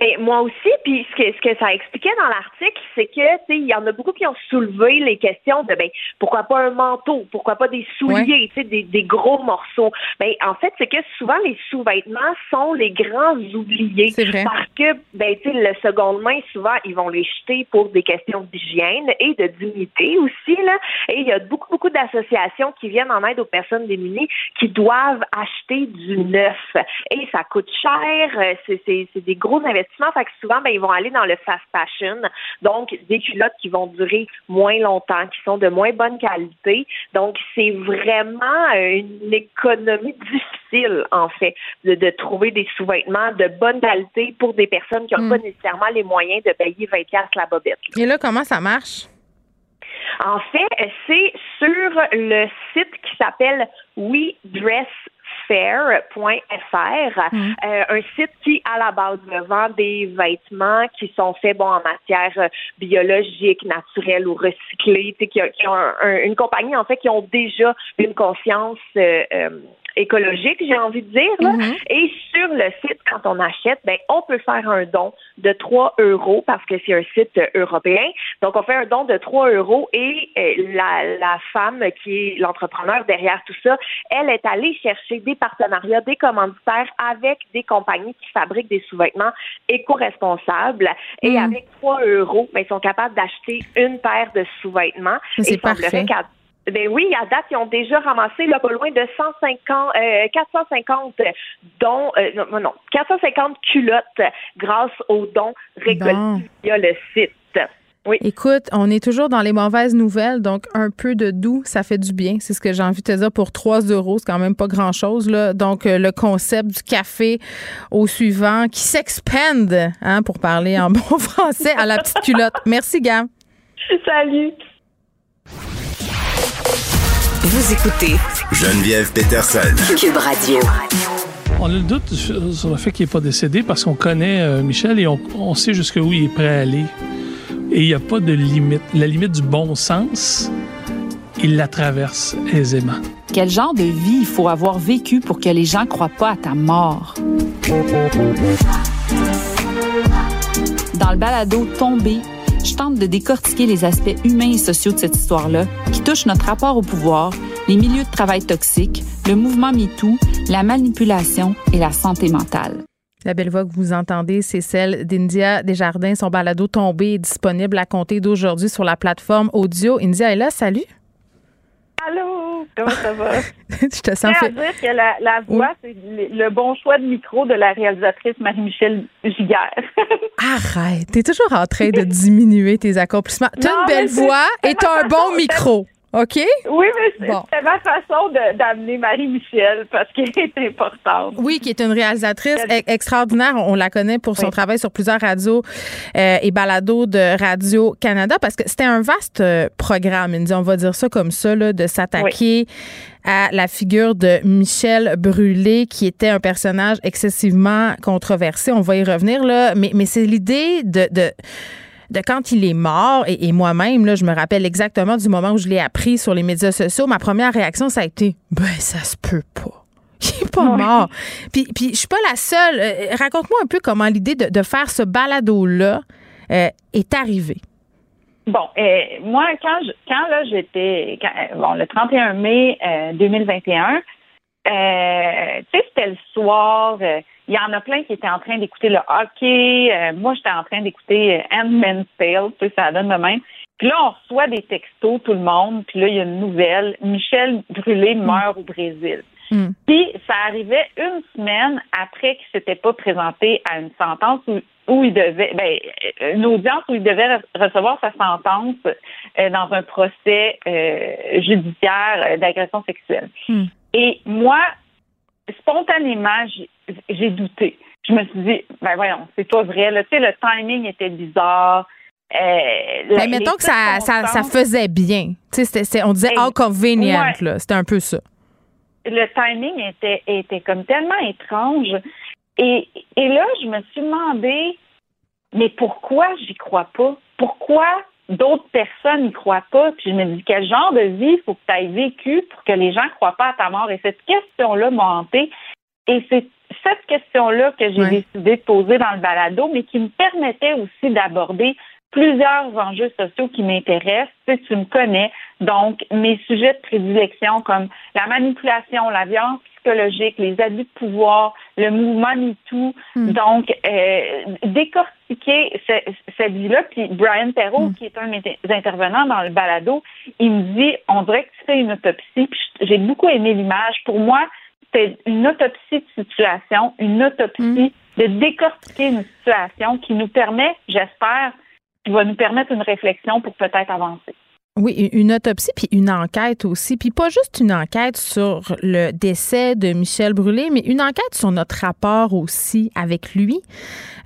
Ben, moi aussi, puis ce que, ce que ça expliquait dans l'article, c'est que tu sais, il y en a beaucoup qui ont soulevé les questions de ben pourquoi pas un manteau, pourquoi pas des souliers, tu sais, des, des gros morceaux. Ben en fait, c'est que souvent les sous-vêtements sont les grands oubliés. Vrai. Parce que ben tu sais, le seconde main, souvent, ils vont les jeter pour des questions d'hygiène et de dignité aussi, là. Et il y a beaucoup, beaucoup d'associations qui viennent en aide aux personnes démunies qui doivent acheter du neuf. Et ça coûte cher, euh, c'est des gros investissements. Fait que souvent, ben, ils vont aller dans le fast fashion. Donc, des culottes qui vont durer moins longtemps, qui sont de moins bonne qualité. Donc, c'est vraiment euh, une économie difficile, en fait, de, de trouver des sous-vêtements de bonne qualité pour des personnes qui n'ont Mm. pas nécessairement les moyens de payer 20 piastres la bobette. Et là, comment ça marche? En fait, c'est sur le site qui s'appelle We Dress fair.fr, Mm. euh, un site qui, à la base, vend des vêtements qui sont faits bon, en matière euh, biologique, naturelle ou recyclée, qui, a- qui ont un- un- une compagnie, en fait, qui ont déjà une conscience euh, euh, écologique, j'ai envie de dire. là. Mhm. Et sur le site, quand on achète, ben, on peut faire un don de 3 euros parce que c'est un site euh, européen. Donc, on fait un don de 3 euros et euh, la, la femme qui est l'entrepreneur derrière tout ça, elle est allée chercher des partenariats, des commanditaires avec des compagnies qui fabriquent des sous-vêtements éco-responsables. Et Mm. avec 3 euros, ben, ils sont capables d'acheter une paire de sous-vêtements. C'est parfait. Ben oui, à date, ils ont déjà ramassé là, pas loin de 150, euh, 450 dons, euh, non, non, 450 culottes grâce aux dons récoltés Bon. via le site. Oui. Écoute, on est toujours dans les mauvaises nouvelles, donc un peu de doux, ça fait du bien. C'est ce que j'ai envie de te dire pour 3 euros. C'est quand même pas grand-chose. là. Donc, euh, le concept du café au suivant qui s'expande, hein, pour parler en bon français, à la petite culotte. Merci, Gam. Salut. Vous écoutez Geneviève Peterson. Cube Radio. On a le doute sur le fait qu'il n'est pas décédé parce qu'on connaît euh, Michel et on, on sait jusqu'où il est prêt à aller. Et il n'y a pas de limite. La limite du bon sens, il la traverse aisément. Quel genre de vie il faut avoir vécu pour que les gens croient pas à ta mort? Dans le balado Tombé, je tente de décortiquer les aspects humains et sociaux de cette histoire-là qui touchent notre rapport au pouvoir, les milieux de travail toxiques, le mouvement MeToo, la manipulation et la santé mentale. La belle voix que vous entendez, c'est celle d'India Desjardins. Son balado tombé est disponible à compter d'aujourd'hui sur la plateforme audio. India est là, salut. Allô, comment ça va? Je te sens fait. dire que la, la voix, c'est le, bon choix de micro de la réalisatrice Marie-Michel Giguère. Arrête, t'es toujours en train de diminuer tes accomplissements. T'as une belle voix et t'as un bon micro. OK? Oui, mais c'est Bon. c'est ma façon d'amener Marie-Michel parce qu'elle est importante. Oui, qui est une réalisatrice e- extraordinaire. On la connaît pour son travail sur plusieurs radios euh, et balados de Radio-Canada parce que c'était un vaste euh, programme, on va dire ça comme ça, là, de s'attaquer à la figure de Michel Brûlé, qui était un personnage excessivement controversé. On va y revenir, là. Mais, mais c'est l'idée de... de de quand il est mort, et, et moi-même, là, je me rappelle exactement du moment où je l'ai appris sur les médias sociaux, ma première réaction, ça a été Ben, ça se peut pas. Il est pas mort. Puis, puis je suis pas la seule. Euh, Raconte-moi un peu comment l'idée de, de faire ce balado-là euh, est arrivée. Bon, euh, moi, quand je, quand là, j'étais, bon, le 31 mai euh, 2021, euh, tu sais, c'était le soir. Euh, Il y en a plein qui étaient en train d'écouter le hockey. euh, moi, j'étais en train d'écouter euh, Handmaid's Tale. Tu sais, ça donne de même. Puis là, on reçoit des textos, tout le monde. Puis là, il y a une nouvelle. Michel Brûlé meurt au Brésil. Puis ça arrivait une semaine après qu'il s'était pas présenté à une sentence où, où il devait, ben, une audience où il devait re- recevoir sa sentence euh, dans un procès euh, judiciaire euh, d'agression sexuelle. Et moi, spontanément, j'ai- douté. Je me suis dit, ben voyons, c'est pas vrai. Là. Tu sais, le timing était bizarre. Euh, Mais mettons que ça, ça, ça faisait bien. Tu sais, on disait how convenient, ouais. là. C'était un peu ça. le timing était, était comme tellement étrange. Et, et là, je me suis demandé, mais pourquoi j'y crois pas? Pourquoi d'autres personnes n'y croient pas? Puis je me dis, quel genre de vie faut que tu aies vécu pour que les gens ne croient pas à ta mort? Et cette question-là m'a hantée. Et c'est cette question-là que j'ai décidé de poser dans le balado, mais qui me permettait aussi d'aborder plusieurs enjeux sociaux qui m'intéressent. Tu, sais, tu me connais. Donc, mes sujets de prédilection comme la manipulation, la violence psychologique, les abus de pouvoir, le mouvement MeToo. Donc, euh, décortiquer ce- cette vie-là. Puis Brian Perrault, qui est un des intervenants dans le balado, il me dit, on dirait que tu fais une autopsie. J'ai beaucoup aimé l'image. Pour moi, c'est une autopsie de situation, une autopsie de décortiquer une situation qui nous permet, j'espère, qui va nous permettre une réflexion pour peut-être avancer. Oui, une autopsie puis une enquête aussi. Puis pas juste une enquête sur le décès de Michel Brûlé, mais une enquête sur notre rapport aussi avec lui.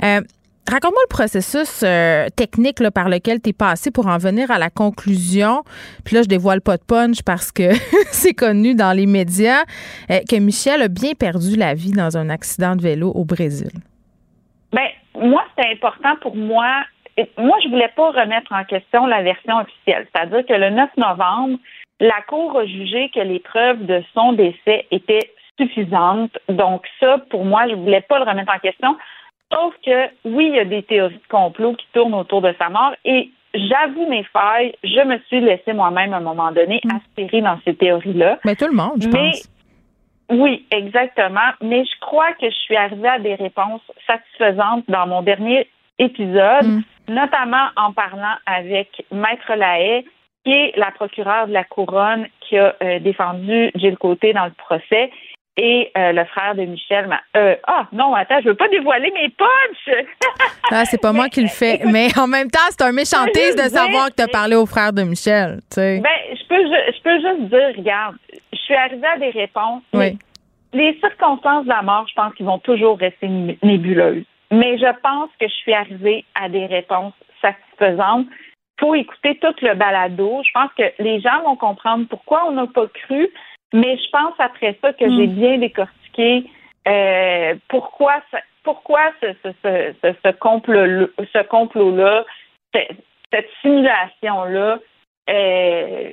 Euh, raconte-moi le processus euh, technique là, par lequel tu es passé pour en venir à la conclusion. Puis là, je dévoile pas de punch parce que c'est connu dans les médias euh, que Michel a bien perdu la vie dans un accident de vélo au Brésil. Ben, moi, c'était important pour moi. Moi, je voulais pas remettre en question la version officielle. C'est-à-dire que le 9 novembre, la Cour a jugé que les preuves de son décès étaient suffisantes. Donc, ça, pour moi, je voulais pas le remettre en question. Sauf que, oui, il y a des théories de complot qui tournent autour de sa mort et j'avoue mes failles. Je me suis laissée moi-même à un moment donné aspirer dans ces théories-là. Mais tout le monde, je Mais- pense. Oui, exactement. Mais je crois que je suis arrivée à des réponses satisfaisantes dans mon dernier épisode, notamment en parlant avec Maître Lahaye, qui est la procureure de la couronne qui a euh, défendu Gilles Côté dans le procès. Et euh, le frère de Michel m'a. euh, ah non, attends, je veux pas dévoiler mes punchs. Ah, c'est pas moi qui le fais. Mais en même temps, c'est un méchantisme de savoir dire- que tu as parlé au frère de Michel. Tu sais. Ben, je peux, je peux juste dire, regarde, je suis arrivée à des réponses. Oui. Les circonstances de la mort, je pense qu'ils vont toujours rester nébuleuses. Mais je pense que je suis arrivée à des réponses satisfaisantes. faut écouter tout le balado. Je pense que les gens vont comprendre pourquoi on n'a pas cru. Mais je pense après ça que j'ai bien décortiqué euh, pourquoi ça- pourquoi ce, ce, ce, ce, complot complot-là, ce- cette simulation-là euh,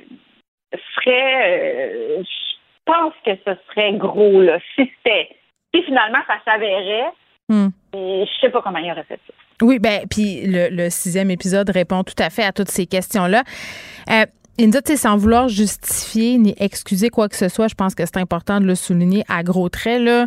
serait euh, je pense que ce serait gros là. Si c'était si finalement ça s'avérait, Hmm. et je sais pas comment il aurait fait ça. Oui, ben puis le, le sixième épisode répond tout à fait à toutes ces questions-là. Euh, Linda, tu sais, sans vouloir justifier ni excuser quoi que ce soit, je pense que c'est important de le souligner à gros traits. Là,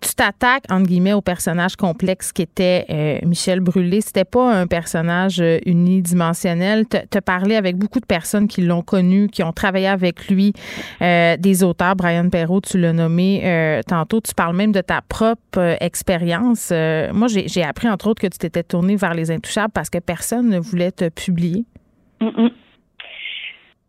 tu t'attaques, entre guillemets, au personnage complexe qui était euh, Michel Brûlé. C'était pas un personnage euh, unidimensionnel. Tu as parlé avec beaucoup de personnes qui l'ont connu, qui ont travaillé avec lui, euh, des auteurs. Brian Perrault, tu l'as nommé euh, tantôt. Tu parles même de ta propre euh, expérience. Moi, j'ai appris, entre autres, que tu t'étais tourné vers les intouchables parce que personne ne voulait te publier.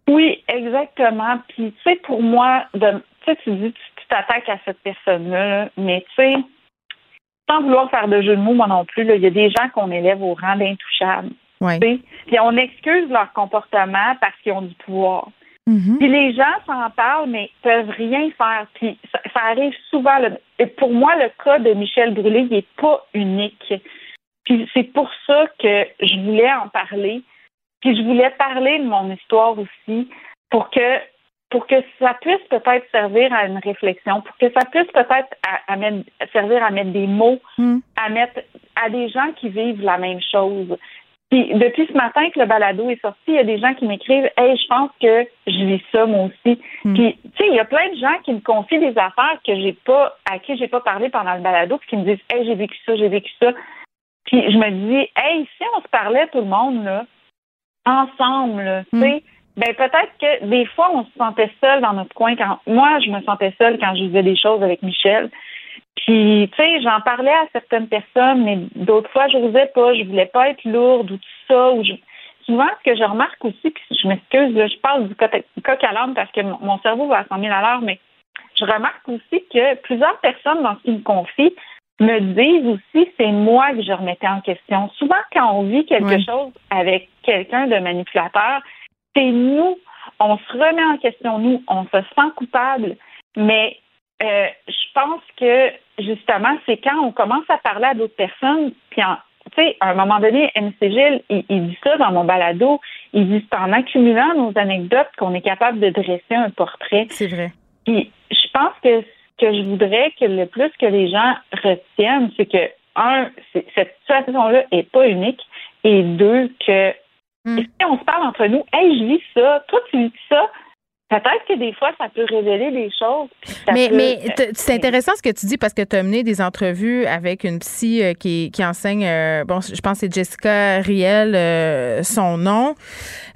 Oui, exactement. Puis, tu sais, pour moi, de, tu sais, tu dis, tu t'attaques à cette personne-là, là, mais tu sais, sans vouloir faire de jeu de mots, moi non plus, il y a des gens qu'on élève au rang d'intouchables. Ouais. Puis on excuse leur comportement parce qu'ils ont du pouvoir. Mm-hmm. Puis les gens s'en parlent, mais peuvent rien faire. Puis ça, ça arrive souvent. Et pour moi, le cas de Michel Brûlé, il n'est pas unique. Puis c'est pour ça que je voulais en parler. Puis je voulais parler de mon histoire aussi pour que pour que ça puisse peut-être servir à une réflexion, pour que ça puisse peut-être à- à mettre- servir à mettre des mots, à mettre à des gens qui vivent la même chose. Puis depuis ce matin que le balado est sorti, il y a des gens qui m'écrivent Hey, je pense que je vis ça moi aussi. Puis tu sais, il y a plein de gens qui me confient des affaires que j'ai pas à qui j'ai pas parlé pendant le balado, puis qui me disent Hey, j'ai vécu ça, j'ai vécu ça. Puis je me dis Hey, si on se parlait tout le monde là, ensemble, tu sais, ben peut-être que des fois on se sentait seul dans notre coin quand moi je me sentais seule quand je vivais des choses avec Michel. Puis, tu sais, j'en parlais à certaines personnes, mais d'autres fois, je n'osais pas, je voulais pas être lourde ou tout ça. Ou je... Souvent, ce que je remarque aussi, puis je m'excuse, là, je parle du coq à l'âne parce que mon mon cerveau va à 100 000 à l'heure, mais je remarque aussi que plusieurs personnes dans ce qu'ils me confient me disent aussi c'est moi que je remettais en question. Souvent, quand on vit quelque Oui. chose avec quelqu'un de manipulateur, c'est nous, on se remet en question, nous, on se sent coupable, mais euh, je pense que justement, c'est quand on commence à parler à d'autres personnes, puis en- tu sais, à un moment donné, MC Gilles, il, il dit ça dans mon balado, il dit c'est en accumulant nos anecdotes qu'on est capable de dresser un portrait. C'est vrai. Puis je pense que que je voudrais que le plus que les gens retiennent, c'est que un, cette situation-là est pas unique, et deux, que si on se parle entre nous, hey, je vis ça, toi tu vis ça, peut-être que des fois ça peut révéler des choses. Mais, peut- mais t- c'est intéressant ce que tu dis parce que tu as mené des entrevues avec une psy euh, qui, qui enseigne, euh, bon, je pense que c'est Jessica Riel, euh, son nom.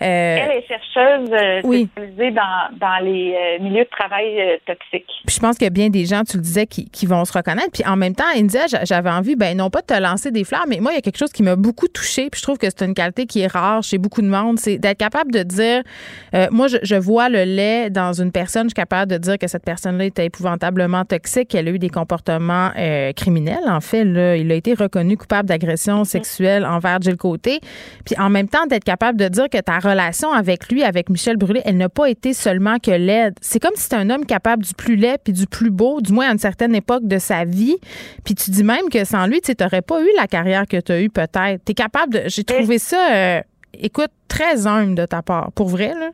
Euh, Elle est chercheuse euh, oui. spécialisée dans, dans les euh, milieux de travail euh, toxiques. Puis je pense qu'il y a bien des gens, tu le disais, qui, qui vont se reconnaître. Puis en même temps, India, j'a- j'avais envie, ben non pas de te lancer des fleurs, mais moi, il y a quelque chose qui m'a beaucoup touchée. Puis je trouve que c'est une qualité qui est rare chez beaucoup de monde, c'est d'être capable de dire, euh, moi, je, je vois le lait dans une personne, je suis capable de dire que cette personne-là était épouvantablement toxique, qu'elle a eu des comportements euh, criminels. En fait, là, il a été reconnu coupable d'agression sexuelle envers Jill Côté. Puis en même temps, d'être capable de dire que ta relation avec lui, avec Michel Brûlé, elle n'a pas été seulement que laide. C'est comme si c'était un homme capable du plus laid puis du plus beau, du moins à une certaine époque de sa vie. Puis tu dis même que sans lui, tu n'aurais pas eu la carrière que tu as eue peut-être. Tu es capable de... J'ai trouvé ça, euh, écoute, très humble de ta part. Pour vrai, là?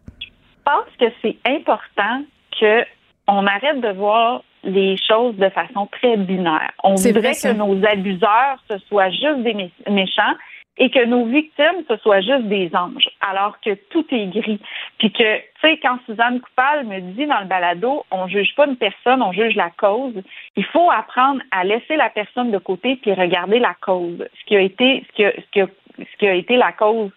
Je pense que c'est important que on arrête de voir les choses de façon très binaire. On voudrait que nos abuseurs, ce soient juste des mé- méchants et que nos victimes, ce soient juste des anges, alors que tout est gris. Puis que, tu sais, quand Suzanne Coupal me dit dans le balado, on juge pas une personne, on juge la cause, il faut apprendre à laisser la personne de côté puis regarder la cause, ce qui a été, ce qui a, ce qui a, ce qui a été la cause.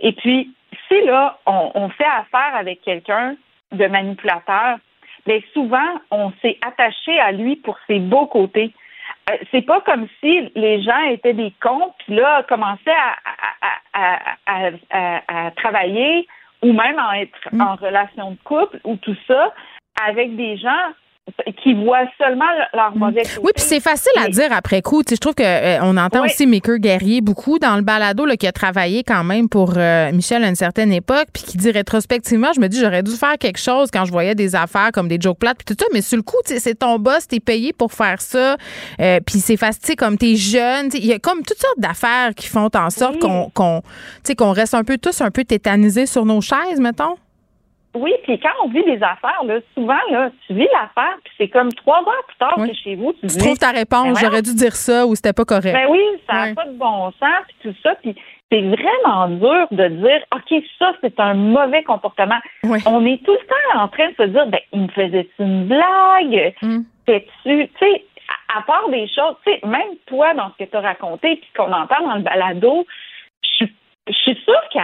Et puis, si là, on, on fait affaire avec quelqu'un de manipulateur, bien souvent, on s'est attaché à lui pour ses beaux côtés. Euh, c'est pas comme si les gens étaient des cons, puis là, commençaient à, à, à, à, à- à travailler ou même à être en relation de couple ou tout ça avec des gens qui voient seulement leur mauvais côté. Oui, puis c'est facile à dire après coup. Tu sais, je trouve que euh, on entend Oui. aussi Maker Guerrier beaucoup dans le balado là, qui a travaillé quand même pour euh, Michel à une certaine époque, puis qui dit rétrospectivement, je me dis j'aurais dû faire quelque chose quand je voyais des affaires comme des jokes plates puis tout ça, mais sur le coup, tu sais, c'est ton boss, t'es payé pour faire ça, euh, puis c'est facile, tu sais, comme t'es jeune, tu sais, il y a comme toutes sortes d'affaires qui font en sorte qu'on qu'on tu sais, qu'on reste un peu tous un peu tétanisés sur nos chaises, mettons. Oui, puis quand on vit des affaires, là, souvent, là, tu vis l'affaire, puis c'est comme trois heures plus tard Oui. que chez vous, tu, Tu dis, trouves ta Ben réponse, voyons, j'aurais dû dire ça ou c'était pas correct. Ben oui, ça n'a pas de bon sens, puis tout ça, puis c'est vraiment dur de dire, OK, ça, c'est un mauvais comportement. On est tout le temps en train de se dire, ben, il me faisait une blague? Mm. Fais-tu, tu sais, à, à part des choses, tu sais, même toi, dans ce que tu as raconté, puis qu'on entend dans le balado, je suis- sûre que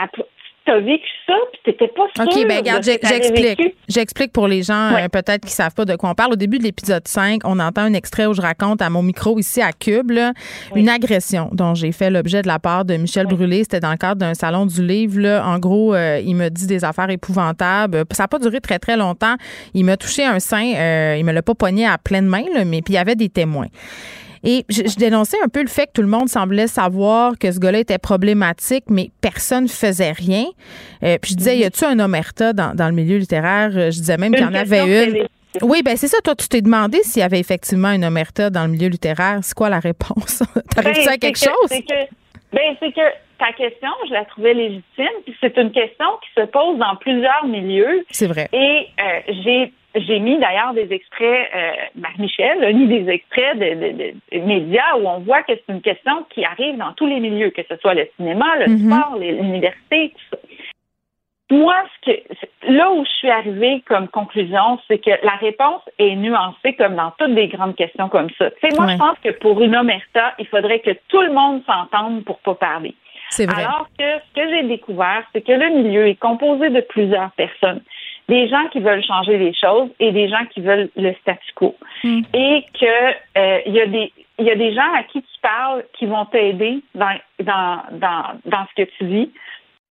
tu as vécu ça, puis t'étais pas sûre OK, ben regarde, j'explique. J'explique pour les gens euh, peut-être qui savent pas de quoi on parle. Au début de l'épisode 5, on entend un extrait où je raconte à mon micro ici à Cube là, une agression dont j'ai fait l'objet de la part de Michel Brûlé. C'était dans le cadre d'un salon du livre. Là. En gros, euh, il me dit des affaires épouvantables. Ça n'a pas duré très, très longtemps. Il m'a touché un sein. euh, il me l'a pas pogné à pleine main, là, mais puis il y avait des témoins. Et je, je dénonçais un peu le fait que tout le monde semblait savoir que ce gars-là était problématique, mais personne faisait rien. Euh, puis je disais, y a-tu un omerta dans, dans le milieu littéraire? Euh, Je disais même qu'il y en avait une. Oui, ben c'est ça. Toi, tu t'es demandé s'il y avait effectivement une omerta dans le milieu littéraire. C'est quoi la réponse? T'arrives-tu Ben, à quelque que- chose? c'est que- ben, c'est que ta question, je la trouvais légitime, puis c'est une question qui se pose dans plusieurs milieux. C'est vrai. Et euh, j'ai j'ai mis d'ailleurs des extraits, euh, ben, Michel a mis des extraits de, de- de médias où on voit que c'est une question qui arrive dans tous les milieux, que ce soit le cinéma, le Mhm. sport, l'université, tout ça. Moi, ce que, là où je suis arrivée comme conclusion, c'est que la réponse est nuancée comme dans toutes les grandes questions comme ça. Tu sais, moi, Ouais. je pense que pour une omerta, il faudrait que tout le monde s'entende pour pas parler. C'est vrai. Alors que ce que j'ai découvert, c'est que le milieu est composé de plusieurs personnes. Des gens qui veulent changer les choses et des gens qui veulent le statu quo. Mm. Et que euh, il y a des il y a des gens à qui tu parles qui vont t'aider dans, dans, dans, dans ce que tu vis.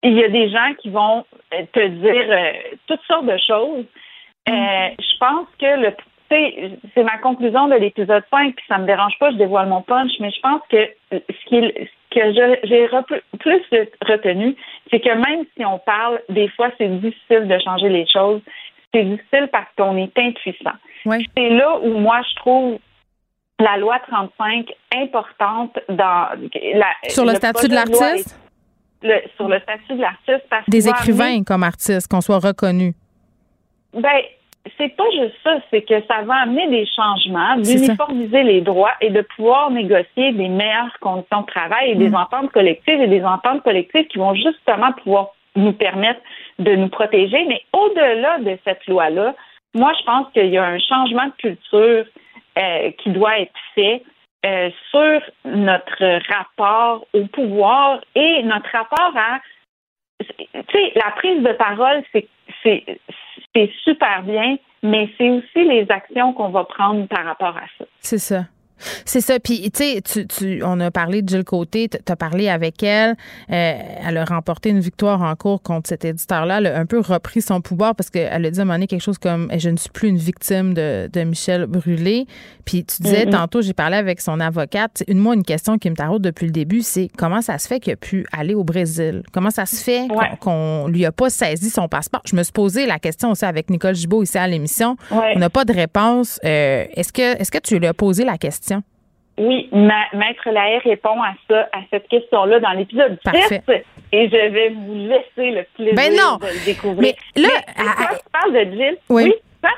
Il y a des gens qui vont euh, te dire euh, toutes sortes de choses. Euh, je pense que le c'est ma conclusion de l'épisode 5, puis ça me dérange pas, je dévoile mon punch, mais je pense que ce qui est- que j'ai plus retenu, c'est que même si on parle, des fois, c'est difficile de changer les choses. C'est difficile parce qu'on est impuissant. Ouais. C'est là où moi, je trouve la loi 35 importante dans la, Sur le statut de l'artiste? sur le statut de l'artiste parce Des écrivains comme artistes, qu'on soit reconnus. ben, c'est pas juste ça, c'est que ça va amener des changements, d'uniformiser les droits et de pouvoir négocier des meilleures conditions de travail et des Mm. ententes collectives et des ententes collectives qui vont justement pouvoir nous permettre de nous protéger. Mais au-delà de cette loi-là, moi, je pense qu'il y a un changement de culture euh, qui doit être fait euh, sur notre rapport au pouvoir et notre rapport à tu sais, la prise de parole, c'est, c'est, super bien, mais c'est aussi les actions qu'on va prendre par rapport à ça. C'est ça. C'est ça. Puis, tu sais, tu, on a parlé de Jill Côté, tu as parlé avec elle. Euh, elle a remporté une victoire en cours contre cet éditeur-là. Elle a un peu repris son pouvoir parce qu'elle a dit à un moment donné quelque chose comme Je ne suis plus une victime de, de Michel Brûlé. Puis, tu disais tantôt, j'ai parlé avec son avocate. Une, moi, une question qui me taraude depuis le début, c'est comment ça se fait qu'il a pu aller au Brésil? Comment ça se fait qu'on lui a pas saisi son passeport? Je me suis posé la question aussi avec Nicole Gibault ici à l'émission. Ouais. On n'a pas de réponse. Euh, est-ce que, est-ce que tu lui as posé la question? Oui, ma, Maître Lahaye répond à ça, à cette question-là dans l'épisode 10 Parfait. et je vais vous laisser le plaisir Ben non. de le découvrir. Mais là, Mais toi, tu parles de Jill. Oui. ça?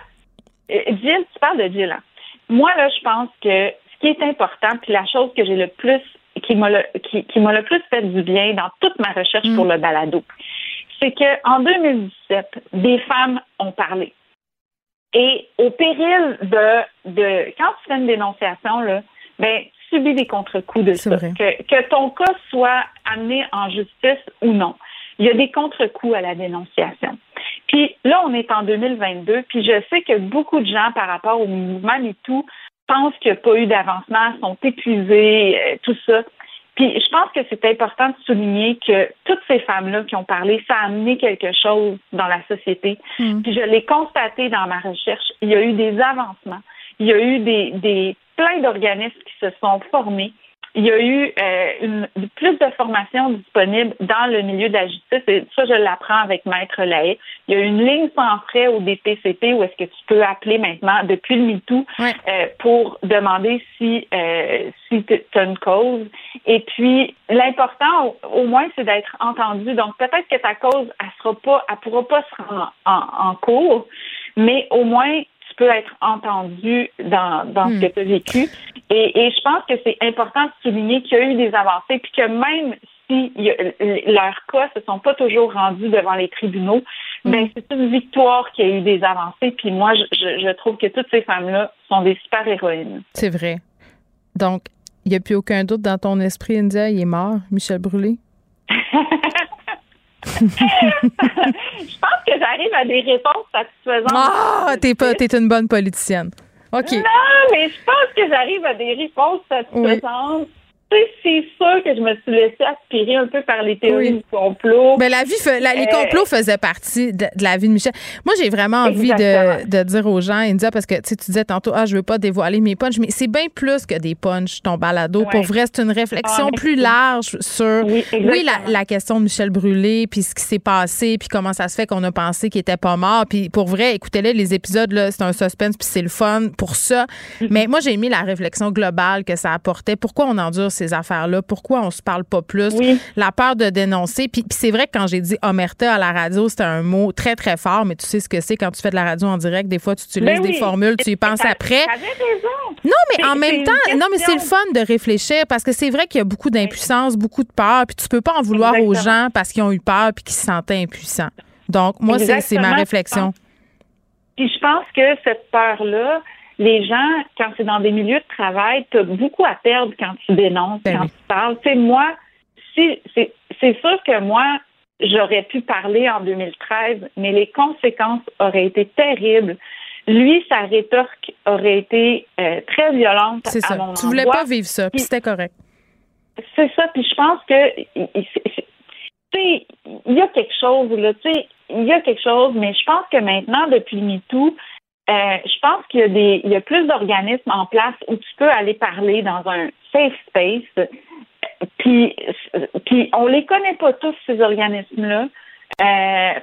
Euh, Jill, tu parles de Jill. hein. Moi, là, je pense que ce qui est important, puis la chose que j'ai le plus, qui m'a le, qui, qui m'a le plus fait du bien dans toute ma recherche pour le balado, c'est que en 2017, des femmes ont parlé. Et au péril de, de quand tu fais une dénonciation, là, ben, subis des contre-coups de ça. Que, que ton cas soit amené en justice ou non. Il y a des contre-coups à la dénonciation. Puis là, on est en 2022, puis je sais que beaucoup de gens, par rapport au mouvement MeToo, pensent qu'il n'y a pas eu d'avancement, sont épuisés, euh, tout ça. Puis je pense que c'est important de souligner que toutes ces femmes-là qui ont parlé, ça a amené quelque chose dans la société. Puis je l'ai constaté dans ma recherche. Il y a eu des avancements. Il y a eu des, des plein d'organismes qui se sont formés. Il y a eu euh, une, plus de formations disponibles dans le milieu de la justice. Et ça, je l'apprends avec Maître Lahaye. Il y a une ligne sans frais au DPCP où est-ce que tu peux appeler maintenant depuis le MeToo euh, pour demander si, euh, si tu as une cause. Et puis, l'important, au, au moins, c'est d'être entendu. Donc, peut-être que ta cause, elle sera pas, elle pourra pas se rendre en, en, en cours, mais au moins, peux être entendu dans, dans ce que tu as vécu. Et, et je pense que c'est important de souligner qu'il y a eu des avancées, puis que même si il y a- leurs cas se sont pas toujours rendus devant les tribunaux, ben c'est une victoire qu'il y a eu des avancées. Puis moi, je, je, je trouve que toutes ces femmes-là sont des super héroïnes. C'est vrai. Donc, il n'y a plus aucun doute dans ton esprit, India, il est mort, Michel Brûlé? je pense que j'arrive à des réponses satisfaisantes. Ah, t'es pas, t'es une bonne politicienne. OK. Non, mais je pense que j'arrive à des réponses satisfaisantes. C'est sûr que je me suis laissée aspirer un peu par les théories Oui. du complot. Ben, la vie, la- les Euh, complots faisaient partie de, de la vie de Michel. Moi, j'ai vraiment envie de, dire aux gens, India, parce que tu sais, tu disais tantôt, ah, je veux pas dévoiler mes punchs, mais c'est bien plus que des punchs, ton balado. Pour vrai, c'est une réflexion Ah, plus large sur, oui, la, question de Michel Brûlé, puis ce qui s'est passé, puis comment ça se fait qu'on a pensé qu'il était pas mort. Puis pour vrai, écoutez-les, les épisodes, là, c'est un suspense, puis c'est le fun pour ça. Mm-hmm. Mais moi, j'ai mis la réflexion globale que ça apportait. Pourquoi on endure ces affaires-là? Pourquoi on se parle pas plus? La peur de dénoncer. Puis, puis c'est vrai que quand j'ai dit omerta à la radio, c'était un mot très, très fort, mais tu sais ce que c'est quand tu fais de la radio en direct? Des fois, tu utilises Ben des oui. formules, tu y penses après. Raison. Non, mais en même temps, non, mais c'est le fun de réfléchir parce que c'est vrai qu'il y a beaucoup d'impuissance, beaucoup de peur, puis tu peux pas en vouloir aux gens parce qu'ils ont eu peur puis qu'ils se sentaient impuissants. Donc, moi, c'est c'est ma réflexion. Puis je pense que cette peur-là, les gens, quand c'est dans des milieux de travail, tu as beaucoup à perdre quand tu dénonces, Ben quand tu parles. Tu sais, moi, si c'est sûr que moi, j'aurais pu parler en 2013, mais les conséquences auraient été terribles. Lui, sa rétorque aurait été euh, très violente C'est à ça. mon Tu voulais endroit. pas vivre ça, puis c'était correct. C'est ça, puis je pense que il- il- c'est- tu sais, il y a quelque chose là, tu sais, il y a quelque chose, mais je pense que maintenant, depuis MeToo, euh, je pense qu'il y a des il y a plus d'organismes en place où tu peux aller parler dans un safe space. Puis, puis on les connaît pas tous, ces organismes-là. Euh,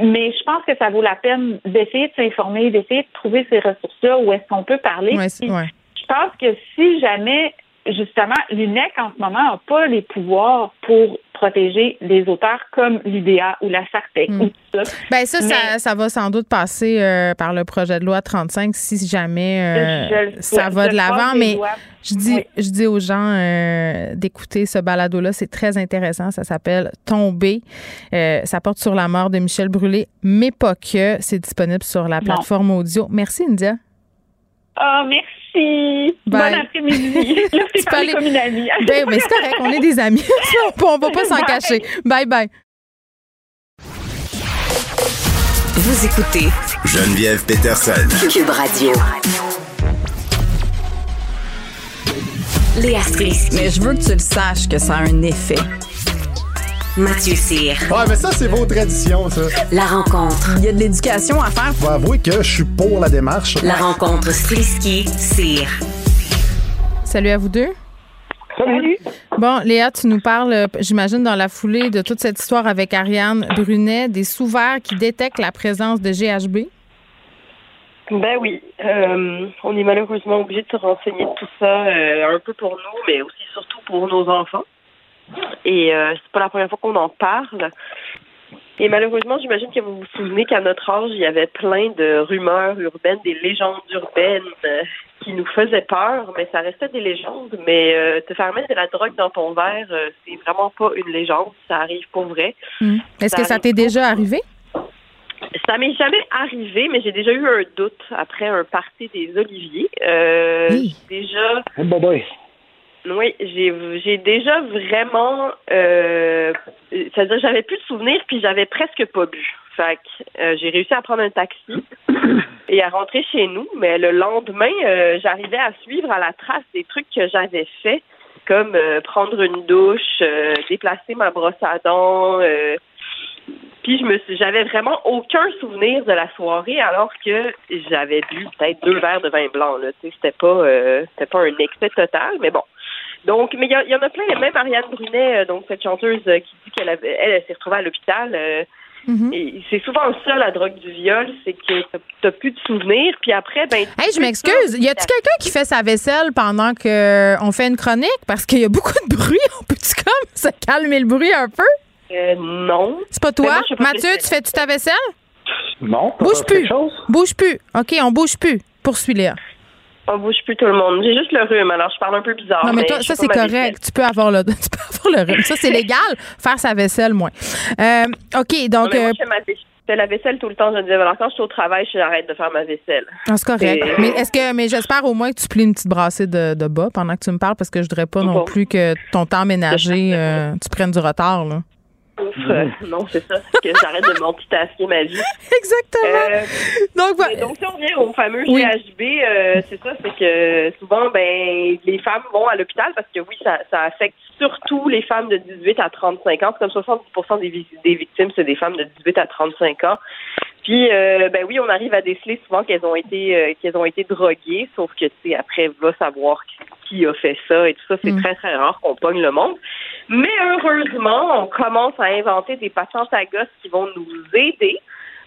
mais je pense que ça vaut la peine d'essayer de s'informer, d'essayer de trouver ces ressources-là où est-ce qu'on peut parler. Ouais, Puis, ouais. je pense que si jamais, justement, l'UNEC en ce moment n'a pas les pouvoirs pour protéger les auteurs comme l'UDA ou la SARTEC ou tout ça. Ben ça, ça, Mais- ça va sans doute passer euh, par le projet de loi 35 si jamais euh, Je ça va de l'avant. Mais doigts. je dis, je dis aux gens euh, d'écouter ce balado-là. C'est très intéressant. Ça s'appelle Tomber. Euh, ça porte sur la mort de Michel Brûlé, mais pas que. C'est disponible sur la Non. plateforme audio. Merci, India. Ah, merci. Bye. Bon après-midi. Là, Tu c'est peux parlé aller- comme une amie. Ben, ben, c'est correct. On est des amis. on va pas s'en Bye. cacher. Bye bye. Vous écoutez Geneviève Peterson. Cube Radio. Léa Strisky. Mais je veux que tu le saches que ça a un effet. Mathieu Cyr. Ouais, mais ça, c'est vos traditions, ça. La rencontre. Il y a de l'éducation à faire. Je vais avouer que je suis pour la démarche. La rencontre Strisky-Cyr. Salut à vous deux. Salut. Bon, Léa, tu nous parles, euh, j'imagine, dans la foulée de toute cette histoire avec Ariane Brunet, des sous-verts qui détectent la présence de GHB. Ben oui, euh, on est malheureusement obligé de se renseigner de tout ça euh, un peu pour nous, mais aussi surtout pour nos enfants. Et euh, c'est pas la première fois qu'on en parle. Et malheureusement, j'imagine que vous vous souvenez qu'à notre âge, il y avait plein de rumeurs urbaines, des légendes urbaines euh, qui nous faisaient peur, mais ça restait des légendes. Mais euh, te faire mettre de la drogue dans ton verre, euh, c'est vraiment pas une légende, ça arrive pour vrai. Hmm. Est-ce que ça t'est déjà arrivé? Ça m'est jamais arrivé, mais j'ai déjà eu un doute après un party des Oliviers. Euh, Déjà, Oh, bye bye. Oui, j'ai déjà vraiment, euh, c'est-à-dire j'avais plus de souvenirs puis j'avais presque pas bu. Fait que euh, j'ai réussi à prendre un taxi et à rentrer chez nous, mais le lendemain, euh, j'arrivais à suivre à la trace des trucs que j'avais faits, comme prendre une douche, déplacer ma brosse à dents. euh, puis je me suis, j'avais vraiment aucun souvenir de la soirée alors que j'avais bu peut-être deux verres de vin blanc. Là, c'était pas, euh, c'était pas un excès total, mais bon. Donc, mais il y, a- il y en a plein. Même Ariane Brunet, euh, donc cette chanteuse euh, qui dit qu'elle avait, elle, elle s'est retrouvée à l'hôpital. euh, et c'est souvent ça la drogue du viol, c'est que t'as- t'as plus de souvenirs. Puis après, ben. Hey, je m'excuse. Y a-tu quelqu'un qui fait sa vaisselle pendant qu'on fait une chronique? Parce qu'il y a beaucoup de bruit. On peut-tu comme se calmer le bruit un peu? Euh, non. C'est pas toi? moi, pas Mathieu, tu fais-tu ta vaisselle? Non. Bouge plus. Bouge plus. OK, on bouge plus. Poursuis, Léa. On bouge plus tout le monde. J'ai juste le rhume, alors je parle un peu bizarre. Non, mais toi, ça, c'est correct. Tu peux avoir le, tu peux avoir le rhume. Ça, c'est légal. Faire sa vaisselle, moins. Euh, OK, donc. Non, moi, euh, je fais, ma- je fais la vaisselle tout le temps. Je disais, alors quand je suis au travail, j'arrête de faire ma vaisselle. ah, c'est correct. Et- Mais est-ce que, mais j'espère au moins que tu plies une petite brassée de, de bas pendant que tu me parles parce que je voudrais pas non plus que ton temps ménager, euh, tu prennes du retard, là. Euh, non, c'est ça. C'est que j'arrête de multitasker ma vie. Exactement. donc, donc, si on revient au fameux Oui. GHB, euh, c'est ça, c'est que souvent, ben, les femmes vont à l'hôpital parce que oui, ça, ça affecte surtout les femmes de 18 à 35 ans. Comme 70 des, des victimes, c'est des femmes de 18 à 35 ans. Puis, euh, ben oui, on arrive à déceler souvent qu'elles ont été euh, qu'elles ont été droguées, sauf que, tu sais, après, va savoir qui- a fait ça et tout ça. C'est très, très rare qu'on pogne le monde. Mais heureusement, on commence à inventer des patientes à gosses qui vont nous aider.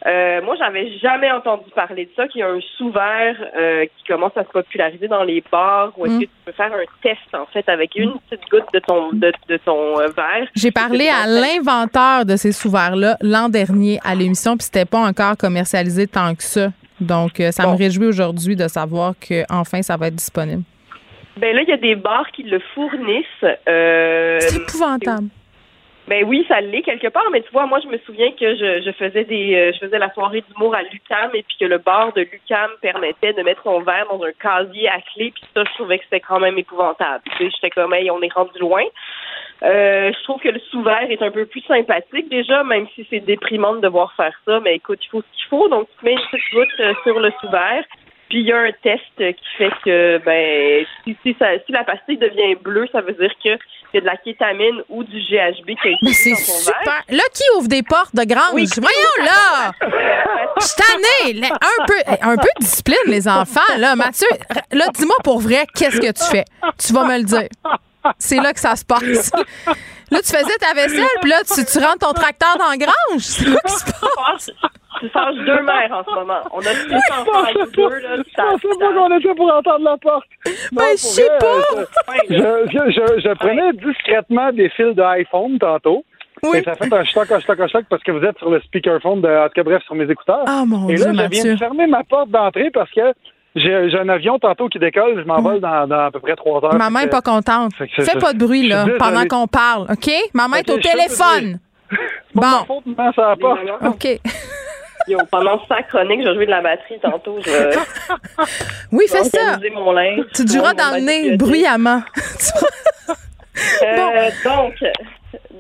Euh, moi, j'avais jamais entendu parler de ça, qu'il y a un sous-verre euh, qui commence à se populariser dans les bars où est-ce Mm. que tu peux faire un test, en fait, avec une petite goutte de ton, de, de ton euh, verre. J'ai parlé à l'inventeur de ces sous-verres-là l'an dernier à l'émission, puis c'était pas encore commercialisé tant que ça. Donc, ça me réjouit aujourd'hui de savoir que enfin ça va être disponible. Ben là, il y a des bars qui le fournissent. Euh, C'est épouvantable. Ben oui, ça l'est quelque part, mais tu vois, moi je me souviens que je, je faisais des euh, je faisais la soirée d'humour à Lucam et puis que le bar de Lucam permettait de mettre son verre dans un casier à clé, puis ça je trouvais que c'était quand même épouvantable. Tu sais, j'étais comme hey, on est rendu loin. Euh, je trouve que le sous-verre est un peu plus sympathique déjà, même si c'est déprimant de devoir faire ça, mais écoute, il faut ce qu'il faut, donc tu mets une petite goutte euh, sur le sous-verre. Puis il y a un test qui fait que ben si, si, ça, si la pastille devient bleue, ça veut dire que c'est de la kétamine ou du GHB qui a été Mais c'est super. verre. Là, qui ouvre des portes de grange? Voyons là! Je. Là, Un peu, un peu de discipline, les enfants. Là, Mathieu, là, dis-moi pour vrai, qu'est-ce que tu fais? Tu vas me le dire. C'est là que ça se passe. Là, tu faisais ta vaisselle, puis là, tu, tu rentres ton tracteur dans la grange. C'est là que se passe. Tu fâches deux mères en ce moment. On a six enfants nous deux, là. ça- Je pensais pas qu'on était pour entendre la porte. Ben, je sais pas. Je, je, je, je prenais discrètement des fils d'iPhone tantôt. Et ça fait un choc, un choc, un choc parce que vous êtes sur le speakerphone de, en tout cas, bref, sur mes écouteurs. Ah, mon Et Dieu, là, je viens Mathieu. de fermer ma porte d'entrée parce que j'ai j'ai un avion tantôt qui décolle. Je m'envole dans, dans à peu près trois heures. Maman est pas contente. Fais pas de bruit, là, pendant qu'on parle, OK? Maman est Ok, au téléphone. Bon. Maman, ça va pas. OK. Yo, pendant sa chronique, je vais jouer de la batterie tantôt. Je... Oui, fais ça. organiser mon linge. Tu duras dans le nez bruyamment. Euh, Donc,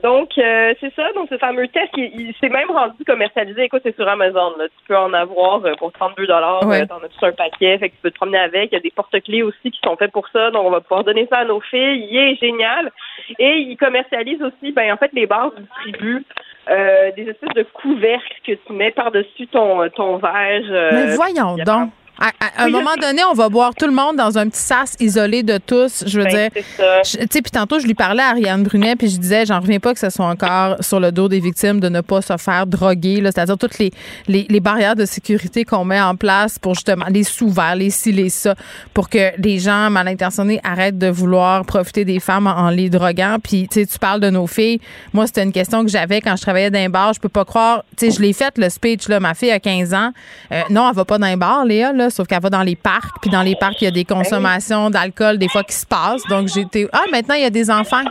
Donc, euh, c'est ça. Donc, ce fameux test, il, il s'est même rendu commercialisé. Écoute, c'est sur Amazon. Là. Tu peux en avoir euh, pour 32 dollars. Ouais. T'en as tout un paquet? Fait que tu peux te promener avec. Il y a des porte-clés aussi qui sont faits pour ça. Donc, on va pouvoir donner ça à nos filles. Il est génial. Et il commercialise aussi, ben, en fait, les bars distribuent euh, des espèces de couvercles que tu mets par-dessus ton, ton verre. euh, Mais voyons donc. À, à un Oui, moment donné, on va boire tout le monde dans un petit sas isolé de tous. Je veux Ben, dire, tu sais, puis tantôt, je lui parlais à Ariane Brunet, puis je disais, j'en reviens pas que ce soit encore sur le dos des victimes de ne pas se faire droguer, c'est-à-dire toutes les, les, les barrières de sécurité qu'on met en place pour justement les sous-verts, les ci, les ça, pour que les gens mal intentionnés arrêtent de vouloir profiter des femmes en, en les droguant. Puis, tu sais, tu parles de nos filles. Moi, c'était une question que j'avais quand je travaillais dans un bar. Je peux pas croire, tu sais, je l'ai fait, le speech, là. Ma fille a 15 ans. Euh, non, elle va pas dans un bar, Léa, là, sauf qu'elle va dans les parcs. Puis dans les parcs, il y a des consommations d'alcool, des fois, qui se passent. Donc, j'ai été. Ah, maintenant, il y a des enfants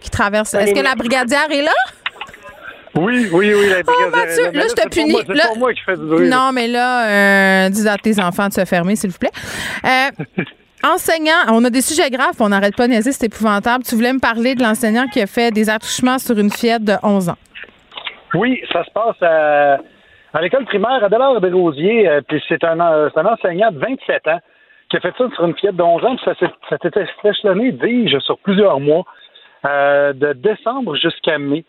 qui traversent. Est-ce que la brigadière est là? Oui, oui, oui, la Oh, brigadière Mathieu, est Mais là, je te punis. moi- C'est Là- pas moi qui fais du bruit. là. Non, mais là, euh, dis à tes enfants de se fermer, s'il vous plaît. Euh, enseignant, on a des sujets graves, on n'arrête pas de niaiser, c'est épouvantable. Tu voulais me parler de l'enseignant qui a fait des attouchements sur une fillette de 11 ans. Oui, ça se passe à, à l'école primaire Adélard Desrosiers, euh, puis c'est un, euh, un enseignant de 27 ans qui a fait ça sur une fillette de 11 ans, puis ça s'est échelonné, dis-je, sur plusieurs mois, euh, de décembre jusqu'à mai.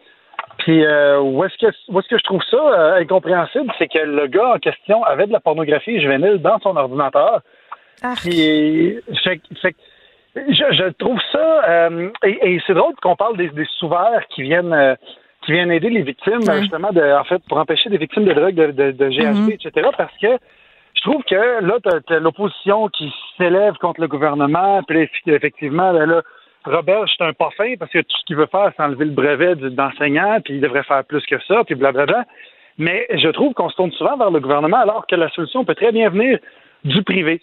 Puis euh, où est-ce que où est-ce que je trouve ça incompréhensible, c'est que le gars en question avait de la pornographie juvénile dans son ordinateur. Puis fait, je, je trouve ça et, et c'est drôle qu'on parle des, des qui viennent qui viennent aider les victimes Ouais. justement de en fait pour empêcher des victimes de drogue de, de, de GHB Mhm. etc parce que je trouve que là t'as as, l'opposition qui s'élève contre le gouvernement puis effectivement là, là Robert, c'est un pas fin parce que tout ce qu'il veut faire, c'est enlever le brevet d'enseignant, puis il devrait faire plus que ça, puis blablabla. Mais je trouve qu'on se tourne souvent vers le gouvernement alors que la solution peut très bien venir du privé.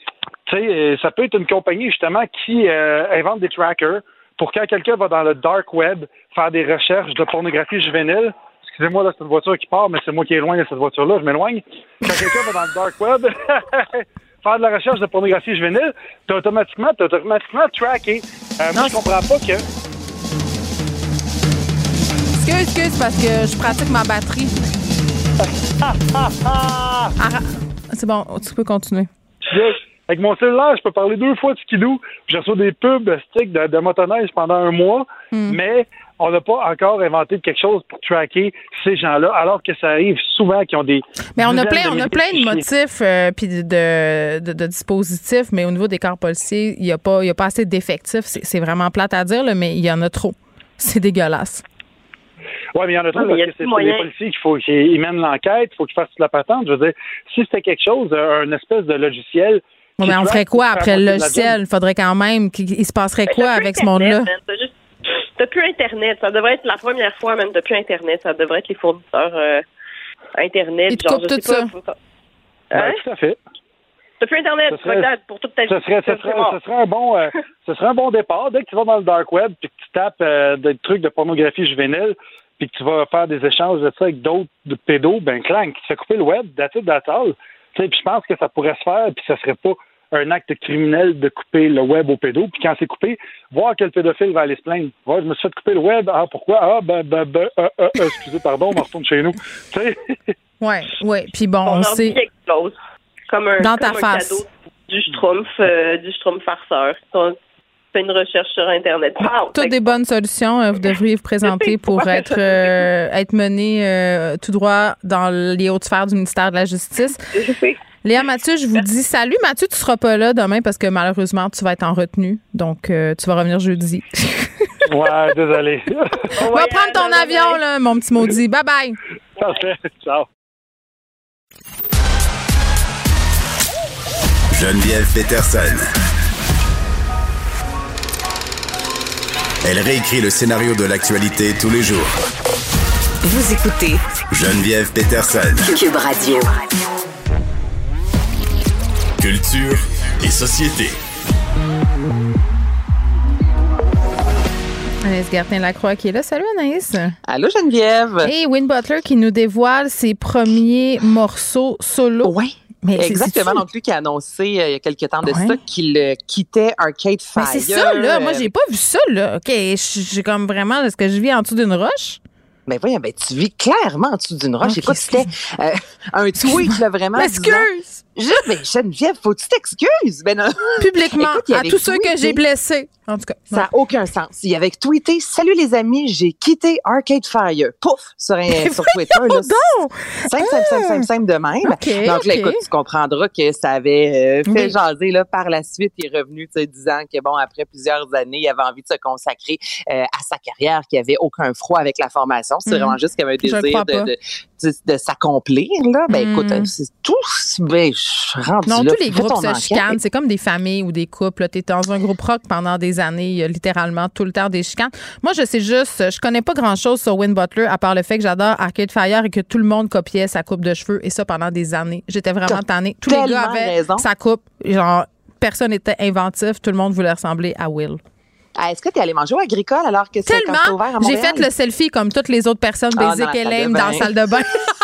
Tu sais, euh, ça peut être une compagnie justement qui euh, invente des trackers pour quand quelqu'un va dans le dark web faire des recherches de pornographie juvénile. Excusez-moi, là, c'est une voiture qui part, mais c'est moi qui est loin de cette voiture-là, je m'éloigne. Quand quelqu'un va dans le dark web faire de la recherche de pornographie juvénile, t'es automatiquement, t'es automatiquement tracké. Euh, moi, je comprends pas que. Excuse, excuse, parce que je pratique ma batterie. Arra- C'est bon, tu peux continuer. Yes. Avec mon cellulaire, je peux parler deux fois de skidoo. Je reçois des pubs stick de, de motoneige pendant un mois, mais on n'a pas encore inventé quelque chose pour tracker ces gens-là, alors que ça arrive souvent qu'ils ont des. Mais on a plein, de on a plein de motifs euh, puis de, de, de dispositifs, mais au niveau des corps policiers, il n'y a, pas- il y a pas assez d'effectifs. C'est c'est vraiment plate à dire, là, mais il y en a trop. C'est dégueulasse. Oui, mais il y en a trop Ouais, mais il y a parce que c'est les policiers qu'il faut qu'ils mènent l'enquête, il faut qu'ils fassent toute la patente. Je veux dire, si c'était quelque chose, un espèce de logiciel. Bon, mais on ferait quoi après le de la logiciel? Il faudrait quand même qu'il il se passerait quoi T'as plus avec ce monde-là? T'as T'as plus Internet. Ça devrait être la première fois, même, depuis Internet. Ça devrait être les fournisseurs euh, Internet. Ils te genre, coupent je tout sais ça. pas, faut- Ben, Hein? tout à fait. T'as plus Internet. Serait- pour toute ta vie. Ce serait, ce, C'est serait, mort. ce serait un bon, euh, ce serait un bon départ. Dès que tu vas dans le dark web puis que tu tapes euh, des trucs de pornographie juvénile puis que tu vas faire des échanges de ça avec d'autres de pédos, ben clang, tu fais couper le web, that's it, that's all. Tu sais, Puis je pense que ça pourrait se faire puis ça serait pas un acte criminel de couper le web au pédo. Puis quand c'est coupé, voir quel pédophile va aller se plaindre. Ouais, je me suis fait couper le web. Ah, pourquoi? Ah, ben, ben, ben, euh, euh, euh, excusez, pardon, on retourne chez nous. Oui, oui. Puis bon, on sait. explose. Comme un, Dans comme ta un face. cadeau du Schtroumpf, euh, du Schtroumpf farceur. Fais une recherche sur Internet. Pow! Toutes des bonnes solutions. euh, Vous devriez vous présenter pour être, euh, être mené euh, tout droit dans les hautes sphères du ministère de la Justice. Léa Mathieu, je vous dis salut. Mathieu, tu seras pas là demain parce que malheureusement, tu vas être en retenue. Donc, euh, tu vas revenir jeudi. Ouais, désolé. Va prendre ton avion, là, mon petit maudit. Bye bye. Parfait. Ciao. Geneviève Peterson. Elle réécrit le scénario de l'actualité tous les jours. Vous écoutez Geneviève Peterson. Cube Radio. Culture et société. Anaïs Gertin-Lacroix qui est là. Salut Anaïs. Allô Geneviève. Et Win Butler qui nous dévoile ses premiers morceaux solo. Oui. Mais Exactement. Donc, lui qui a annoncé euh, il y a quelques temps de Ouais. ça qu'il euh, quittait Arcade Fire. Mais c'est ça, là. Moi, j'ai pas vu ça, là. OK, j'ai comme vraiment, est-ce que je vis en dessous d'une roche? Ben voyons, ben tu vis clairement en dessous d'une roche. Ok, Écoute, c'était euh, un tweet là, vraiment. M'excuse. Je, ben Geneviève, faut que tu t'excuses. Ben non. Publiquement, Écoute, à tous ceux que j'ai blessés. En tout cas. Ça n'a aucun sens. Il avait tweeté Salut les amis, j'ai quitté Arcade Fire. Pouf! Sur, un, sur Twitter. Là, simple, simple, simple, simple, simple de même. Donc là, écoute, tu comprendras que ça avait euh, fait Oui. jaser. Là, par la suite, il est revenu, disant que, bon, après plusieurs années, il avait envie de se consacrer euh, à sa carrière, qu'il n'y avait aucun froid avec la formation. C'est Mhm. vraiment juste qu'il avait un désir de, de, s'accomplir. Là. Ben, Mhm. écoute, euh, c'est tout. Ben, je suis rendue Non, là. tous les groupes se chicanent. C'est comme des familles ou des couples. Tu es dans un groupe rock pendant des années. Il y a littéralement tout le temps des chicanes. Moi, je sais juste, je connais pas grand-chose sur Win Butler, à part le fait que j'adore Arcade Fire et que tout le monde copiait sa coupe de cheveux. Et ça pendant des années. J'étais vraiment tannée. Tous les gars avaient raison. sa coupe. Genre, personne n'était inventif. Tout le monde voulait ressembler à Will. Ah, Est-ce que tu es allé manger au agricole alors que c'est ouvert à j'ai Montréal? fait le selfie comme toutes les autres personnes Ah, basic dans la et salle de lame dans la salle de bain.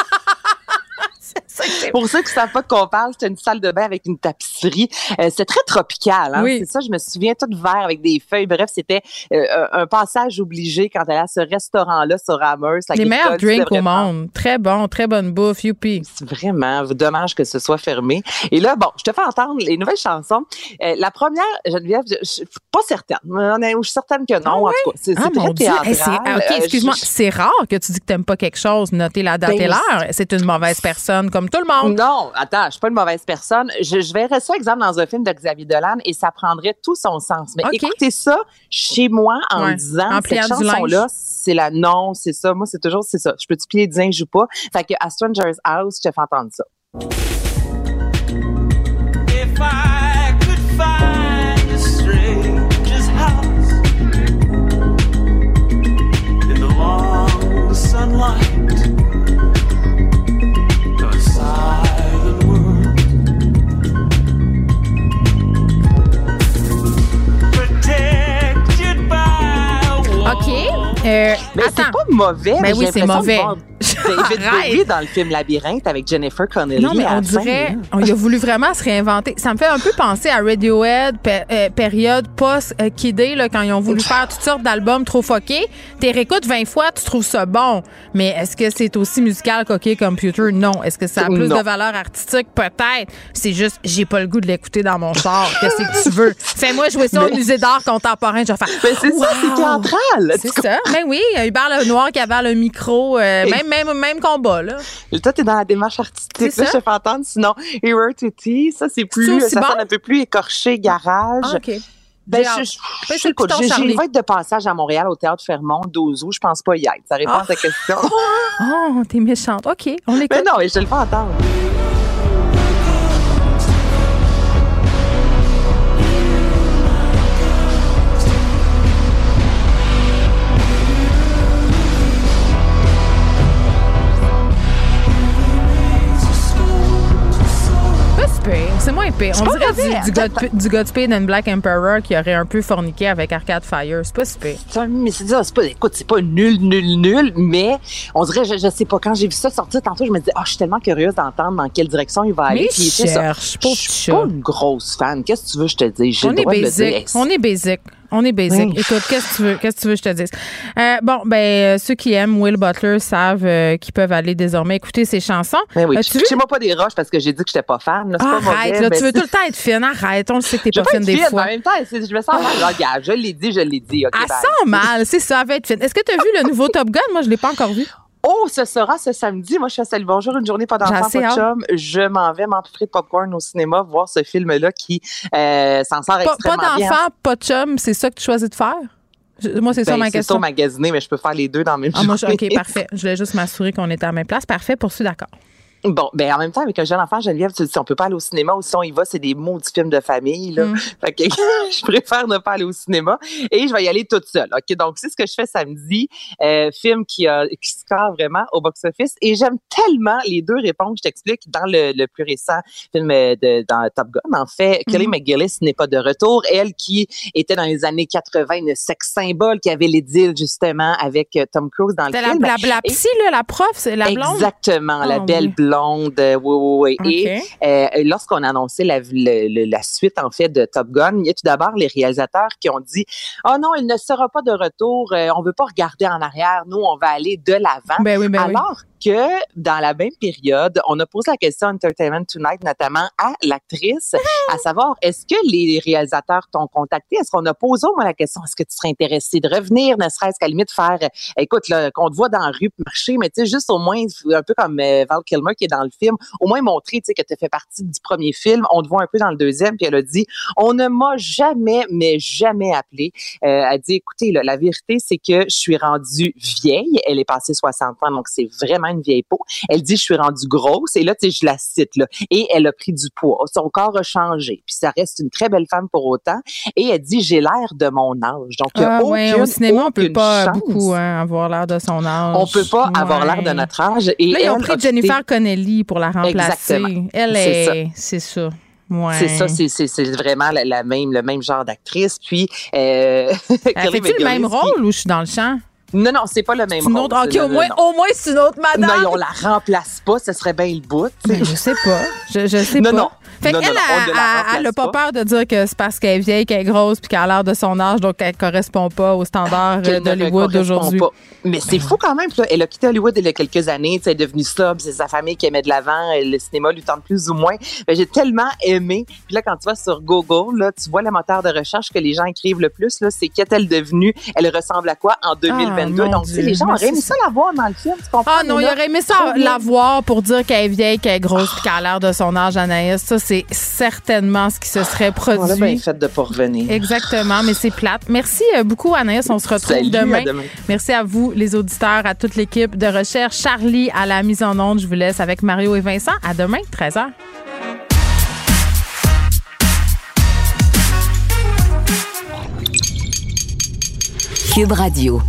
Pour ceux qui savent pas de quoi on parle, c'est une salle de bain avec une tapisserie. Euh, c'est très tropical. Hein? Oui. C'est ça, je me souviens, tout vert avec des feuilles. Bref, c'était euh, un passage obligé quand elle à ce restaurant-là sur Amherst. Les meilleurs drinks au monde. Très bon, très bonne bouffe. Youpi. C'est vraiment dommage que ce soit fermé. Et là, bon, je te fais entendre les nouvelles chansons. Euh, la première, Geneviève, je, je suis pas certaine. Je suis certaine que non. En tout cas, c'est Ah, très. Hey, théâtral. c'est- OK, Euh, excuse-moi. C'est rare que tu dis que t'aimes pas quelque chose. Notez la date Ben, et l'heure. C'est une mauvaise personne, comme tout le monde. Non, attends, je suis pas une mauvaise personne. Je, je verrais ça, exemple, dans un film de Xavier Dolan et ça prendrait tout son sens. Mais écoutez ça chez moi en Ouais, disant, en cette chanson-là, c'est la non, c'est ça. Moi, c'est toujours, c'est ça. Je peux-tu plier linge ou pas? Fait que à Stranger's House, je te fais entendre ça. Euh, Mais c'est pas mauvais. Ben mais oui, j'ai c'est mauvais. Bowie dans le film Labyrinthe avec Jennifer Connelly. Non, mais on dirait, on a voulu vraiment se réinventer. Ça me fait un peu penser à Radiohead, euh, période post-Kidé, là, quand ils ont voulu faire toutes sortes d'albums trop fuckés. T'es réécoutes 20 fois, tu trouves ça bon. Mais est-ce que c'est aussi musical qu'OK Computer? Non. Est-ce que ça a plus Non. de valeur artistique? Peut-être. C'est juste, j'ai pas le goût de l'écouter dans mon char. Qu'est-ce que tu veux? Fais-moi jouer ça au Mais- musée d'art contemporain. Je vais faire. Mais c'est ça, c'est théâtral. C'est ça. Mais oui, Hubert Lenoir qui avait le micro, euh, même, même, même combat, là. Toi, t'es dans la démarche artistique. Là, je te fais entendre. Sinon, Hero to Tea, ça, c'est plus, ça bon? sonne un peu plus écorché, garage. Ah, OK. Ben, je, je, Ben, je- le écoute, j'ai- vais être de passage à Montréal au Théâtre Fermont, 12 août. Je pense pas y être. Ça répond Ah. à ta question. Oh, t'es méchante. OK, on l'écoute. Mais non, mais je te le fais entendre. C'est moins pire. On dirait du, du, God, du Godspeed and Black Emperor qui aurait un peu forniqué avec Arcade Fire. C'est pas si pire. Mais c'est ça, c'est pas, écoute, c'est pas nul, nul, nul, mais on dirait, je, je sais pas, quand j'ai vu ça sortir tantôt, je me disais, ah, je suis tellement curieuse d'entendre dans quelle direction il va aller. Mais Puis ça. cherche, pauvre Je suis pas une grosse fan. Qu'est-ce que tu veux que je te dise? J'ai On est basic. On est basic. On est basic. Oui. Écoute, qu'est-ce que tu veux? Qu'est-ce que tu veux que je te dise? Euh, bon, ben, euh, ceux qui aiment Will Butler savent euh, qu'ils peuvent aller désormais écouter ses chansons. Ben oui, As-tu vu? touchez-moi pas des roches parce que j'ai dit que j'étais pas fan. là. C'est pas Arrête, mauvais, là, mais tu veux tout le temps être fine. Arrête, on le sait que t'es pas pas fine des fine, fois. mais en même temps, je me sens mal. Regarde, je l'ai dit, je l'ai dit. OK, Elle bye. sent mal, c'est ça, elle va être fine. Est-ce que tu as vu le nouveau Top Gun? Moi, je l'ai pas encore vu. Oh, ce sera ce samedi. Moi, je fais Salut Bonjour, une journée pas d'enfant, pas de chum. Je m'en vais m'empiffrer de popcorn au cinéma, voir ce film-là qui euh, s'en sort Pas, pas extrêmement bien. d'enfant, pas de chum, c'est ça que tu choisis de faire? Moi, c'est ça Ben, ma c'est question. ça magasiner, mais je peux faire les deux dans le même Ah, moi. OK, parfait. Je voulais juste m'assurer qu'on était à la même place. Parfait, poursuis, d'accord. Bon, ben en même temps, avec un jeune enfant, Geneviève, tu dis, on peut pas aller au cinéma ou si on y va, c'est des maudits films de famille. Là. Mm. Fait que je préfère ne pas aller au cinéma et je vais y aller toute seule. OK, donc c'est ce que je fais samedi. Euh, film qui, a, qui score vraiment au box-office. Et j'aime tellement les deux réponses, je t'explique, dans le, le plus récent film euh, de, dans Top Gun. En fait, Kelly Mhm. McGillis n'est pas de retour. Elle qui était dans les années 80, une sex symbole, qui avait les deals justement avec euh, Tom Cruise dans le la, film. la, la Et- psy, là, la prof, c'est la blonde? Exactement, la Ah, belle oui. blonde blonde. euh, Oui, oui, oui. Et euh, lorsqu'on a annoncé la, le- le- la suite, en fait, de Top Gun, il y a tout d'abord les réalisateurs qui ont dit « Oh non, il ne sera pas de retour. euh, on veut pas regarder en arrière. Nous, on va aller de l'avant. Ben oui, ben oui. Que dans la même période, on a posé la question Entertainment Tonight, notamment à l'actrice, à savoir, est-ce que les réalisateurs t'ont contacté? Est-ce qu'on a posé au moins la question, est-ce que tu serais intéressé de revenir, ne serait-ce qu'à la limite faire, écoute, là, qu'on te voit dans la rue marcher, mais tu sais, juste au moins, un peu comme euh, Val Kilmer qui est dans le film, au moins montrer, tu sais, que tu fait partie du premier film, on te voit un peu dans le deuxième, puis elle a dit, on ne m'a jamais, mais jamais appelé. Euh, elle dit, écoutez, là, la vérité, c'est que je suis rendue vieille. Elle est passée 60 ans, donc c'est vraiment une vieille peau. Elle dit, je suis rendue grosse. Et là, tu sais, je la cite, là. Et elle a pris du poids. Son corps a changé. Puis ça reste une très belle femme pour autant. Et elle dit, j'ai l'air de mon âge. Donc, il y a Ah, ouais, aucune, au cinéma, on peut pas chance. beaucoup hein, avoir l'air de son âge. On peut pas avoir Ouais. l'air de notre âge. Et Là, ils ont pris Jennifer Connelly pour la remplacer. Exactement. Elle est. C'est ça. Ouais. C'est ça, c'est, vraiment la, la même, le même genre d'actrice. Puis, euh, Elle fait-tu le même rôle ou je suis dans le champ? Non, non, c'est pas le même C'est une rôle. autre. OK, Non, au moins, au moins c'est une autre madame. Non, on la remplace pas, ce serait bien le bout. tu sais. Ben, je sais pas. Je, je sais Non, pas. non. Fait Non, qu'elle, elle, remplace elle a pas, pas. peur de dire que c'est parce qu'elle est vieille, qu'elle est grosse, puis qu'elle a l'air de son âge, donc qu'elle correspond pas aux standards euh, Qu'elle ne d'Hollywood d'aujourd'hui. Mais c'est fou quand même. là, elle a quitté Hollywood il y a quelques années. Elle est devenue puis C'est sa famille qui aimait de l'avant. Le cinéma lui tente plus ou moins. J'ai tellement aimé. Puis là, quand tu vas sur Google, là, tu vois le moteur de recherche que les gens écrivent le plus. là, C'est qu'est-elle devenue? Elle ressemble à quoi en 2022? Ah, mon Donc, tu sais, Dieu. les gens auraient aimé ça la voir dans le film. Tu comprends? Ah non, Mais il là, aurait aimé ça la voir pour dire qu'elle est vieille, qu'elle est grosse, puis qu'elle a l'air de son âge, Anaïs. Ça, c'est certainement ce qui se serait On l'a bien produit. fait de pas revenir. Exactement, mais c'est plate. Merci euh, beaucoup, Anaïs. On se retrouve Salut, demain. à demain. Merci à vous, les auditeurs, à toute l'équipe de recherche. Charlie à la mise en onde. Je vous laisse avec Mario et Vincent. À demain, 13h. Cube Radio.